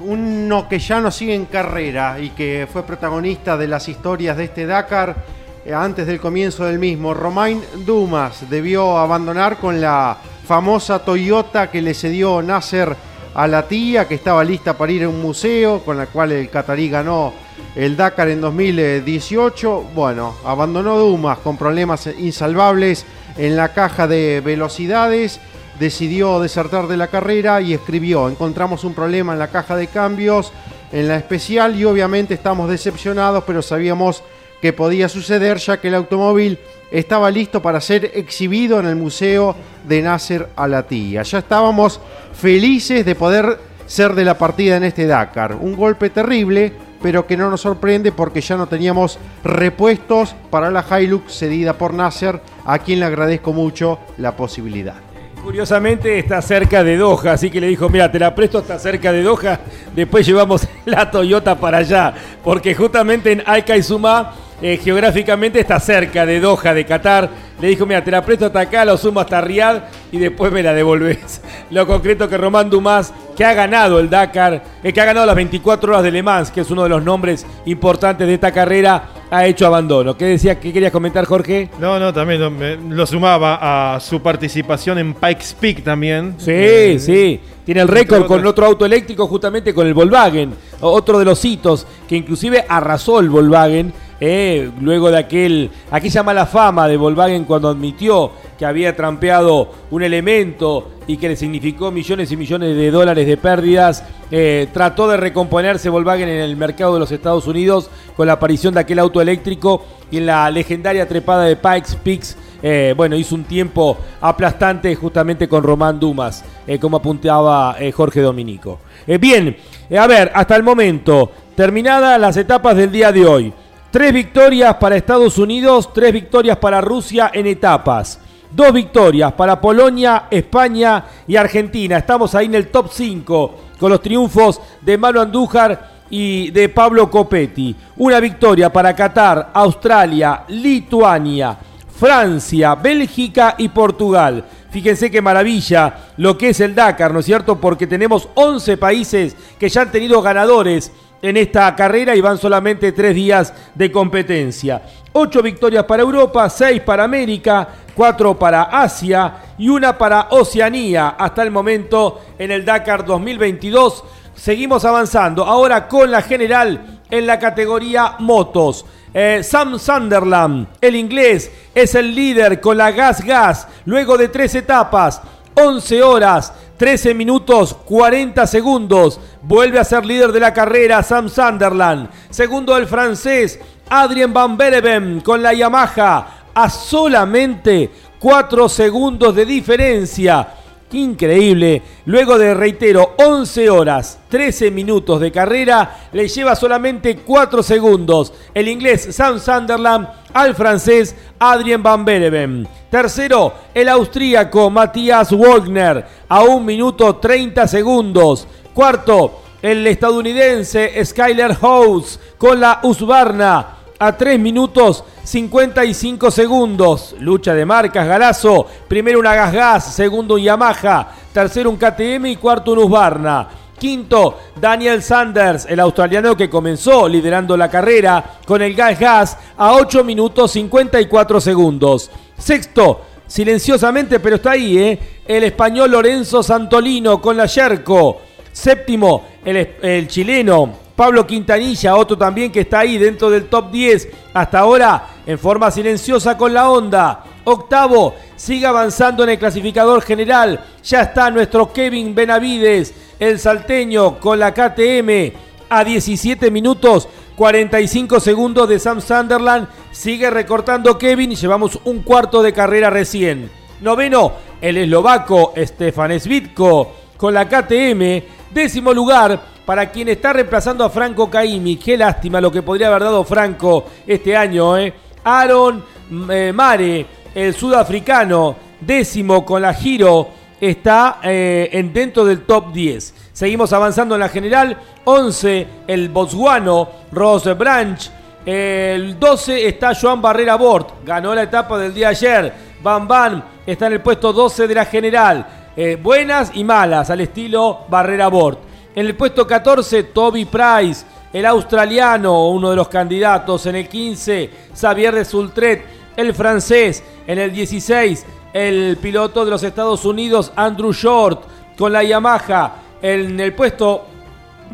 Uno que ya no sigue en carrera y que fue protagonista de las historias de este Dakar eh, antes del comienzo del mismo. Romain Dumas debió abandonar con la famosa Toyota que le cedió Nasser a la tía, que estaba lista para ir a un museo, con la cual el catarí ganó el Dakar en 2018. Bueno, abandonó Dumas con problemas insalvables en la caja de velocidades decidió desertar de la carrera y escribió, encontramos un problema en la caja de cambios, en la especial y obviamente estamos decepcionados, pero sabíamos que podía suceder ya que el automóvil estaba listo para ser exhibido en el Museo de Nasser Al-Attiyah. Ya estábamos felices de poder ser de la partida en este Dakar. Un golpe terrible, pero que no nos sorprende porque ya no teníamos repuestos para la Hilux cedida por Nasser, a quien le agradezco mucho la posibilidad. Curiosamente está cerca de Doha, así que le dijo, mira, te la presto, está cerca de Doha, después llevamos la Toyota para allá, porque justamente en Al Kaizuma, eh, geográficamente está cerca de Doha, de Qatar, le dijo, mira, te la presto hasta acá, lo sumo hasta Riyadh y después me la devolvés. Lo concreto que Román Dumas, que ha ganado el Dakar, eh, que ha ganado las 24 horas de Le Mans, que es uno de los nombres importantes de esta carrera, ha hecho abandono. ¿Qué decía, qué querías comentar, Jorge? No, no, también lo, me- lo sumaba a su participación en Pikes Peak también. Sí, Eh, sí. Tiene el récord con otro auto eléctrico, justamente con el Volkswagen. Otro de los hitos que inclusive arrasó el Volkswagen. Eh, luego de aquel, aquella mala fama de Volkswagen cuando admitió que había trampeado un elemento y que le significó millones y millones de dólares de pérdidas, eh, trató de recomponerse Volkswagen en el mercado de los Estados Unidos con la aparición de aquel auto eléctrico y en la legendaria trepada de Pikes Peaks eh, bueno, hizo un tiempo aplastante justamente con Román Dumas, como apuntaba Jorge Dominico. Bien, a ver, hasta el momento, terminadas las etapas del día de hoy. Tres victorias para Estados Unidos, tres victorias para Rusia en etapas. Dos victorias para Polonia, España y Argentina. Estamos ahí en el top 5 con los triunfos de Manu Andújar y de Pablo Copetti. Una victoria para Qatar, Australia, Lituania, Francia, Bélgica y Portugal. Fíjense qué maravilla lo que es el Dakar, ¿no es cierto? Porque tenemos 11 países que ya han tenido ganadores en esta carrera y van solamente tres días de competencia. Ocho victorias para Europa, seis para América, cuatro para Asia y una para Oceanía hasta el momento en el Dakar 2022. Seguimos avanzando ahora con la general en la categoría motos. Eh, Sam Sunderland, el inglés, es el líder con la Gas Gas luego de tres etapas. 11 horas, 13 minutos, 40 segundos. Vuelve a ser líder de la carrera Sam Sunderland. Segundo el francés Adrien Van Bereven con la Yamaha a solamente 4 segundos de diferencia. Increíble. Luego de, reitero, 11 horas, 13 minutos de carrera, le lleva solamente 4 segundos. El inglés Sam Sunderland al francés Adrien Van Bereven. Tercero, el austríaco Matías Wagner a 1 minuto 30 segundos. Cuarto, el estadounidense Skyler House con la Husqvarna a 3 minutos 55 segundos. Lucha de marcas, Galazo. Primero una Gas Gas, segundo un Yamaha, tercero un KTM y cuarto un Husqvarna. Quinto, Daniel Sanders, el australiano que comenzó liderando la carrera con el Gas Gas a 8 minutos 54 segundos. Sexto, silenciosamente, pero está ahí, ¿eh? El español Lorenzo Santolino con la Yerko. Séptimo, el, el chileno Pablo Quintanilla, otro también que está ahí dentro del top 10. Hasta ahora, en forma silenciosa con la onda. Octavo, sigue avanzando en el clasificador general. Ya está nuestro Kevin Benavides, el salteño, con la KTM a 17 minutos 45 segundos de Sam Sunderland. Sigue recortando Kevin y llevamos un cuarto de carrera recién. Noveno, el eslovaco Stefan Svitko con la KTM. Décimo lugar para quien está reemplazando a Franco Caimi. Qué lástima lo que podría haber dado Franco este año. ¿eh? Aaron eh, Mare, el sudafricano, décimo con la Giro, está eh, en dentro del top 10. Seguimos avanzando en la general. 11, el botsguano Ross Branch. El 12 está Joan Barrera Bort. Ganó la etapa del día ayer. Van Van está en el puesto 12 de la general. Eh, buenas y malas al estilo Barrera Bort. En el puesto 14, Toby Price, el australiano, uno de los candidatos. En el 15, Xavier de Sultret, el francés. En el 16, el piloto de los Estados Unidos, Andrew Short, con la Yamaha. En el puesto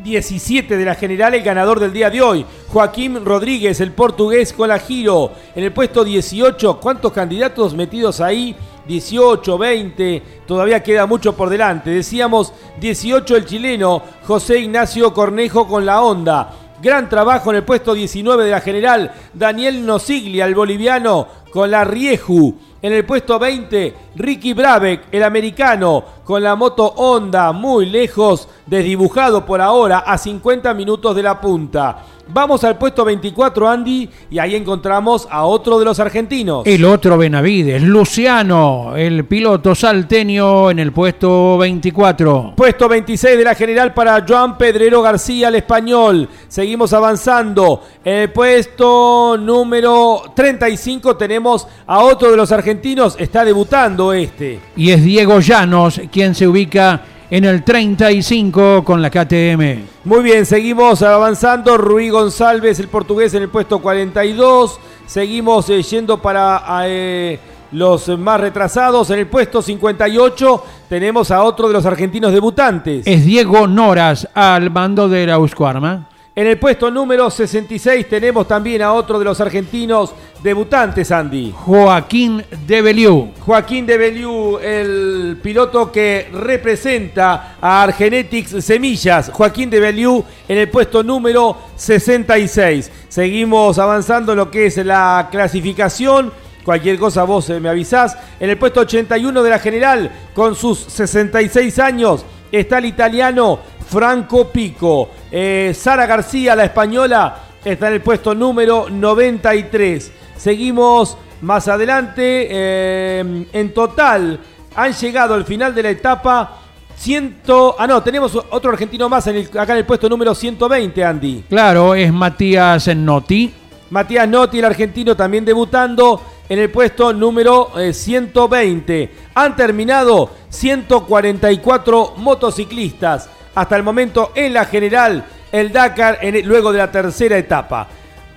17 de la general, el ganador del día de hoy, Joaquín Rodríguez, el portugués con la Giro. En el puesto 18, ¿cuántos candidatos metidos ahí? 18, 20, todavía queda mucho por delante. Decíamos 18 el chileno José Ignacio Cornejo con la Honda. Gran trabajo en el puesto 19 de la general Daniel Nosiglia, el boliviano con la Rieju. En el puesto 20, Ricky Brabeck, el americano, con la moto Honda, muy lejos, desdibujado por ahora, a 50 minutos de la punta. Vamos al puesto 24, Andy, y ahí encontramos a otro de los argentinos. El otro Benavides, Luciano, el piloto salteño en el puesto 24. Puesto 26 de la general para Joan Pedrero García, el español. Seguimos avanzando. En el puesto número 35 tenemos a otro de los argentinos. Está debutando este. Y es Diego Llanos quien se ubica en el 35 con la KTM. Muy bien, seguimos avanzando. Rui González, el portugués, en el puesto 42. Seguimos eh, yendo para eh, los más retrasados. En el puesto 58 tenemos a otro de los argentinos debutantes. Es Diego Noras al mando de la Uscuarma. En el puesto número 66 tenemos también a otro de los argentinos debutantes, Andy. Joaquín de Beliú. Joaquín de Beliú, el piloto que representa a Argenetics Semillas. Joaquín de Beliú en el puesto número 66. Seguimos avanzando en lo que es la clasificación. Cualquier cosa vos eh, me avisás. En el puesto 81 de la general, con sus 66 años, está el italiano Franco Pico. Eh, Sara García, la española, está en el puesto número 93. Seguimos más adelante. eh, en total han llegado al final de la etapa 100... Ah, no, tenemos otro argentino más en el- acá en el puesto número 120, Andy. Claro, es Matías Notti. Matías Notti, el argentino, también debutando en el puesto número eh, 120. Han terminado 144 motociclistas hasta el momento en la general, el Dakar, en el- luego de la tercera etapa.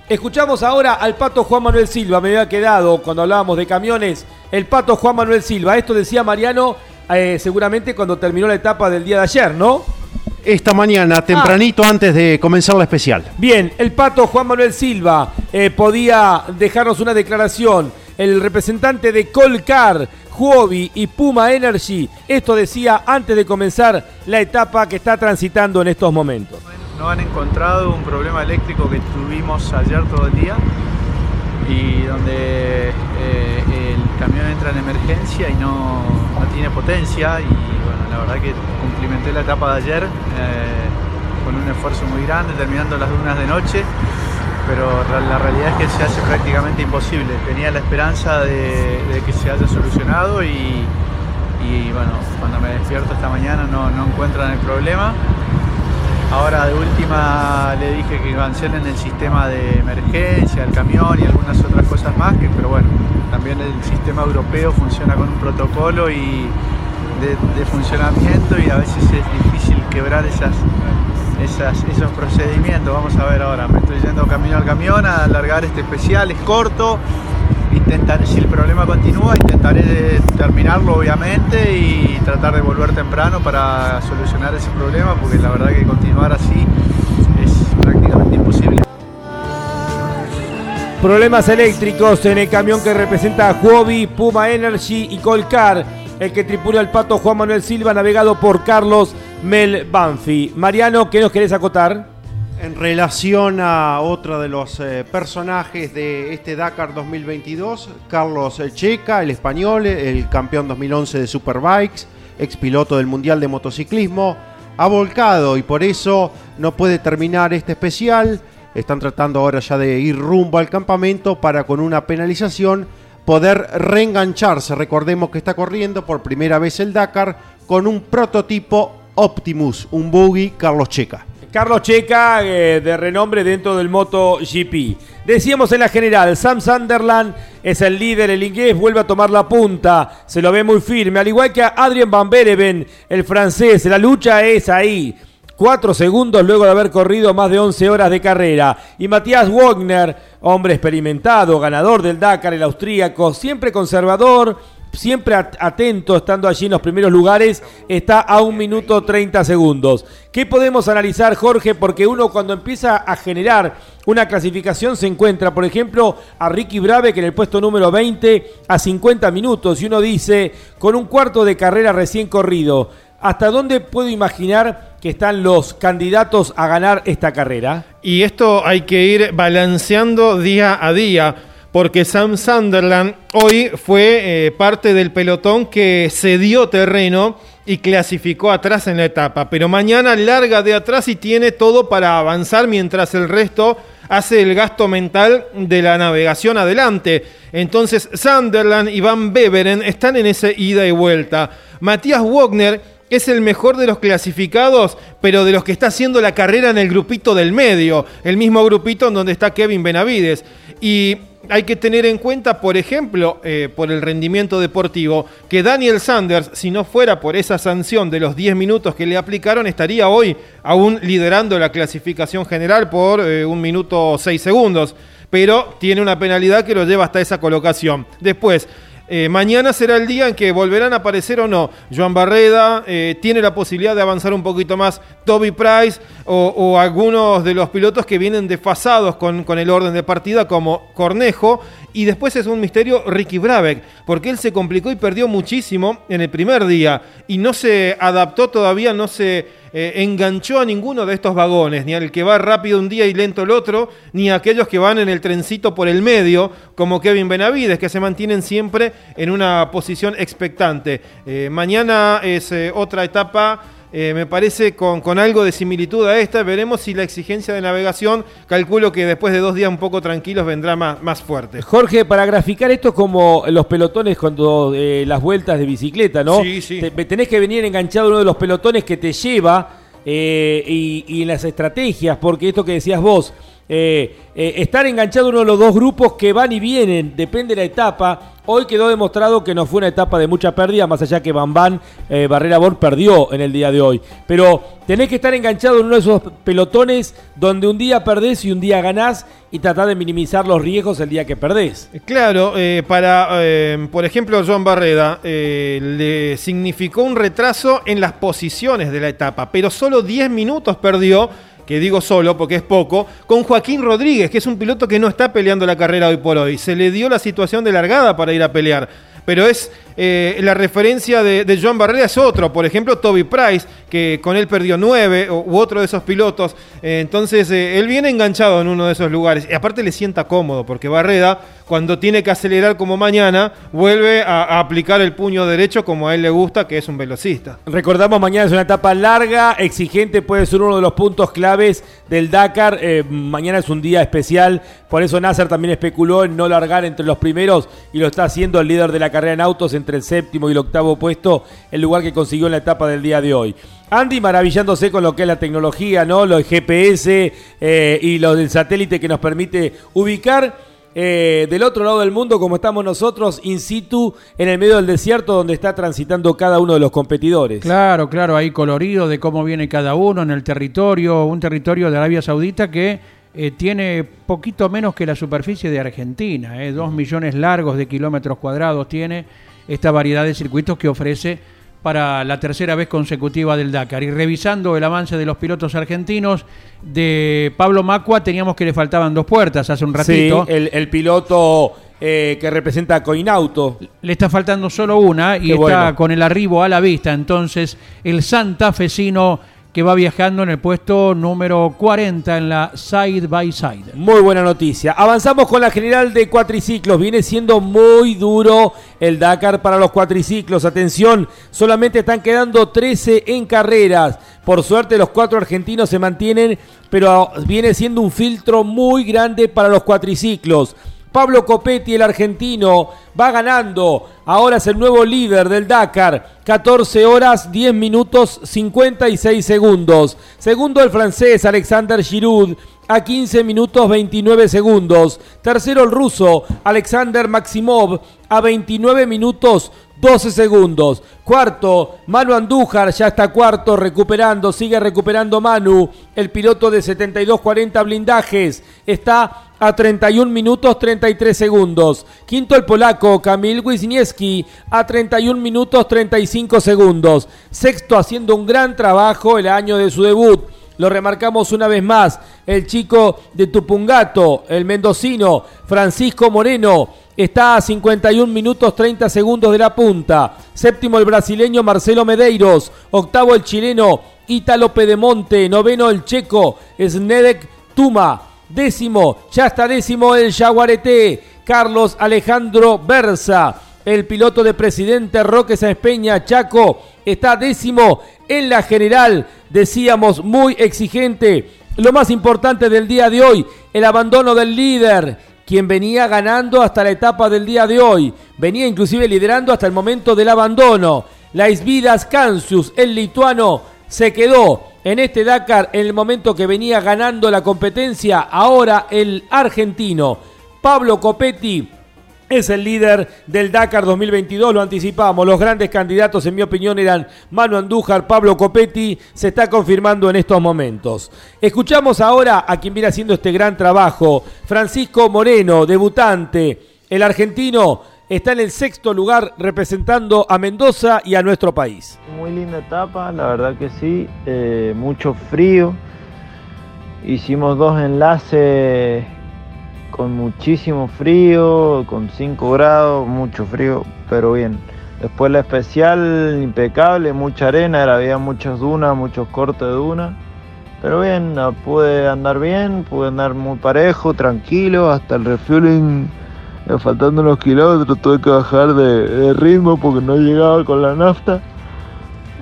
Escuchamos ahora al pato Juan Manuel Silva, me había quedado cuando hablábamos de camiones, el pato Juan Manuel Silva. Esto decía Mariano eh, seguramente cuando terminó la etapa del día de ayer, ¿no? Esta mañana, tempranito antes de comenzar la especial. Bien, el pato Juan Manuel Silva eh, podía dejarnos una declaración. El representante de Colcar, Huobi y Puma Energy, esto decía antes de comenzar la etapa que está transitando en estos momentos. No han encontrado un problema eléctrico que tuvimos ayer todo el día y donde eh, el camión entra en emergencia y no, no tiene potencia. Y bueno, la verdad que cumplimenté la etapa de ayer eh, con un esfuerzo muy grande terminando las dunas de noche pero la realidad es que se hace prácticamente imposible. Tenía la esperanza de, que se haya solucionado y, bueno, cuando me despierto esta mañana no, no encuentran el problema. Ahora de última le dije que cancelen el sistema de emergencia, el camión y algunas otras cosas más, pero bueno, también el sistema europeo funciona con un protocolo y de funcionamiento y a veces es difícil quebrar esas, esas- esos procedimientos. Vamos a ver ahora, me estoy yendo camino al camión a alargar este especial, es corto intentaré, si el problema continúa, intentaré terminarlo obviamente y tratar de volver temprano para solucionar ese problema, porque la verdad que continuar así es prácticamente imposible. Problemas eléctricos en el camión que representa a Huobi, Puma Energy y Colcar, el que tripula el pato Juan Manuel Silva, navegado por Carlos Mel Banfi. Mariano, ¿qué nos querés acotar? En relación a otro de los eh, personajes de este Dakar 2022, Carlos Checa, el español, el campeón 2011 de Superbikes, ex piloto del Mundial de Motociclismo, ha volcado y por eso no puede terminar este especial. Están tratando ahora ya de ir rumbo al campamento para con una penalización poder reengancharse. Recordemos que está corriendo por primera vez el Dakar con un prototipo Optimus, un buggy Carlos Checa. Carlos Checa, eh, de renombre dentro del MotoGP. Decíamos en la general, Sam Sunderland es el líder, el inglés vuelve a tomar la punta, se lo ve muy firme, al igual que a Adrien Van Bereven, el francés. La lucha es ahí. Cuatro segundos luego de haber corrido más de 11 horas de carrera. Y Matías Wagner, hombre experimentado, ganador del Dakar, el austríaco, siempre conservador, siempre atento, estando allí en los primeros lugares, está a un minuto 30 segundos. ¿Qué podemos analizar, Jorge? Porque uno cuando empieza a generar una clasificación se encuentra, por ejemplo, a Ricky Brave, que en el puesto número 20, a 50 minutos, y uno dice, con un cuarto de carrera recién corrido, ¿hasta dónde puedo imaginar que están los candidatos a ganar esta carrera? Y esto hay que ir balanceando día a día porque Sam Sunderland hoy fue eh, parte del pelotón que cedió terreno y clasificó atrás en la etapa, pero mañana larga de atrás y tiene todo para avanzar mientras el resto hace el gasto mental de la navegación adelante. Entonces Sunderland y Van Beveren están en esa ida y vuelta. Matías Wagner es el mejor de los clasificados, pero de los que está haciendo la carrera en el grupito del medio, el mismo grupito en donde está Kevin Benavides. Y hay que tener en cuenta, por ejemplo, eh, por el rendimiento deportivo, que Daniel Sanders, si no fuera por esa sanción de los 10 minutos que le aplicaron, estaría hoy aún liderando la clasificación general por eh, un minuto 6 segundos. Pero tiene una penalidad que lo lleva hasta esa colocación. Después, eh, mañana será el día en que volverán a aparecer o no. Joan Barreda eh, tiene la posibilidad de avanzar un poquito más. Toby Price o, algunos de los pilotos que vienen desfasados con, con, el orden de partida, como Cornejo. Y después es un misterio Ricky Brabeck, porque él se complicó y perdió muchísimo en el primer día. Y no se adaptó todavía, no se eh, enganchó a ninguno de estos vagones, ni al que va rápido un día y lento el otro, ni a aquellos que van en el trencito por el medio, como Kevin Benavides, que se mantienen siempre en una posición expectante. Eh, mañana es eh, otra etapa. Me parece con, con, algo de similitud a esta. Veremos si la exigencia de navegación, calculo que después de dos días un poco tranquilos, vendrá más, más fuerte. Jorge, para graficar esto como los pelotones cuando las vueltas de bicicleta, ¿no? Sí, sí. tenés que venir enganchado uno de los pelotones que te lleva eh, y, en las estrategias, porque esto que decías vos, eh, eh, estar enganchado uno de los dos grupos que van y vienen, depende de la etapa. Hoy quedó demostrado que no fue una etapa de mucha pérdida, más allá que Bambán eh, Barrera Bor perdió en el día de hoy. Pero tenés que estar enganchado en uno de esos pelotones donde un día perdés y un día ganás y tratar de minimizar los riesgos el día que perdés. Claro, para, por ejemplo, John Barreda le significó un retraso en las posiciones de la etapa, pero solo 10 minutos perdió que digo solo porque es poco, con Joaquín Rodríguez, que es un piloto que no está peleando la carrera hoy por hoy. Se le dio la situación de largada para ir a pelear pero es eh, la referencia de, de, Joan Barrera es otro, por ejemplo Toby Price, que con él perdió nueve, u otro de esos pilotos, eh, entonces eh, él viene enganchado en uno de esos lugares, y aparte le sienta cómodo, porque Barreda, cuando tiene que acelerar como mañana, vuelve a, aplicar el puño derecho como a él le gusta, que es un velocista. Recordamos, mañana es una etapa larga, exigente, puede ser uno de los puntos claves del Dakar, mañana es un día especial, por eso Nasser también especuló en no largar entre los primeros, y lo está haciendo el líder de la carrera en autos entre el séptimo y el octavo puesto, el lugar que consiguió en la etapa del día de hoy. Andy maravillándose con lo que es la tecnología, ¿no? Los GPS eh, y lo del satélite que nos permite ubicar eh, del otro lado del mundo, como estamos nosotros, in situ, en el medio del desierto, donde está transitando cada uno de los competidores. Claro, claro, ahí colorido de cómo viene cada uno en el territorio, un territorio de Arabia Saudita que eh, tiene poquito menos que la superficie de Argentina, eh, dos millones largos de kilómetros cuadrados tiene esta variedad de circuitos que ofrece para la tercera vez consecutiva del Dakar. Y revisando el avance de los pilotos argentinos, de Pablo Macua teníamos que le faltaban dos puertas hace un ratito. Sí, el, el piloto eh, que representa a Coinauto. Le está faltando solo una y Qué está bueno. con el arribo a la vista. Entonces, el santafesino que va viajando en el puesto número 40 en la side by side. Muy buena noticia. Avanzamos con la general de cuatriciclos. Viene siendo muy duro el Dakar para los cuatriciclos. Atención, solamente están quedando 13 en carreras. Por suerte los cuatro argentinos se mantienen, pero viene siendo un filtro muy grande para los cuatriciclos. Pablo Copetti, el argentino, va ganando. Ahora es el nuevo líder del Dakar. 14 horas, 10 minutos, 56 segundos. Segundo el francés Alexander Giroud a 15 minutos 29 segundos. Tercero el ruso Alexander Maximov a 29 minutos 12 segundos. Cuarto, Manu Andújar ya está cuarto, recuperando, sigue recuperando Manu. El piloto de 72-40 blindajes está a 31 minutos 33 segundos. Quinto, el polaco Kamil Wisniewski a 31 minutos 35 segundos. Sexto, haciendo un gran trabajo el año de su debut. Lo remarcamos una vez más, el chico de Tupungato, el mendocino Francisco Moreno, está a 51 minutos 30 segundos de la punta. Séptimo el brasileño Marcelo Medeiros, octavo el chileno Ítalo Pedemonte, noveno el checo Snedek Tuma, décimo, ya está décimo el Jaguareté, Carlos Alejandro Berza. El piloto de presidente Roque Sáenz Peña, Chaco, está décimo en la general, decíamos muy exigente. Lo más importante del día de hoy, el abandono del líder, quien venía ganando hasta la etapa del día de hoy. Venía inclusive liderando hasta el momento del abandono. Laisvidas Kansius, el lituano, se quedó en este Dakar en el momento que venía ganando la competencia. Ahora el argentino Pablo Copetti es el líder del Dakar 2022, lo anticipamos. Los grandes candidatos, en mi opinión, eran Manu Andújar, Pablo Copetti. Se está confirmando en estos momentos. Escuchamos ahora a quien viene haciendo este gran trabajo, Francisco Moreno, debutante. El argentino está en el sexto lugar representando a Mendoza y a nuestro país. Muy linda etapa, la verdad que sí, eh, mucho frío. Hicimos dos enlaces con muchísimo frío, con 5 grados, mucho frío, pero bien. Después la especial, impecable, mucha arena, había muchas dunas, muchos cortes de dunas. Pero bien, ah, pude andar bien, pude andar muy parejo, tranquilo, hasta el refueling, eh, faltando unos kilómetros, tuve que bajar de, de ritmo porque no llegaba con la nafta.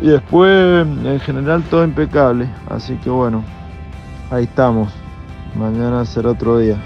Y después, en general, todo impecable. Así que bueno, ahí estamos. Mañana será otro día.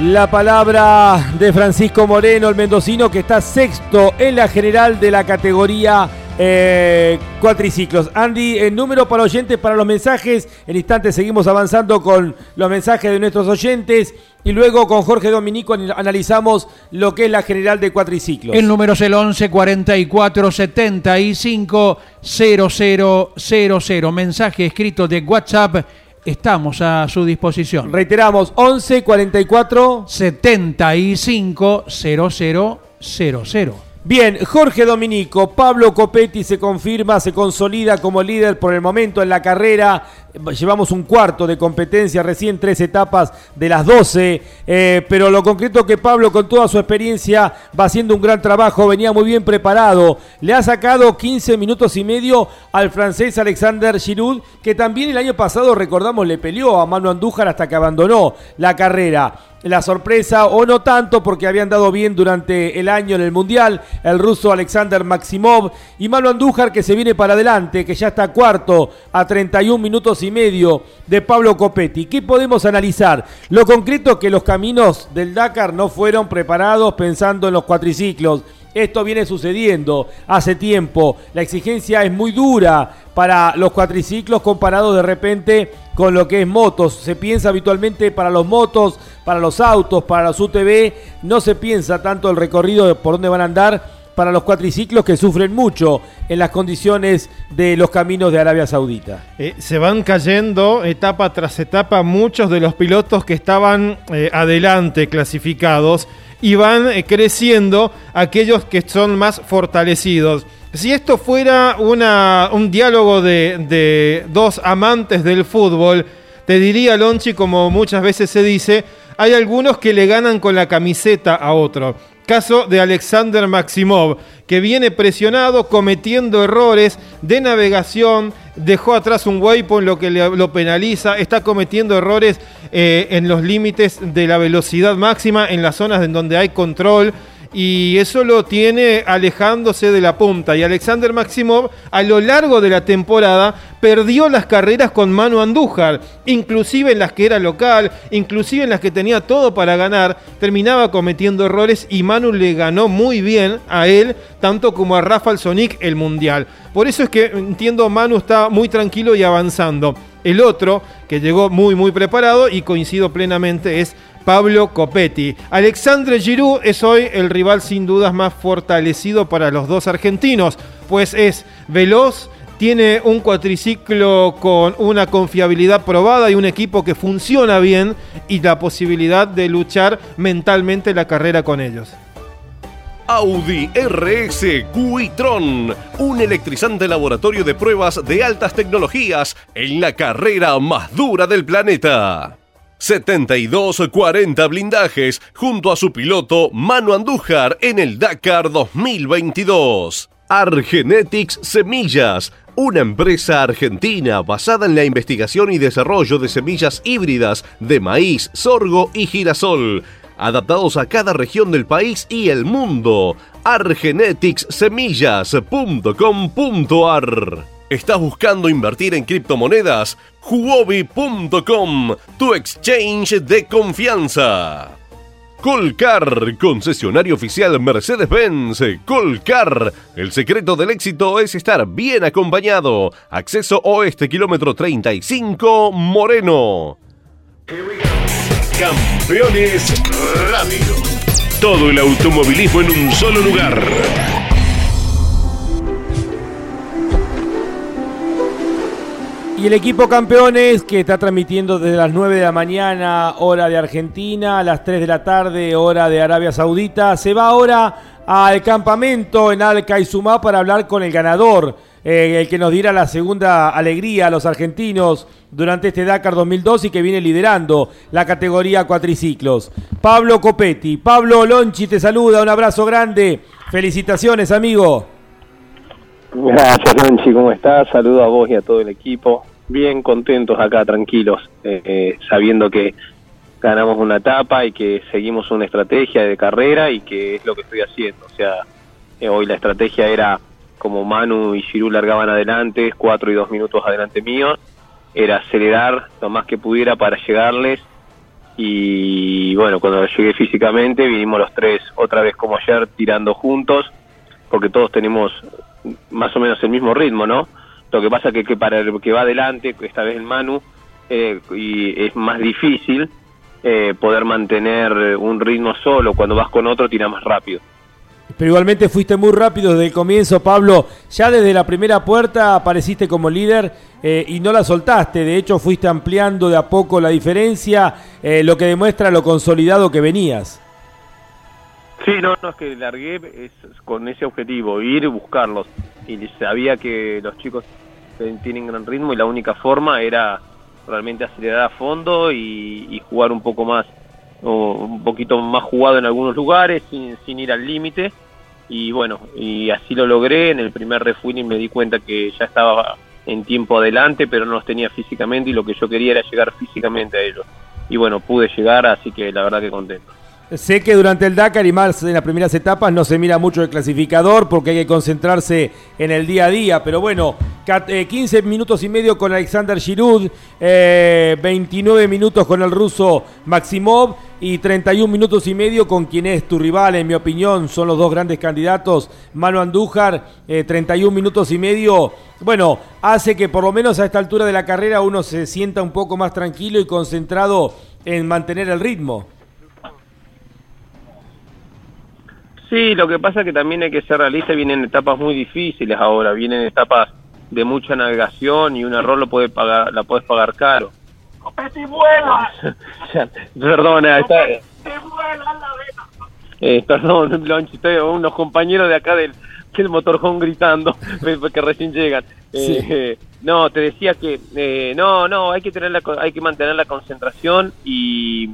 La palabra de Francisco Moreno, el mendocino, que está sexto en la general de la categoría eh, cuatriciclos. Andy, el número para oyentes, para los mensajes. En instantes seguimos avanzando con los mensajes de nuestros oyentes. Y luego con Jorge Dominico an- analizamos lo que es la general de cuatriciclos. El número es el 11 44 75 0000. Mensaje escrito de WhatsApp. Estamos a su disposición. Reiteramos, 11 44 75 0000. Bien, Jorge Dominico, Pablo Copetti se confirma, se consolida como líder por el momento en la carrera. Llevamos un cuarto de competencia, recién tres etapas de las 12, eh, pero lo concreto que Pablo con toda su experiencia va haciendo un gran trabajo, venía muy bien preparado. Le ha sacado 15 minutos y medio al francés Alexander Giroud, que también el año pasado, recordamos, le peleó a Manu Andújar hasta que abandonó la carrera la sorpresa, o no tanto, porque habían dado bien durante el año en el Mundial, el ruso Alexander Maximov y Manu Andújar que se viene para adelante, que ya está cuarto a 31 minutos y medio de Pablo Copetti. ¿Qué podemos analizar? Lo concreto que los caminos del Dakar no fueron preparados pensando en los cuatriciclos. Esto viene sucediendo hace tiempo. La exigencia es muy dura para los cuatriciclos comparado de repente con lo que es motos. Se piensa habitualmente para los motos, para los autos, para los UTV. No se piensa tanto el recorrido de por dónde van a andar para los cuatriciclos que sufren mucho en las condiciones de los caminos de Arabia Saudita. Eh, se van cayendo etapa tras etapa muchos de los pilotos que estaban eh, adelante clasificados y van eh, creciendo aquellos que son más fortalecidos. Si esto fuera un diálogo de, de dos amantes del fútbol, te diría Lonchi, como muchas veces se dice, hay algunos que le ganan con la camiseta a otro. Caso de Alexander Maximov, que viene presionado, cometiendo errores de navegación, dejó atrás un waypoint, lo que lo penaliza, está cometiendo errores eh, en los límites de la velocidad máxima, en las zonas en donde hay control. Y eso lo tiene alejándose de la punta. Y Alexander Maximov, a lo largo de la temporada, perdió las carreras con Manu Andújar. Inclusive en las que era local, inclusive en las que tenía todo para ganar, terminaba cometiendo errores y Manu le ganó muy bien a él, tanto como a Rafael Sonic el Mundial. Por eso es que entiendo Manu está muy tranquilo y avanzando. El otro, que llegó muy muy preparado y coincido plenamente, es Pablo Copetti. Alexandre Giroud es hoy el rival sin dudas más fortalecido para los dos argentinos, pues es veloz, tiene un cuatriciclo con una confiabilidad probada y un equipo que funciona bien y la posibilidad de luchar mentalmente la carrera con ellos. Audi RS Quitron, un electrizante laboratorio de pruebas de altas tecnologías en la carrera más dura del planeta. 72-40 blindajes junto a su piloto Manu Andújar en el Dakar 2022. Argenetics Semillas, una empresa argentina basada en la investigación y desarrollo de semillas híbridas de maíz, sorgo y girasol, adaptados a cada región del país y el mundo. argeneticssemillas.com.ar ¿Estás buscando invertir en criptomonedas? Huobi.com, tu exchange de confianza. Colcar, concesionario oficial Mercedes-Benz. Colcar, el secreto del éxito es estar bien acompañado. Acceso oeste, kilómetro 35, Moreno. Campeones Radio. Todo el automovilismo en un solo lugar. Y el equipo campeones que está transmitiendo desde las 9 de la mañana, hora de Argentina, a las 3 de la tarde, hora de Arabia Saudita, se va ahora al campamento en Al Kaisumá para hablar con el ganador, eh, el que nos diera la segunda alegría a los argentinos durante este Dakar 2002 y que viene liderando la categoría cuatriciclos. Pablo Copetti, Pablo Lonchi te saluda, un abrazo grande, felicitaciones amigo. Gracias, Nanchi, ¿cómo estás? Saludo a vos y a todo el equipo. Bien contentos acá, tranquilos, eh, eh, sabiendo que ganamos una etapa y que seguimos una estrategia de carrera y que es lo que estoy haciendo. O sea, eh, hoy la estrategia era como Manu y Giroud largaban adelante, cuatro y dos minutos adelante mío, era acelerar lo más que pudiera para llegarles y bueno, cuando llegué físicamente vinimos los tres otra vez como ayer tirando juntos porque todos tenemos más o menos el mismo ritmo, ¿no? Lo que pasa que, que para el que va adelante, esta vez el Manu, eh, y es más difícil eh, poder mantener un ritmo solo. Cuando vas con otro, tira más rápido. Pero igualmente fuiste muy rápido desde el comienzo, Pablo. Ya desde la primera puerta apareciste como líder eh, y no la soltaste. De hecho, fuiste ampliando de a poco la diferencia, eh, lo que demuestra lo consolidado que venías. Sí, no, no, es que largué es con ese objetivo, ir y buscarlos. Y sabía que los chicos tienen gran ritmo y la única forma era realmente acelerar a fondo y, jugar un poco más, o un poquito más jugado en algunos lugares, sin, sin ir al límite. Y bueno, y así lo logré. En el primer refueling me di cuenta que ya estaba en tiempo adelante, pero no los tenía físicamente y lo que yo quería era llegar físicamente a ellos. Y bueno, pude llegar, así que la verdad que contento. Sé que durante el Dakar y más en las primeras etapas no se mira mucho el clasificador porque hay que concentrarse en el día a día, pero bueno, cat- eh, 15 minutos y medio con Alexander Giroud, eh, 29 minutos con el ruso Maximov y 31 minutos y medio con quien es tu rival, en mi opinión, son los dos grandes candidatos, Manu Andújar, eh, 31 minutos y medio, bueno, hace que por lo menos a esta altura de la carrera uno se sienta un poco más tranquilo y concentrado en mantener el ritmo. Sí, lo que pasa es que también hay que ser realista, vienen etapas muy difíciles ahora, vienen etapas de mucha navegación y un error lo puede pagar, la puedes pagar caro. Perdona, está, eh, perdón, Lonchi, estoy unos compañeros de acá del, del motorhome gritando que recién llegan. Eh, eh, no, te decía que eh, no, no, hay que tener la, co- hay que mantener la concentración y,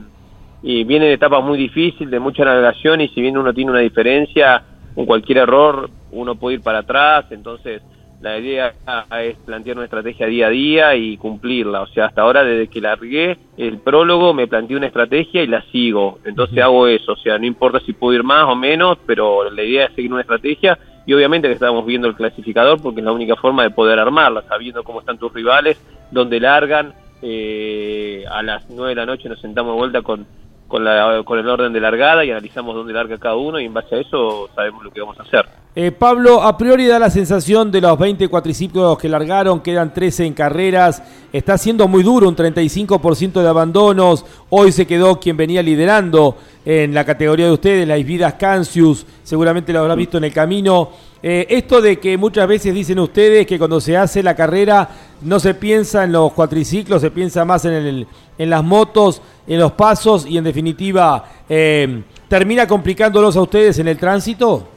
y viene de etapas muy difíciles, de mucha navegación y si bien uno tiene una diferencia, con cualquier error uno puede ir para atrás, entonces la idea es plantear una estrategia día a día y cumplirla. O sea, hasta ahora desde que largué el prólogo me planteé una estrategia y la sigo. Entonces hago eso. O sea, no importa si puedo ir más o menos, pero la idea es seguir una estrategia y obviamente que estamos viendo el clasificador porque es la única forma de poder armarla, sabiendo cómo están tus rivales, dónde largan. Eh, a las 9 de la noche nos sentamos de vuelta con, con, la, con el orden de largada y analizamos dónde larga cada uno y en base a eso sabemos lo que vamos a hacer. Eh, Pablo, a priori da la sensación de los 20 cuatriciclos que largaron, quedan 13 en carreras, está siendo muy duro, un 35% de abandonos, hoy se quedó quien venía liderando en la categoría de ustedes, la Isvidas Cancius, seguramente lo habrá visto en el camino. Eh, esto de que muchas veces dicen ustedes que cuando se hace la carrera no se piensa en los cuatriciclos, se piensa más en, las motos, en los pasos y en definitiva eh, termina complicándolos a ustedes en el tránsito.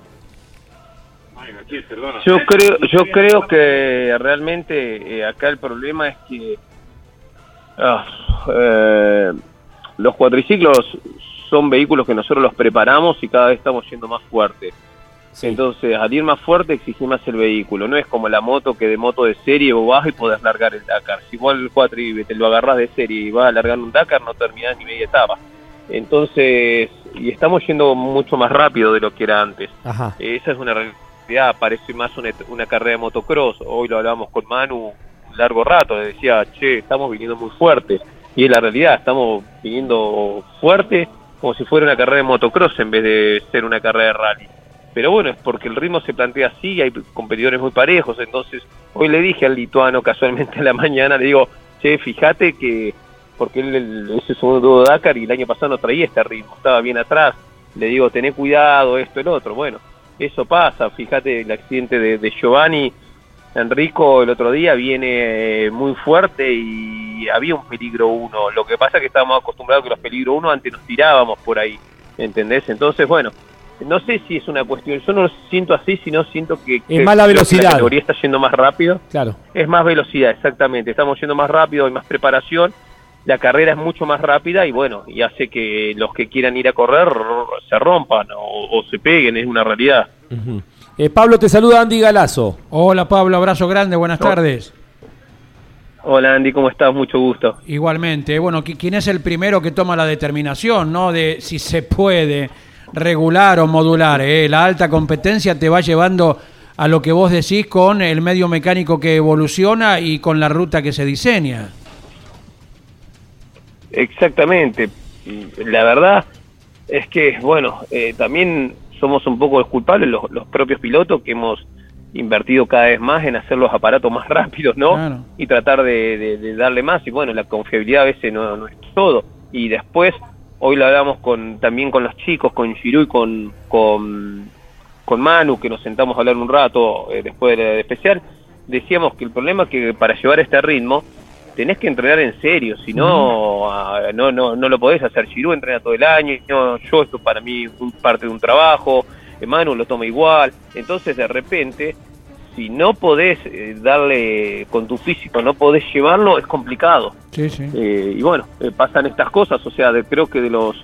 Yo creo, yo creo que realmente eh, acá el problema es que ah, eh, los cuatriciclos son vehículos que nosotros los preparamos y cada vez estamos yendo más fuertes. Entonces, al ir más fuerte exige más el vehículo. No es como la moto que de moto de serie vos vas y podés largar el Dakar. Si vos el cuatri te lo agarrás de serie y vas a largar un Dakar, no terminás ni media etapa. Entonces, y estamos yendo mucho más rápido de lo que era antes. Ajá. Esa es una realidad, parece más una, una carrera de motocross. Hoy lo hablábamos con Manu un largo rato, le decía, che, estamos viniendo muy fuerte. Y es la realidad, estamos viniendo fuerte como si fuera una carrera de motocross en vez de ser una carrera de rally. Pero bueno, es porque el ritmo se plantea así, hay competidores muy parejos, entonces hoy le dije al lituano casualmente en la mañana, le digo, che, fíjate que, porque él el- es el segundo Dakar y el año pasado no traía este ritmo, estaba bien atrás, le digo, tené cuidado, esto, el otro, bueno, eso pasa, fíjate el accidente de, de Giovanni Enrico el otro día viene eh, muy fuerte y había un peligro uno, lo que pasa es que estábamos acostumbrados que los peligro uno antes nos tirábamos por ahí, ¿entendés? Entonces, bueno, no sé si es una cuestión, yo no lo siento así, sino siento que, que más la velocidad. la categoría está yendo más rápido. Claro. Es más velocidad, exactamente. Estamos yendo más rápido, hay más preparación. La carrera es mucho más rápida y bueno, y hace que los que quieran ir a correr se rompan o, o se peguen, es una realidad. Eh, Pablo, te saluda Andy Galazo. Hola Pablo, abrazo grande, buenas tardes. Hola Andy, ¿cómo estás? Mucho gusto. Igualmente, bueno, qui- ¿quién es el primero que toma la determinación, no? De si se puede regular o modular. eh? La alta competencia te va llevando a lo que vos decís con el medio mecánico que evoluciona y con la ruta que se diseña. Exactamente. La verdad es que, bueno, eh, también somos un poco los culpables, los, los propios pilotos, que hemos invertido cada vez más en hacer los aparatos más rápidos, ¿no? Y tratar de, de- de darle más. Y bueno, la confiabilidad a veces no, no es todo. Y después, hoy lo hablamos con, también con los chicos, con Giru y con, con, con Manu, que nos sentamos a hablar un rato eh, después del especial. Decíamos que el problema es que para llevar este ritmo tenés que entrenar en serio, si no, ah, no, no, no lo podés hacer. Giroud entrena todo el año, no, yo esto para mí es parte de un trabajo, Manu lo toma igual, entonces de repente, si no podés eh, darle con tu físico, no podés llevarlo, es complicado. Sí, sí. Eh, y bueno, eh, pasan estas cosas, o sea, de- creo que de los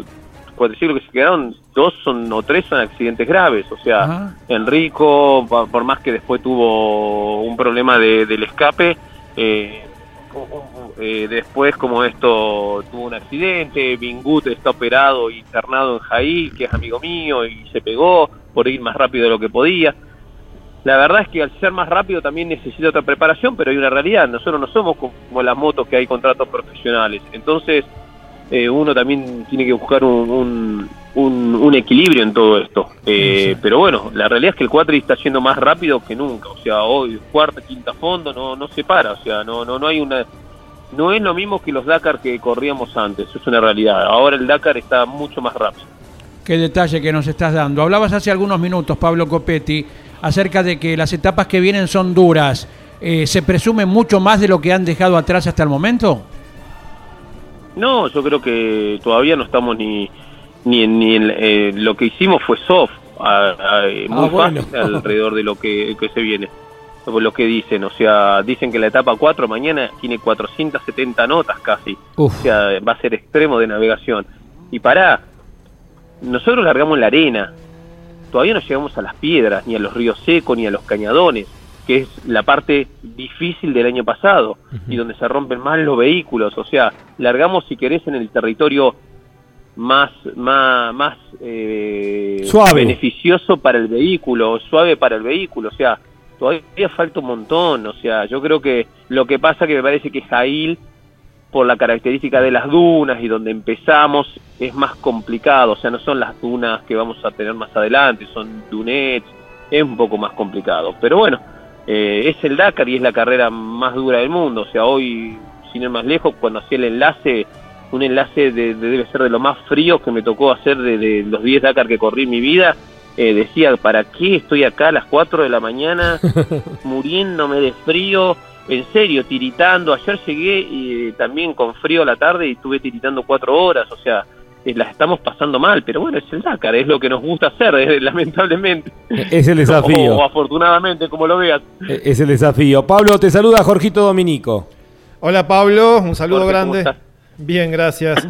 cuatriciclos que se quedaron, dos son o tres son accidentes graves, o sea, Enrico, pa- por más que después tuvo un problema de- del escape, eh, eh, después como esto tuvo un accidente, Bingut está operado internado en Jaí, que es amigo mío, y se pegó por ir más rápido de lo que podía. La verdad es que al ser más rápido también necesita otra preparación, pero hay una realidad, nosotros no somos como las motos que hay contratos profesionales, entonces eh, uno también tiene que buscar un, un, un- un equilibrio en todo esto. Eh, Pero bueno, la realidad es que el cuatri está yendo más rápido que nunca, o sea, hoy cuarta, quinta fondo, no, no se para, o sea, no, no, no hay una... No es lo mismo que los Dakar que corríamos antes, es una realidad. Ahora el Dakar está mucho más rápido. Qué detalle que nos estás dando. Hablabas hace algunos minutos, Pablo Copetti, acerca de que las etapas que vienen son duras. Eh, ¿Se presume mucho más de lo que han dejado atrás hasta el momento? No, yo creo que todavía no estamos ni ni en, ni en eh, lo que hicimos fue soft, a- a- muy Ah, bueno. fácil alrededor de lo que, que se viene. Lo que dicen, o sea, dicen que la etapa 4 mañana tiene 470 notas casi. Uf. O sea, va a ser extremo de navegación. Y pará, nosotros largamos la arena, todavía no llegamos a las piedras, ni a los ríos secos, ni a los cañadones, que es la parte difícil del año pasado y donde se rompen más los vehículos. O sea, largamos, si querés, en el territorio más, más, más eh, Suave. beneficioso para el vehículo, suave para el vehículo. O sea, todavía falta un montón. O sea, yo creo que lo que pasa que me parece que Jail por la característica de las dunas y donde empezamos es más complicado, o sea, no son las dunas que vamos a tener más adelante, son dunets, es un poco más complicado. Pero bueno, eh, es el Dakar y es la carrera más dura del mundo, o sea, hoy, sin ir más lejos, cuando hacía el enlace, un enlace de, de- debe ser de lo más frío que me tocó hacer de, de los 10 Dakar que corrí en mi vida, eh, decía, ¿para qué estoy acá a las 4 de la mañana muriéndome de frío? En serio, tiritando. Ayer llegué y, eh, también con frío a la tarde y estuve tiritando cuatro horas. O sea, eh, las estamos pasando mal, pero bueno, es el Dakar, es lo que nos gusta hacer, eh, lamentablemente. Es el desafío. O, afortunadamente, como lo veas. E- Es el desafío. Pablo, te saluda Jorgito Dominico. Hola Pablo, un saludo Jorge, ¿cómo grande. estás? Bien, gracias.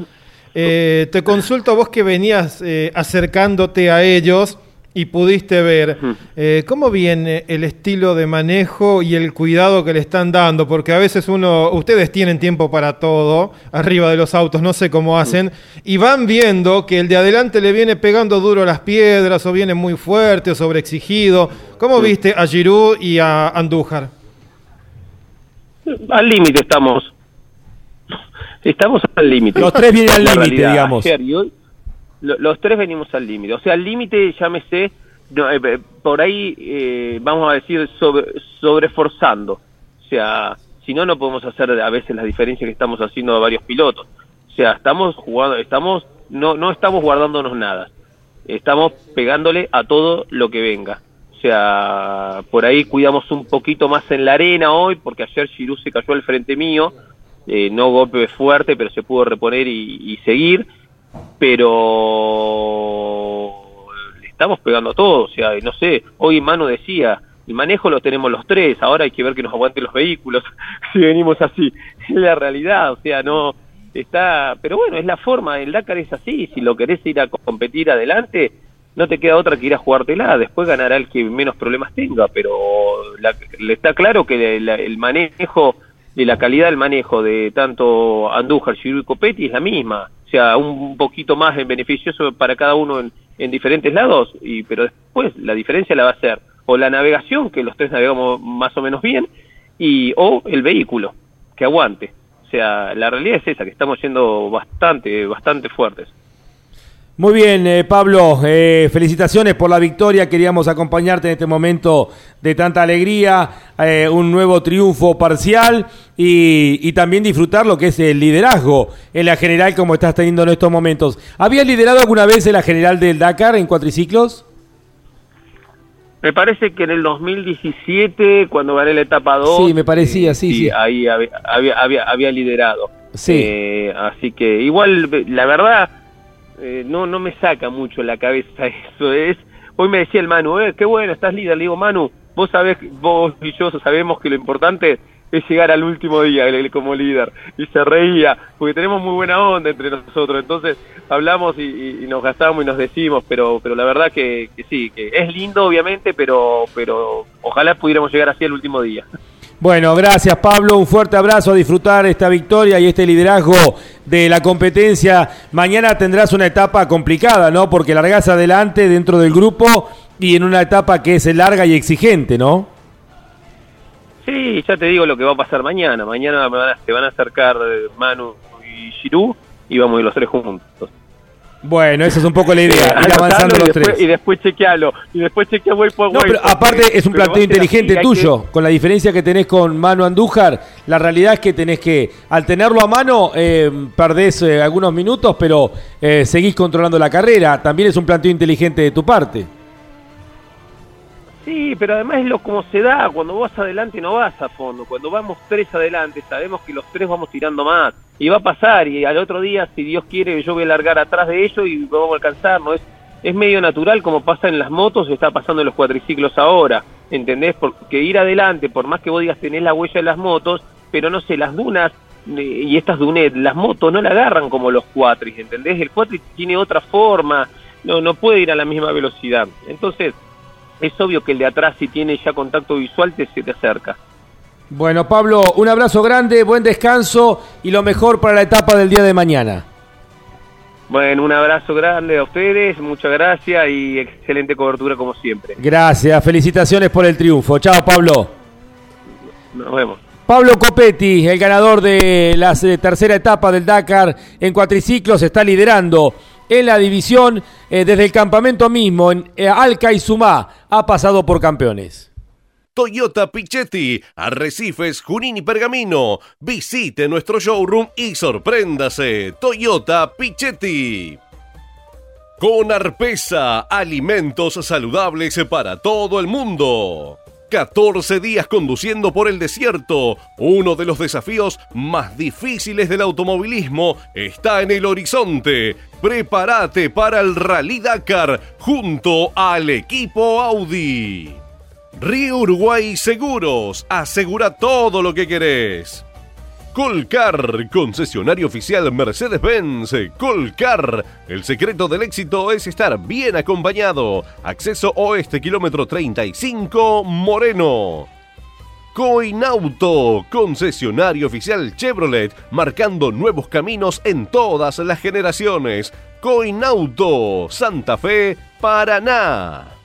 Eh, te consulto a vos que venías eh, acercándote a ellos y pudiste ver eh, cómo viene el estilo de manejo y el cuidado que le están dando, porque a veces uno, ustedes tienen tiempo para todo arriba de los autos, no sé cómo hacen, y van viendo que el de adelante le viene pegando duro a las piedras o viene muy fuerte o sobreexigido. ¿Cómo viste a Giroud y a Andújar? Al límite estamos. Estamos al límite. Los tres vienen al límite, digamos. ayer y hoy, lo- los tres venimos al límite. O sea, al límite, llámese, no, eh, eh, por ahí, eh, vamos a decir, sobre, sobreforzando. O sea, si no, no podemos hacer a veces las diferencias que estamos haciendo varios pilotos. O sea, estamos jugando, estamos, no, no estamos guardándonos nada. Estamos pegándole a todo lo que venga. O sea, por ahí cuidamos un poquito más en la arena hoy, porque ayer Giroud se cayó al frente mío, eh, no golpe fuerte, pero se pudo reponer y seguir, pero le estamos pegando a todo, o sea, no sé, hoy Manu decía, el manejo lo tenemos los tres, ahora hay que ver que nos aguanten los vehículos, si venimos así, es la realidad, o sea, no está, pero bueno, es la forma, el Dakar es así, si lo querés ir a competir adelante, no te queda otra que ir a jugártela, después ganará el que menos problemas tenga, pero la- le está claro que la- el manejo, de la calidad del manejo de tanto Andújar, Giroud y Copetti es la misma, sea, un poquito más en beneficioso para cada uno en, en diferentes lados, y pero después la diferencia la va a ser o la navegación, que los tres navegamos más o menos bien, y o el vehículo, que aguante. O sea, la realidad es esa, que estamos yendo bastante, bastante fuertes. Muy bien, eh, Pablo, eh, felicitaciones por la victoria. Queríamos acompañarte en este momento de tanta alegría, eh, un nuevo triunfo parcial y, y también disfrutar lo que es el liderazgo en la general como estás teniendo en estos momentos. ¿Habías liderado alguna vez en la general del Dakar en cuatriciclos? Me parece que en el 2017, cuando gané la etapa 2... Sí, me parecía, sí, sí. Ahí había, había, había, había liderado. Sí. Eh, así que igual, la verdad, eh, no, no me saca mucho la cabeza eso. es Hoy me decía el Manu, eh, qué bueno, estás líder. Le digo, Manu, vos sabés, vos y yo sabemos que lo importante es llegar al último día como líder. Y se reía, porque tenemos muy buena onda entre nosotros. Entonces hablamos y nos gastamos y nos decimos, pero pero la verdad que, que sí, que es lindo obviamente, pero pero ojalá pudiéramos llegar así al último día. Bueno, gracias Pablo, un fuerte abrazo a disfrutar esta victoria y este liderazgo de la competencia. Mañana tendrás una etapa complicada, ¿no? Porque largás adelante dentro del grupo y en una etapa que es larga y exigente, ¿no? Sí, ya te digo lo que va a pasar mañana. Mañana se van a acercar eh, Manu y Giroud y vamos a ir los tres juntos. Bueno, esa es un poco la idea, ir avanzando y los después, tres. Y después chequealo. Y después chequea way por No, way, pero porque- aparte es un planteo inteligente tuyo, con la diferencia que tenés con Manu Andújar, la realidad es que tenés que, al tenerlo a mano, eh, perdés eh, algunos minutos, pero eh, seguís controlando la carrera. También es un planteo inteligente de tu parte. Sí, pero además es lo como se da, cuando vas adelante no vas a fondo, cuando vamos tres adelante sabemos que los tres vamos tirando más y va a pasar y al otro día si Dios quiere yo voy a largar atrás de ellos y vamos a alcanzar, no es es medio natural como pasa en las motos, está pasando en los cuatriciclos ahora, ¿entendés? Porque ir adelante, por más que vos digas tenés la huella de las motos, pero no sé, las dunas eh, y estas dunet, las motos no la agarran como los cuatris, ¿entendés? El cuatri tiene otra forma, no no puede ir a la misma velocidad. Entonces, es obvio que el de atrás si tiene ya contacto visual te, se te acerca. Bueno, Pablo, un abrazo grande, buen descanso y lo mejor para la etapa del día de mañana. Bueno, un abrazo grande a ustedes, muchas gracias y excelente cobertura como siempre. Gracias, felicitaciones por el triunfo. Chao, Pablo. Nos vemos. Pablo Copetti, el ganador de la eh, tercera etapa del Dakar en cuatriciclos, está liderando en la división eh, desde el campamento mismo en eh, Alca y Sumá. Ha pasado por campeones. Toyota Pichetti, Arrecifes, Junín y Pergamino. Visite nuestro showroom y sorpréndase. Toyota Pichetti. Con Arpesa, alimentos saludables para todo el mundo. 14 días conduciendo por el desierto. Uno de los desafíos más difíciles del automovilismo está en el horizonte. Prepárate para el Rally Dakar junto al equipo Audi. Río Uruguay Seguros, asegura todo lo que querés. Colcar, concesionario oficial Mercedes-Benz. Colcar, el secreto del éxito es estar bien acompañado. Acceso oeste, kilómetro 35, Moreno. Coinauto, concesionario oficial Chevrolet, marcando nuevos caminos en todas las generaciones. Coinauto, Santa Fe, Paraná.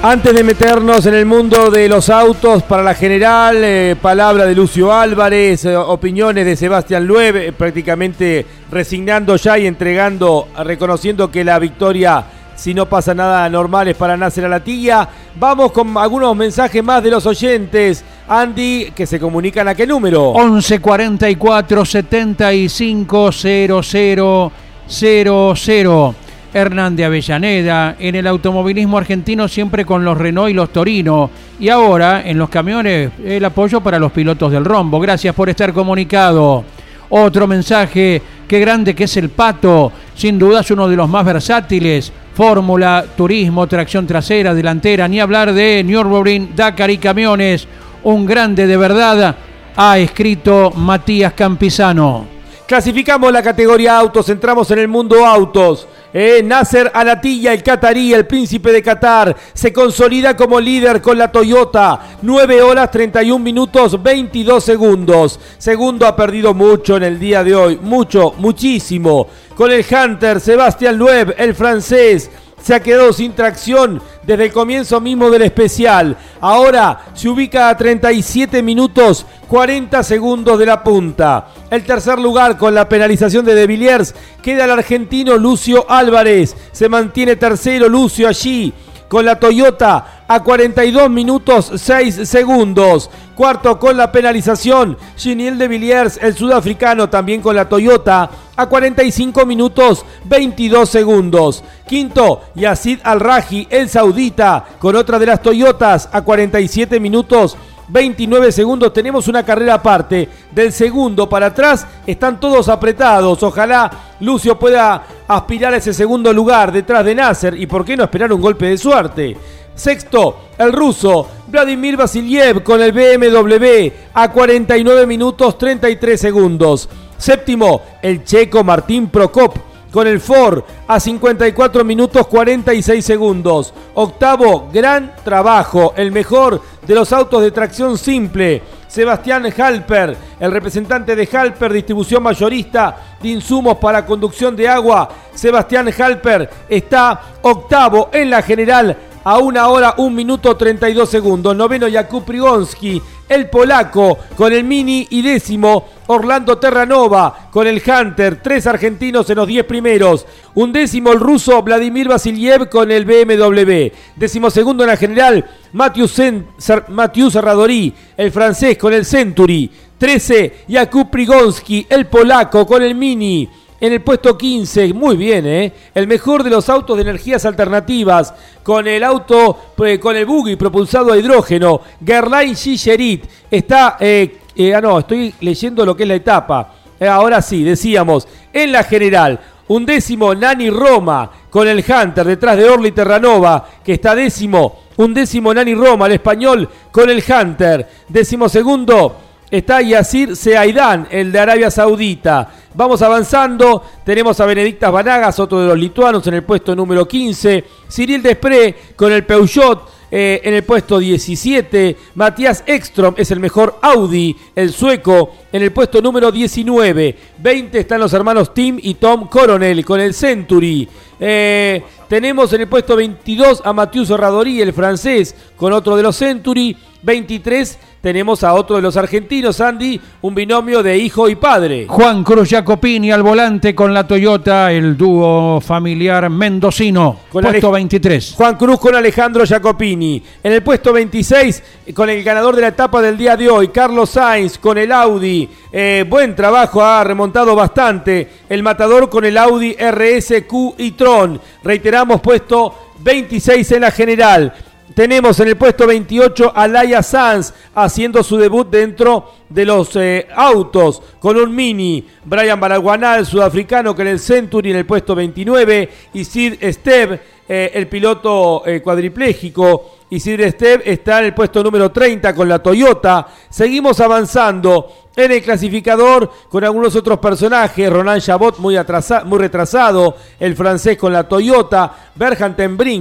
Antes de meternos en el mundo de los autos, para la general, eh, palabra de Lucio Álvarez, eh, opiniones de Sebastián Lueb, eh, prácticamente resignando ya y entregando, reconociendo que la victoria, si no pasa nada normal, es para Nacer a la tía. Vamos con algunos mensajes más de los oyentes. Andy, que se comunican a qué número. 11 44 75 00 00. Hernán de Avellaneda, en el automovilismo argentino siempre con los Renault y los Torino, y ahora en los camiones el apoyo para los pilotos del rombo. Gracias por estar comunicado. Otro mensaje, qué grande que es el Pato, sin duda es uno de los más versátiles. Fórmula, turismo, tracción trasera, delantera, ni hablar de Nürburgring, Dakar y camiones. Un grande de verdad, ha escrito Matías Campisano. Clasificamos la categoría autos, entramos en el mundo autos. Eh, Nasser Alatilla, el catarí, el príncipe de Qatar, se consolida como líder con la Toyota. 9 horas 31 minutos 22 segundos. Segundo ha perdido mucho en el día de hoy, mucho, muchísimo. Con el Hunter, Sebastián Loeb, el francés se ha quedado sin tracción desde el comienzo mismo del especial. Ahora se ubica a 37 minutos 40 segundos de la punta. El tercer lugar con la penalización de De Villiers queda el argentino Lucio Álvarez. Se mantiene tercero Lucio allí con la Toyota a 42 minutos 6 segundos. Cuarto con la penalización, Giniel de Villiers, el sudafricano, también con la Toyota a 45 minutos 22 segundos. Quinto, Yacid Al-Raji, el saudita, con otra de las Toyotas a 47 minutos 29 segundos. Tenemos una carrera aparte. Del segundo para atrás están todos apretados. Ojalá Lucio pueda aspirar a ese segundo lugar detrás de Nasser. Y por qué no esperar un golpe de suerte. Sexto, el ruso Vladimir Vasiliev con el BMW a 49 minutos 33 segundos. Séptimo, el checo Martín Prokop con el Ford a 54 minutos 46 segundos. Octavo, gran trabajo, el mejor de los autos de tracción simple. Sebastián Halper, el representante de Halper, distribución mayorista de insumos para conducción de agua. Sebastián Halper está octavo en la general a una hora, un minuto 32 segundos. Noveno, Jakub Prigonski, el polaco con el Mini y décimo Orlando Terranova con el Hunter, tres argentinos en los 10 primeros. Un décimo el ruso Vladimir Vasiliev con el BMW. Décimo segundo en la general Mathieu, Serradori, el francés con el Century. 13 Jakub Prigonski, el polaco con el Mini. En el puesto 15, muy bien, ¿eh? El mejor de los autos de energías alternativas, con el auto, eh, con el buggy propulsado a hidrógeno, Gerlain Gigerit. Está, eh, eh, ah no, estoy leyendo lo que es la etapa. ahora sí, decíamos, en la general, un décimo Nani Roma, con el Hunter, detrás de Orly Terranova, que está décimo. Un décimo Nani Roma, el español, con el Hunter. Décimo segundo, está Yacir Seaidán, el de Arabia Saudita. Vamos avanzando, tenemos a Benedictas Banagas, otro de los lituanos, en el puesto número 15. Cyril Despré con el Peugeot eh, en el puesto 17. Matías Ekstrom es el mejor Audi, el sueco, en el puesto número 19. 20 están los hermanos Tim y Tom Coronel con el Century. Eh, tenemos en el puesto 22 a Mathieu Serradori, el francés, con otro de los Century. 23 tenemos a otro de los argentinos, Andy, un binomio de hijo y padre. Juan Cruz Jacopini al volante con la Toyota, el dúo familiar mendocino. puesto 23. Juan Cruz con Alejandro Jacopini. En el puesto 26, con el ganador de la etapa del día de hoy, Carlos Sainz con el Audi. Eh, buen trabajo, ha remontado bastante. El matador con el Audi RSQ y Tron. Reiteramos, puesto 26 en la general. Tenemos en el puesto 28 a Laia Sanz haciendo su debut dentro de los eh, autos con un mini. Brian Baraguanal, sudafricano, que en el Century en el puesto 29. Y Sid Steb, eh, el piloto eh, cuadripléjico. Y Sid Steb está en el puesto número 30 con la Toyota. Seguimos avanzando en el clasificador con algunos otros personajes. Ronan Chabot muy, retrasado. El francés con la Toyota. Berhan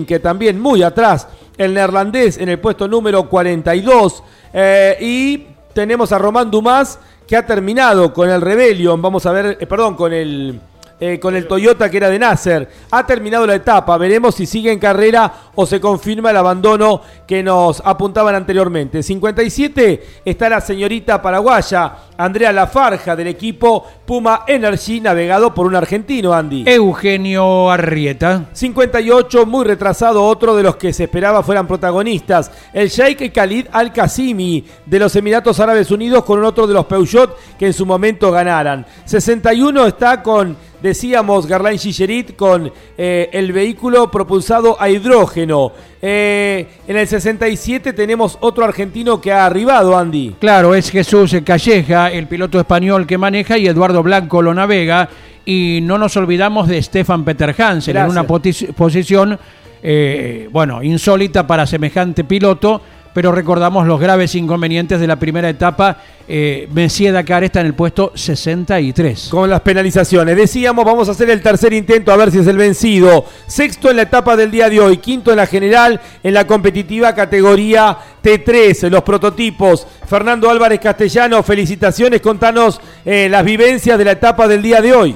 que también muy atrás el neerlandés en el puesto número 42. Eh, y tenemos a Román Dumas que ha terminado con el Rebellion. Vamos a ver, eh, perdón, con el eh, con el Toyota que era de Nasser. Ha terminado la etapa, veremos si sigue en carrera o se confirma el abandono que nos apuntaban anteriormente. 57 está la señorita paraguaya Andrea Lafarja del equipo Puma Energy, navegado por un argentino, Andy. Eugenio Arrieta. 58, muy retrasado, otro de los que se esperaba fueran protagonistas. El Sheikh Khalid Al-Qasimi de los Emiratos Árabes Unidos con otro de los Peugeot que en su momento ganaran. 61 está con decíamos Garlain Gigerit con eh, el vehículo propulsado a hidrógeno. Eh, en el 67 tenemos otro argentino que ha arribado, Andy. Claro, es Jesús Calleja, el piloto español que maneja, y Eduardo Blanco lo navega. Y no nos olvidamos de Stefan Peter Hansen en una posición, eh, bueno, insólita para semejante piloto pero recordamos los graves inconvenientes de la primera etapa. Eh, Messier Dakar está en el puesto 63. Con las penalizaciones. Decíamos, vamos a hacer el tercer intento a ver si es el vencido. Sexto en la etapa del día de hoy, quinto en la general, en la competitiva categoría T3, los prototipos. Fernando Álvarez Castellano, felicitaciones, contanos eh, las vivencias de la etapa del día de hoy.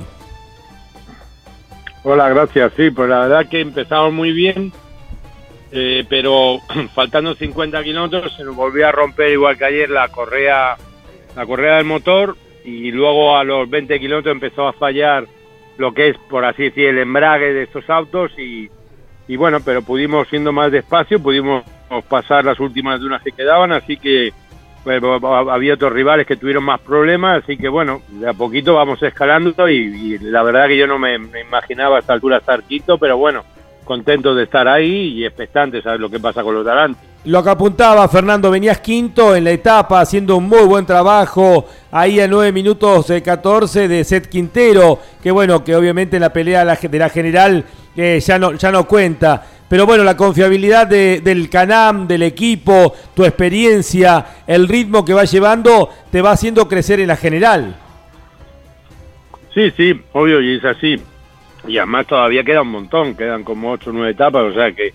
Hola, gracias. Sí, pues la verdad que empezamos muy bien eh, pero faltando 50 kilómetros se nos volvió a romper igual que ayer la correa, la correa del motor y luego a los 20 kilómetros empezó a fallar lo que es, por así decir, el embrague de estos autos y, bueno, pero pudimos siendo más despacio, pudimos pasar las últimas dunas que quedaban, así que pues, había otros rivales que tuvieron más problemas, así que bueno, de a poquito vamos escalando y, la verdad que yo no me, me imaginaba a esta altura estar quinto, pero bueno, contento de estar ahí y expectante saber lo que pasa con los tarantes. Lo que apuntaba Fernando, venías quinto en la etapa, haciendo un muy buen trabajo ahí a 9 minutos de 14 de Set Quintero, que bueno, que obviamente en la pelea de la general eh, ya, no, ya no cuenta. Pero bueno, la confiabilidad del Canam, del equipo, tu experiencia, el ritmo que va llevando, te va haciendo crecer en la general. Sí, sí, obvio, y es así y además todavía queda un montón, quedan como 8 o 9 etapas, o sea que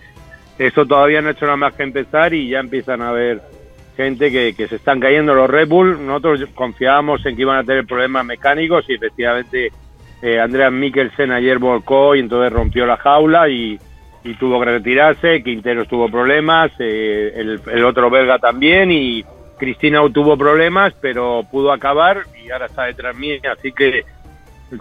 eso todavía no ha hecho nada más que empezar y ya empiezan a haber gente que, que se están cayendo los Red Bull. Nosotros confiábamos en que iban a tener problemas mecánicos y efectivamente eh, Andreas Mikkelsen ayer volcó y entonces rompió la jaula y, y tuvo que retirarse. Quintero tuvo problemas, eh, el, el, otro belga también y, Cristina tuvo problemas, pero pudo acabar y ahora está detrás mía, así que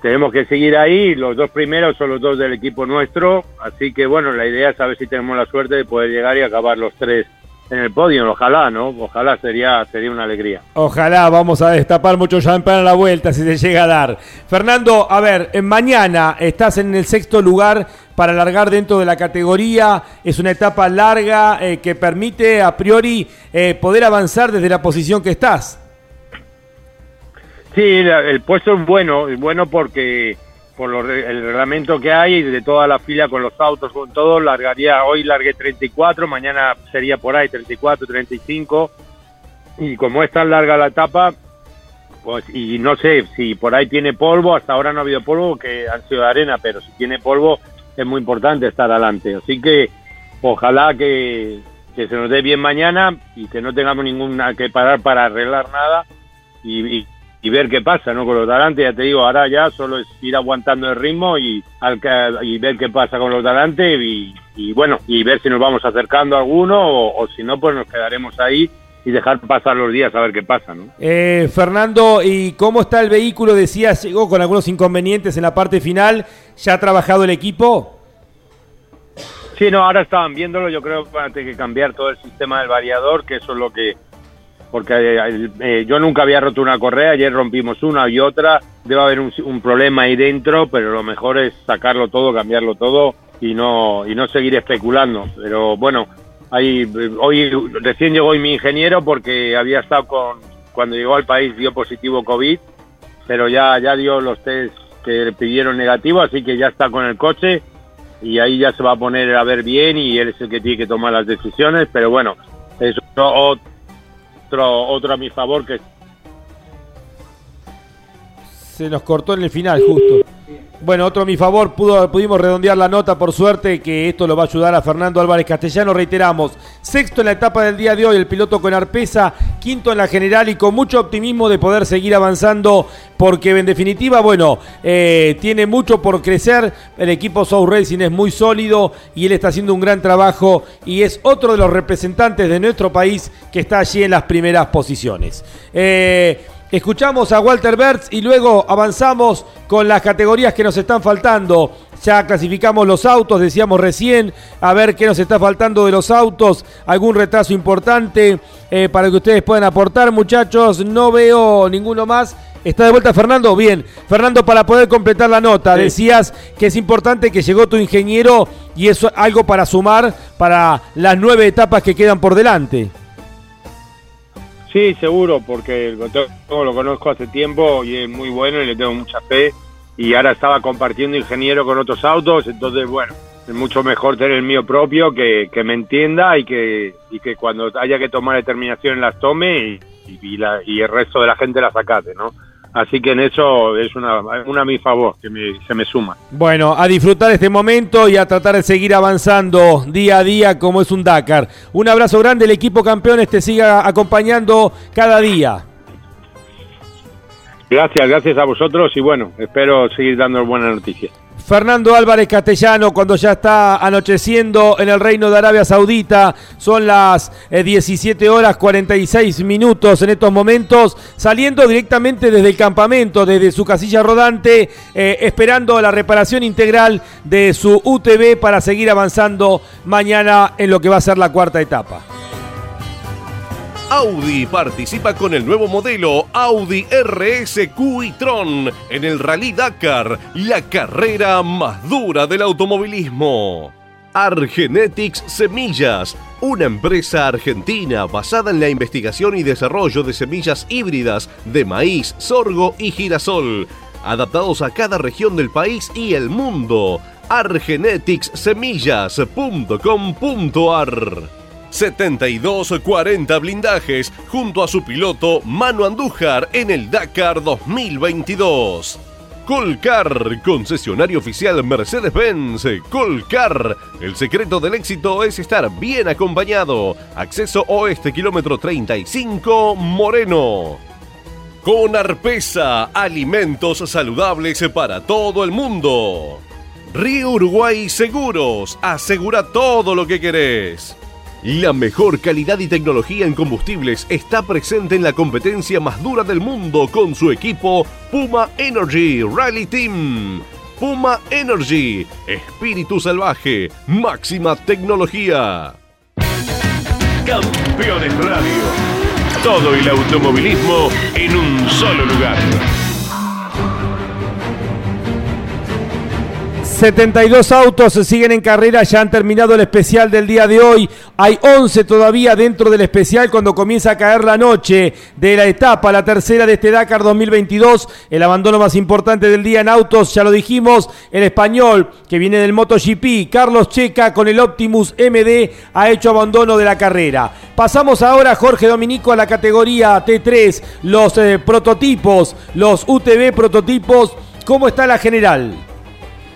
tenemos que seguir ahí. Los dos primeros son los dos del equipo nuestro, así que bueno, la idea es saber si tenemos la suerte de poder llegar y acabar los tres en el podio. Ojalá, ¿no? Ojalá sería, sería una alegría. Ojalá vamos a destapar mucho champán a la vuelta si se llega a dar. Fernando, a ver, mañana estás en el sexto lugar para largar dentro de la categoría. Es una etapa larga eh, que permite a priori eh, poder avanzar desde la posición que estás. Sí, la- el puesto es bueno, es bueno porque por lo el reglamento que hay de toda la fila con los autos, con todo, largaría, hoy largué 34, mañana sería por ahí 34, 35, y como es tan larga la etapa, pues, y no sé si por ahí tiene polvo, hasta ahora no ha habido polvo, que han sido de arena, pero si tiene polvo es muy importante estar adelante, así que ojalá que, que se nos dé bien mañana y que no tengamos ninguna que parar para arreglar nada y, y- y ver qué pasa, ¿no? Con los de adelante, ya te digo, ahora ya solo es ir aguantando el ritmo y, al y ver qué pasa con los de adelante y, y bueno, y ver si nos vamos acercando a alguno o, o si no, pues nos quedaremos ahí y dejar pasar los días a ver qué pasa, ¿no? Eh, Fernando, ¿y cómo está el vehículo? Decías, llegó con algunos inconvenientes en la parte final. ¿Ya ha trabajado el equipo? Sí, no, ahora estaban viéndolo, yo creo que van a tener que cambiar todo el sistema del variador, que eso es lo que... Porque eh, eh, yo nunca había roto una correa, ayer rompimos una y otra, debe haber un, un problema ahí dentro, pero lo mejor es sacarlo todo, cambiarlo todo y no, y no seguir especulando. Pero bueno, ahí, hoy recién llegó hoy mi ingeniero porque había estado con, cuando llegó al país dio positivo COVID, pero ya, ya dio los test que le pidieron negativo, así que ya está con el coche y ahí ya se va a poner a ver bien y él es el que tiene que tomar las decisiones, pero bueno, es otro, otro, a mi favor que Se nos cortó en el final, justo. Bueno, otro a mi favor, pudo, pudimos redondear la nota, por suerte, que esto lo va a ayudar a Fernando Álvarez Castellano. Reiteramos, sexto en la etapa del día de hoy, el piloto con Arpesa, quinto en la general y con mucho optimismo de poder seguir avanzando, porque en definitiva, bueno, eh, tiene mucho por crecer. El equipo South Racing es muy sólido y él está haciendo un gran trabajo y es otro de los representantes de nuestro país que está allí en las primeras posiciones. Eh, Escuchamos a Walter Bertz y luego avanzamos con las categorías que nos están faltando. Ya clasificamos los autos, decíamos recién, a ver qué nos está faltando de los autos, algún retraso importante eh, para que ustedes puedan aportar, muchachos. No veo ninguno más. ¿Está de vuelta Fernando? Bien. Fernando, para poder completar la nota, decías que es importante que llegó tu ingeniero y eso algo para sumar para las nueve etapas que quedan por delante. Sí, seguro, porque el lo conozco hace tiempo y es muy bueno y le tengo mucha fe. Y ahora estaba compartiendo ingeniero con otros autos, entonces, bueno, es mucho mejor tener el mío propio que, que me entienda y que, y que cuando haya que tomar determinaciones las tome y, y, la- y el resto de la gente las acate, ¿no? Así que en eso es una, una a mi favor, que me- se me suma. Bueno, a disfrutar este momento y a tratar de seguir avanzando día a día como es un Dakar. Un abrazo grande, el equipo campeones te siga acompañando cada día. Gracias, gracias a vosotros y bueno, espero seguir dando buenas noticias. Fernando Álvarez Castellano, cuando ya está anocheciendo en el Reino de Arabia Saudita, son las eh, 17 horas 46 minutos en estos momentos, saliendo directamente desde el campamento, desde su casilla rodante, eh, esperando la reparación integral de su UTV para seguir avanzando mañana en lo que va a ser la cuarta etapa. Audi participa con el nuevo modelo Audi RS Q-e-tron en el Rally Dakar, la carrera más dura del automovilismo. Argenetics Semillas, una empresa argentina basada en la investigación y desarrollo de semillas híbridas de maíz, sorgo y girasol, adaptados a cada región del país y el mundo. argeneticssemillas.com.ar 7240 blindajes junto a su piloto Manu Andújar en el Dakar 2022. Colcar, concesionario oficial Mercedes-Benz. Colcar, el secreto del éxito es estar bien acompañado. Acceso oeste, kilómetro 35, Moreno. Con Arpesa, alimentos saludables para todo el mundo. Río Uruguay Seguros, asegura todo lo que querés. La mejor calidad y tecnología en combustibles está presente en la competencia más dura del mundo con su equipo Puma Energy Rally Team. Puma Energy, espíritu salvaje, máxima tecnología. Campeones Radio. Todo el automovilismo en un solo lugar. 72 autos siguen en carrera, ya han terminado el especial del día de hoy. Hay 11 todavía dentro del especial cuando comienza a caer la noche de la etapa, la tercera de este Dakar 2022. El abandono más importante del día en autos, ya lo dijimos, el español que viene del MotoGP, Carlos Checa con el Optimus MD ha hecho abandono de la carrera. Pasamos ahora, Jorge Dominico, a la categoría T3, los eh, prototipos, los UTV prototipos. ¿Cómo está la general?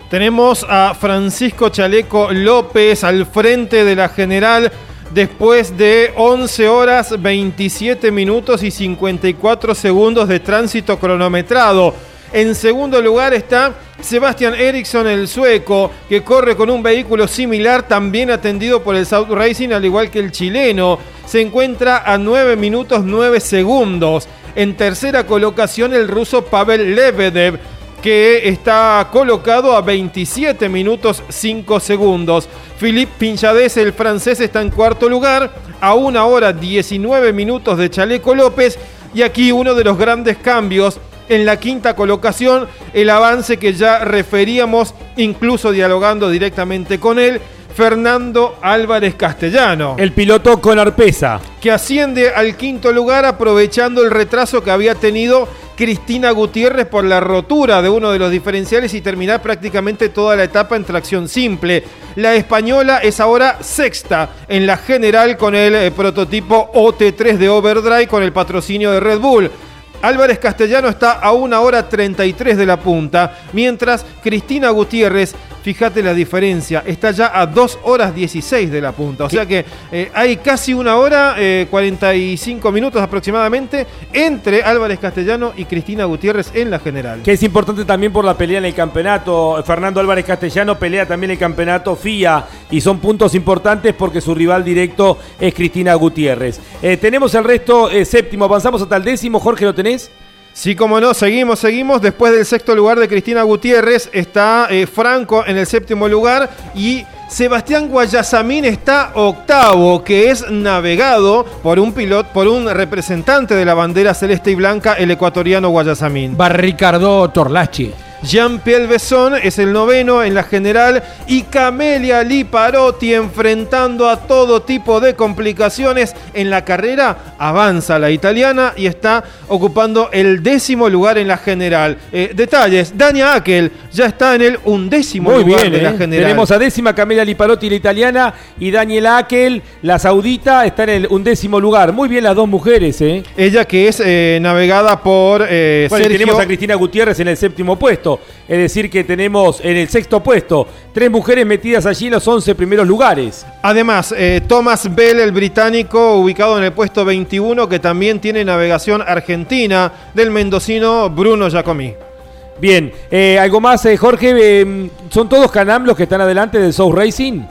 Tenemos a Francisco Chaleco López al frente de la general después de 11 horas 27 minutos y 54 segundos de tránsito cronometrado. En segundo lugar está Sebastian Eriksson, el sueco, que corre con un vehículo similar, también atendido por el South Racing, al igual que el chileno. Se encuentra a 9 minutos 9 segundos. En tercera colocación el ruso Pavel Lebedev que está colocado a 27 minutos 5 segundos. Philippe Pinchades, el francés, está en cuarto lugar, a una hora 19 minutos de Chaleco López. Y aquí uno de los grandes cambios en la quinta colocación, el avance que ya referíamos, incluso dialogando directamente con él, Fernando Álvarez Castellano. El piloto con arpesa. Que asciende al quinto lugar aprovechando el retraso que había tenido Cristina Gutiérrez por la rotura de uno de los diferenciales y terminar prácticamente toda la etapa en tracción simple. La española es ahora sexta en la general con el eh, prototipo OT3 de Overdrive con el patrocinio de Red Bull. Álvarez Castellano está a una hora 33 de la punta, mientras Cristina Gutiérrez Fíjate la diferencia, está ya a 2 horas 16 de la punta. O sea que eh, hay casi una hora, 45 eh, minutos aproximadamente, entre Álvarez Castellano y Cristina Gutiérrez en la general. Que es importante también por la pelea en el campeonato. Fernando Álvarez Castellano pelea también el campeonato FIA y son puntos importantes porque su rival directo es Cristina Gutiérrez. Eh, tenemos el resto séptimo, avanzamos hasta el décimo. Jorge, ¿lo tenés? Sí, como no, seguimos, seguimos. Después del sexto lugar de Cristina Gutiérrez está eh, Franco en el séptimo lugar y Sebastián Guayasamín está octavo, que es navegado por un piloto, por un representante de la bandera celeste y blanca, el ecuatoriano Guayasamín. Va Ricardo Torlachi. Jean-Pierre Besson es el noveno en la general y Camelia Liparotti enfrentando a todo tipo de complicaciones en la carrera avanza la italiana y está ocupando el décimo lugar en la general. Eh, detalles, Dania Akel ya está en el undécimo lugar de la eh. general. Tenemos a décima Camelia Liparotti la italiana y Daniela Akel la saudita está en el undécimo lugar. Muy bien las dos mujeres, ¿eh? Ella que es navegada por bueno, tenemos a Cristina Gutiérrez en el séptimo puesto. Es decir, que tenemos en el sexto puesto tres mujeres metidas allí en los 11 primeros lugares. Además, eh, Thomas Bell, el británico, ubicado en el puesto 21, que también tiene navegación argentina, del mendocino Bruno Giacomi. Bien, eh, ¿algo más, eh, Jorge? ¿Son todos Canam los que están adelante del South Racing?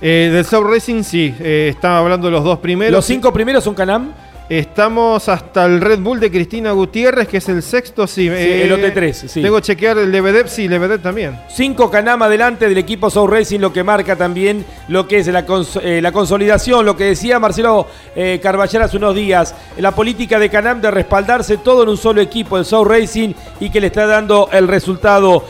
del South Racing sí, estaba hablando de los dos primeros. ¿Los cinco primeros son Canam? Estamos hasta el Red Bull de Cristina Gutiérrez, que es el sexto, sí. el eh, OT3, sí. Tengo que chequear el Lebedev, sí, Lebedev también. Cinco Canam adelante del equipo Soul Racing, lo que marca también lo que es la, eh, la consolidación, lo que decía Marcelo eh, Carballar hace unos días, la política de Canam de respaldarse todo en un solo equipo, el Soul Racing, y que le está dando el resultado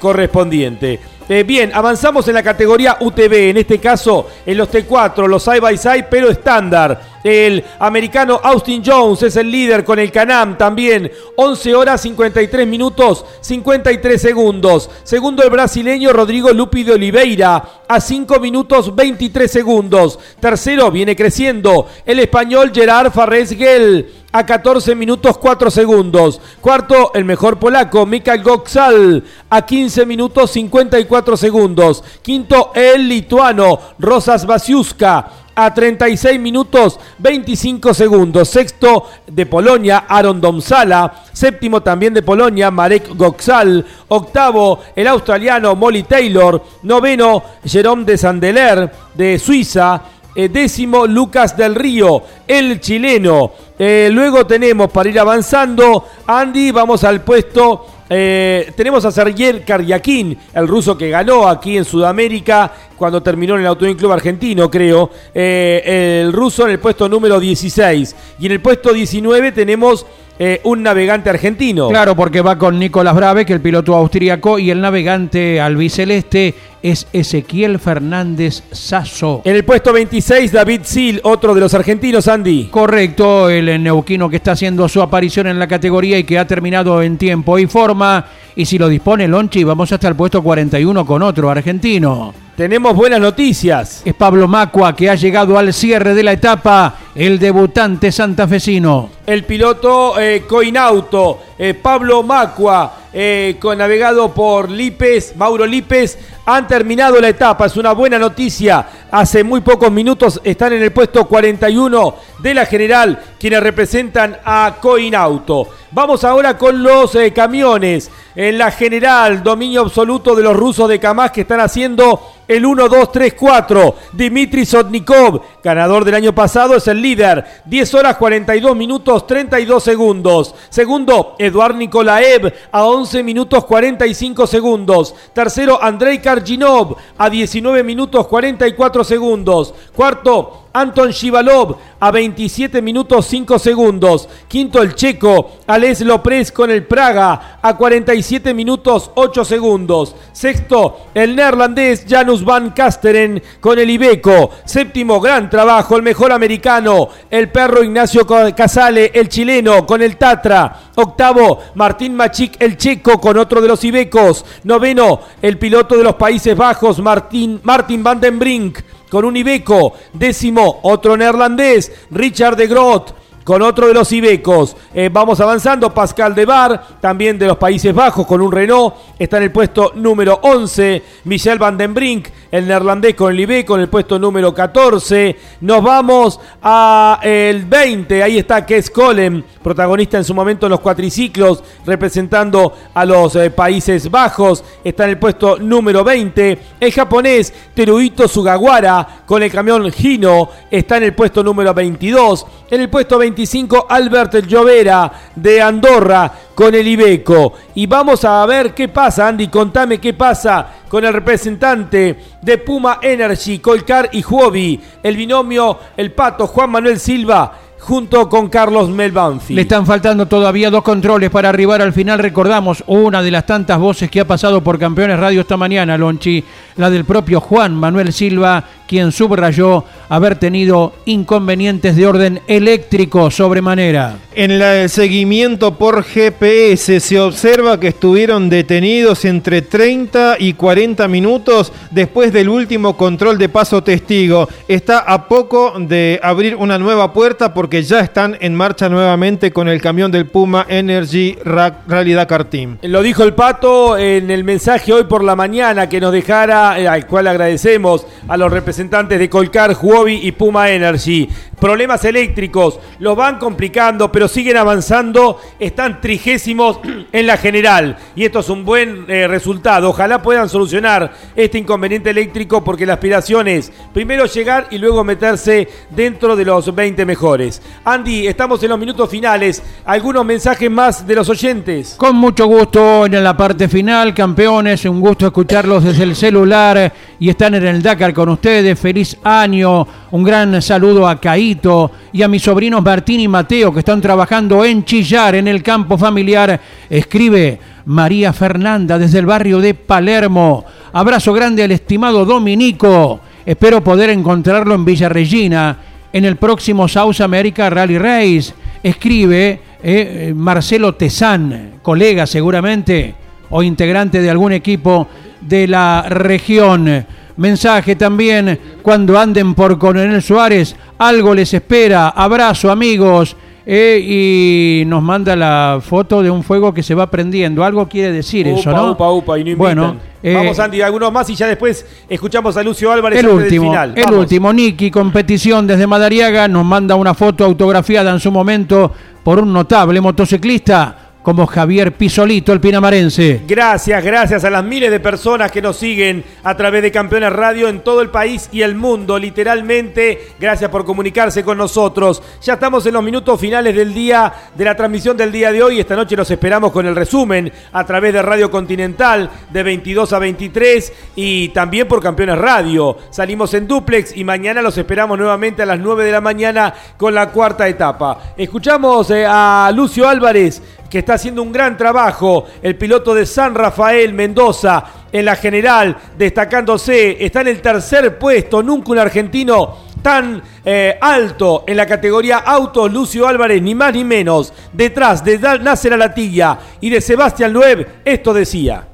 correspondiente. Eh, bien, avanzamos en la categoría UTV, en este caso en los T4, los side by side, pero estándar. El americano Austin Jones es el líder con el Canam también. 11 horas 53 minutos 53 segundos. Segundo el brasileño Rodrigo Lupi de Oliveira a 5 minutos 23 segundos. Tercero viene creciendo el español Gerard Farres Gell a 14 minutos 4 segundos. Cuarto, el mejor polaco, Mikael Goxal, a 15 minutos 54 segundos. Quinto, el lituano, Rosas Basiuska, a 36 minutos 25 segundos. Sexto de Polonia, Aaron Domsala. Séptimo también de Polonia, Marek Goxal. Octavo, el australiano Molly Taylor. Noveno, Jerome de Sandeler de Suiza. eh, décimo Lucas del Río, el chileno. Eh, luego tenemos para ir avanzando, Andy, vamos al puesto eh, tenemos a Sergier Karyakin, el ruso que ganó aquí en Sudamérica cuando terminó en el Automóvil Club Argentino, creo. Eh, el ruso en el puesto número 16. Y en el puesto 19 tenemos eh, un navegante argentino. Claro, porque va con Nicolás Brave, que el piloto austríaco, y el navegante albiceleste es Ezequiel Fernández Sasso. En el puesto 26, David Sil, otro de los argentinos, Andy. Correcto, el neuquino que está haciendo su aparición en la categoría y que ha terminado en tiempo y forma. Y si lo dispone Lonchi, vamos hasta el puesto 41 con otro argentino. Tenemos buenas noticias. Es Pablo Macua que ha llegado al cierre de la etapa, el debutante santafesino. El piloto eh, Coinauto, eh, Pablo Macua, eh, con navegado por Lípez, Mauro Lípez, han terminado la etapa. Es una buena noticia. Hace muy pocos minutos están en el puesto 41 de la general, quienes representan a Coinauto. Vamos ahora con los eh, camiones. En la general, dominio absoluto de los rusos de Kamaz que están haciendo el 1, 2, 3, 4. Dimitri Sotnikov, ganador del año pasado, es el líder. 10 horas 42 minutos 32 segundos. Segundo, Eduard Nikolaev a 11 minutos 45 segundos. Tercero, Andrei Karginov a 19 minutos 44 segundos. Cuarto, Anton Shivalov a 27 minutos 5 segundos. Quinto el checo Alex Lopres con el Praga a 47 minutos 8 segundos. Sexto el neerlandés Janus Van Kasteren con el Ibeco. Séptimo gran trabajo el mejor americano el perro Ignacio Casale el chileno con el Tatra. Octavo Martín Machik el checo con otro de los Ibecos. Noveno el piloto de los Países Bajos Martín, Martin Van den Brink con un Ibeco. Décimo, otro neerlandés, Richard de Groot con otro de los Ibecos. Eh, vamos avanzando, Pascal de Bar, también de los Países Bajos, con un Renault, está en el puesto número 11. Michel Van den Brink, el neerlandés con el Ibeco, en el puesto número 14. Nos vamos a el 20, ahí está Kes Colem, protagonista en su momento en los cuatriciclos, representando a los eh, Países Bajos, está en el puesto número 20. El japonés Teruhito Sugawara, con el camión Hino, está en el puesto número 22. En el puesto 25, Albert Llovera de Andorra con el Ibeco. Y vamos a ver qué pasa, Andy, contame qué pasa con el representante de Puma Energy, Colcar y Juobi, el binomio, el pato Juan Manuel Silva junto con Carlos Melbanfi. Le están faltando todavía dos controles para arribar al final. Recordamos una de las tantas voces que ha pasado por Campeones Radio esta mañana, Lonchi, la del propio Juan Manuel Silva, quien subrayó haber tenido inconvenientes de orden eléctrico sobremanera. En el seguimiento por GPS se observa que estuvieron detenidos entre 30 y 40 minutos después del último control de paso testigo. Está a poco de abrir una nueva puerta porque ya están en marcha nuevamente con el camión del Puma Energy Rally Dakar Team. Lo dijo el Pato en el mensaje hoy por la mañana que nos dejara, eh, al cual agradecemos a los representantes de Colcar, Huobi y Puma Energy. Problemas eléctricos los van complicando, pero siguen avanzando. Están trigésimos en la general. Y esto es un buen eh, resultado. Ojalá puedan solucionar este inconveniente eléctrico porque la aspiración es primero llegar y luego meterse dentro de los 20 mejores. Andy, estamos en los minutos finales. ¿Algunos mensajes más de los oyentes? Con mucho gusto en la parte final, campeones. Un gusto escucharlos desde el celular y están en el Dakar con ustedes. Feliz año. Un gran saludo a Caito y a mis sobrinos Martín y Mateo que están trabajando en Chillar, en el campo familiar. Escribe María Fernanda desde el barrio de Palermo. Abrazo grande al estimado Dominico. Espero poder encontrarlo en Villa Regina en el próximo South America Rally Race. Escribe eh, Marcelo Tezán, colega seguramente o integrante de algún equipo de la región. Mensaje también cuando anden por Coronel Suárez, algo les espera. Abrazo amigos. Eh, y nos manda la foto de un fuego que se va prendiendo. Algo quiere decir eso, ¿no? Upa, upa, y no bueno, eh, Vamos, Andy, algunos más y ya después escuchamos a Lucio Álvarez el último, final. el Vamos. último, Nicky, competición desde Madariaga, nos manda una foto autografiada en su momento por un notable motociclista, como Javier Pisolito, el pinamarense. Gracias, gracias a las miles de personas que nos siguen a través de Campeones Radio en todo el país y el mundo, literalmente. Gracias por comunicarse con nosotros. Ya estamos en los minutos finales del día de la transmisión del día de hoy. Esta noche los esperamos con el resumen a través de Radio Continental de 22 a 23 y también por Campeones Radio. Salimos en duplex y mañana los esperamos nuevamente a las 9 de la mañana con la cuarta etapa. Escuchamos eh, a Lucio Álvarez que está haciendo un gran trabajo, el piloto de San Rafael Mendoza en la general, destacándose, está en el tercer puesto, nunca un argentino tan eh, alto en la categoría autos, Lucio Álvarez, ni más ni menos, detrás de Nasser Alatilla y de Sebastián Loeb, esto decía.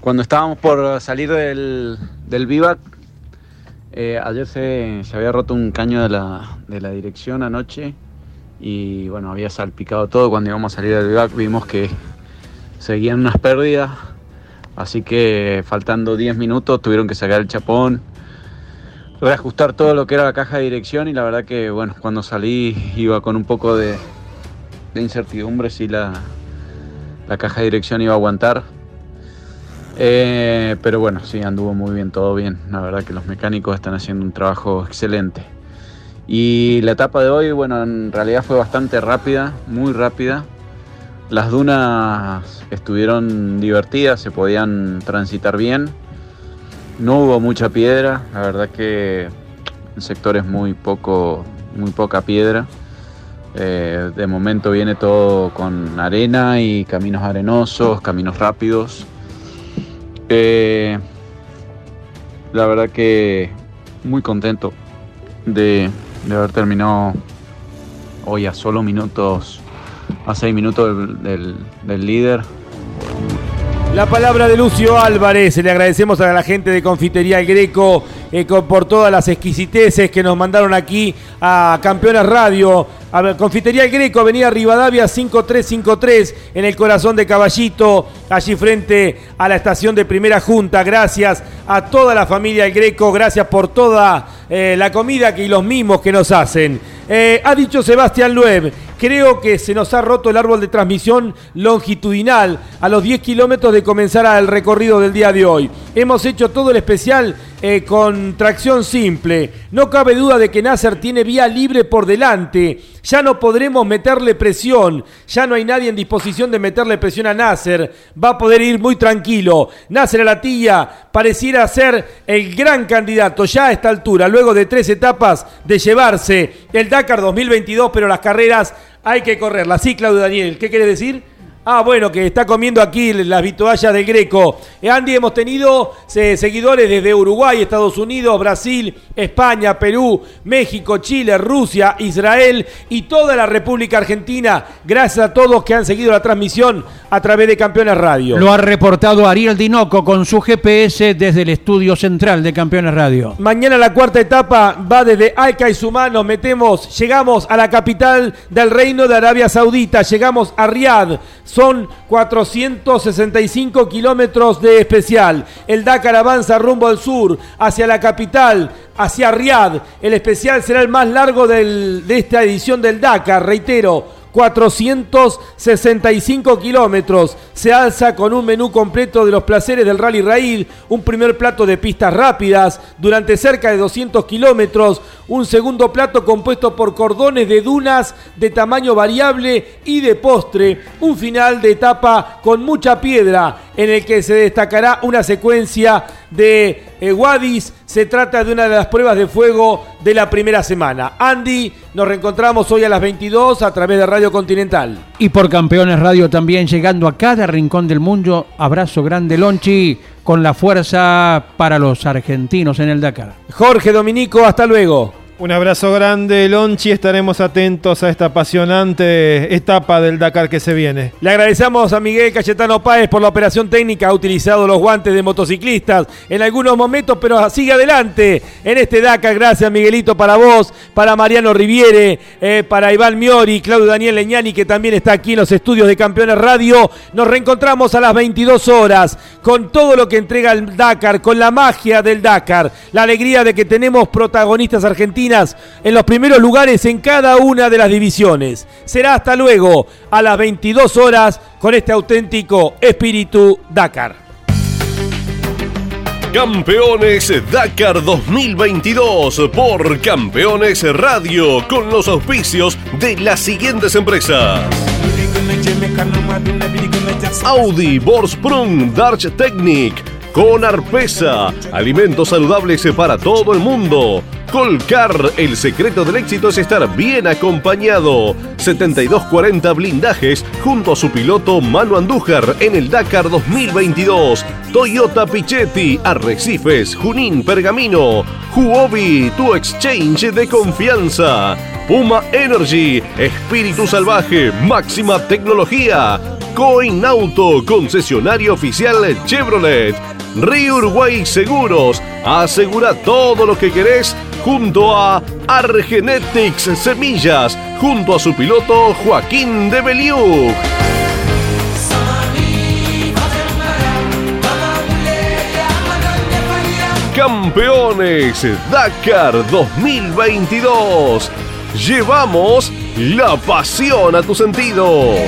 Cuando estábamos por salir del, del vivac, eh, ayer se, se, había roto un caño de la, de la dirección anoche y bueno, había salpicado todo. Cuando íbamos a salir del vivac vimos que seguían unas pérdidas, así que faltando 10 minutos tuvieron que sacar el chapón, reajustar todo lo que era la caja de dirección y la verdad que bueno, cuando salí iba con un poco de, de incertidumbre si la, la caja de dirección iba a aguantar. Eh, pero bueno, sí, anduvo muy bien, todo bien. La verdad que los mecánicos están haciendo un trabajo excelente. Y la etapa de hoy, bueno, en realidad fue bastante rápida, muy rápida. Las dunas estuvieron divertidas, se podían transitar bien. No hubo mucha piedra, la verdad que el sector es muy poco, muy poca piedra. Eh, de momento viene todo con arena y caminos arenosos, caminos rápidos. Eh, la verdad que muy contento de, de haber terminado hoy a solo minutos, a seis minutos del, líder. La palabra de Lucio Álvarez. Le agradecemos a la gente de Confitería El Greco eh, por todas las exquisiteces que nos mandaron aquí a Campeones Radio. A ver, Confitería El Greco, Avenida Rivadavia 5353, en el corazón de Caballito, allí frente a la estación de Primera Junta. Gracias a toda la familia El Greco, gracias por toda eh, la comida que, y los mimos que nos hacen. Eh, ha dicho Sebastián Lueb, creo que se nos ha roto el árbol de transmisión longitudinal a los 10 kilómetros de comenzar el recorrido del día de hoy. Hemos hecho todo el especial eh, con tracción simple. No cabe duda de que Nasser tiene vía libre por delante. Ya no podremos meterle presión. Ya no hay nadie en disposición de meterle presión a Nasser. Va a poder ir muy tranquilo. Nasser a la tía pareciera ser el gran candidato ya a esta altura, luego de tres etapas de llevarse el Dakar 2022, pero las carreras hay que correrlas. Sí, Claudio Daniel, ¿qué quiere decir? Ah, bueno, que está comiendo aquí las vituallas del Greco. Eh, Andy, hemos tenido eh, seguidores desde Uruguay, Estados Unidos, Brasil, España, Perú, México, Chile, Rusia, Israel y toda la República Argentina. Gracias a todos que han seguido la transmisión a través de Campeones Radio. Lo ha reportado Ariel Dinoco con su GPS desde el estudio central de Campeones Radio. Mañana la cuarta etapa va desde Alca y Sumá, nos metemos, llegamos a la capital del Reino de Arabia Saudita, llegamos a Riad son 465 kilómetros de especial. El Dakar avanza rumbo al sur, hacia la capital, hacia Riad. El especial será el más largo de esta edición del Dakar, reitero. 465 kilómetros. Se alza con un menú completo de los placeres del Rally Raid, un primer plato de pistas rápidas durante cerca de 200 kilómetros, un segundo plato compuesto por cordones de dunas de tamaño variable y de postre, un final de etapa con mucha piedra en el que se destacará una secuencia de eh, Wadis. Se trata de una de las pruebas de fuego de la primera semana. Andy, nos reencontramos hoy a las 22 a través de Radio Continental. Y por Campeones Radio también llegando a cada rincón del mundo. Abrazo grande, Lonchi, con la fuerza para los argentinos en el Dakar. Jorge Dominico, hasta luego. Un abrazo grande, Lonchi. Estaremos atentos a esta apasionante etapa del Dakar que se viene. Le agradecemos a Miguel Cayetano Páez por la operación técnica. Ha utilizado los guantes de motociclistas en algunos momentos, pero sigue adelante en este Dakar. Gracias, Miguelito, para vos, para Mariano Riviere, eh, para Iván Miori, Claudio Daniel Leñani, que también está aquí en los estudios de Campeones Radio. Nos reencontramos a las 22 horas con todo lo que entrega el Dakar, con la magia del Dakar, la alegría de que tenemos protagonistas argentinos en los primeros lugares en cada una de las divisiones. Será hasta luego a las 22 horas con este auténtico espíritu Dakar. Campeones Dakar 2022 por Campeones Radio con los auspicios de las siguientes empresas. Audi, Borsprung, Darch Technic, con Arpesa, alimentos saludables para todo el mundo. Colcar, el secreto del éxito es estar bien acompañado. 7240 blindajes junto a su piloto Manu Andújar en el Dakar 2022. Toyota Pichetti, Arrecifes, Junín Pergamino. Huobi, tu exchange de confianza. Puma Energy, espíritu salvaje, máxima tecnología. Coin Auto, concesionario oficial Chevrolet. Río Uruguay Seguros, asegura todo lo que querés junto a Argenetics Semillas, junto a su piloto Joaquín de Beliú. Campeones Dakar 2022. Llevamos la pasión a tus sentidos.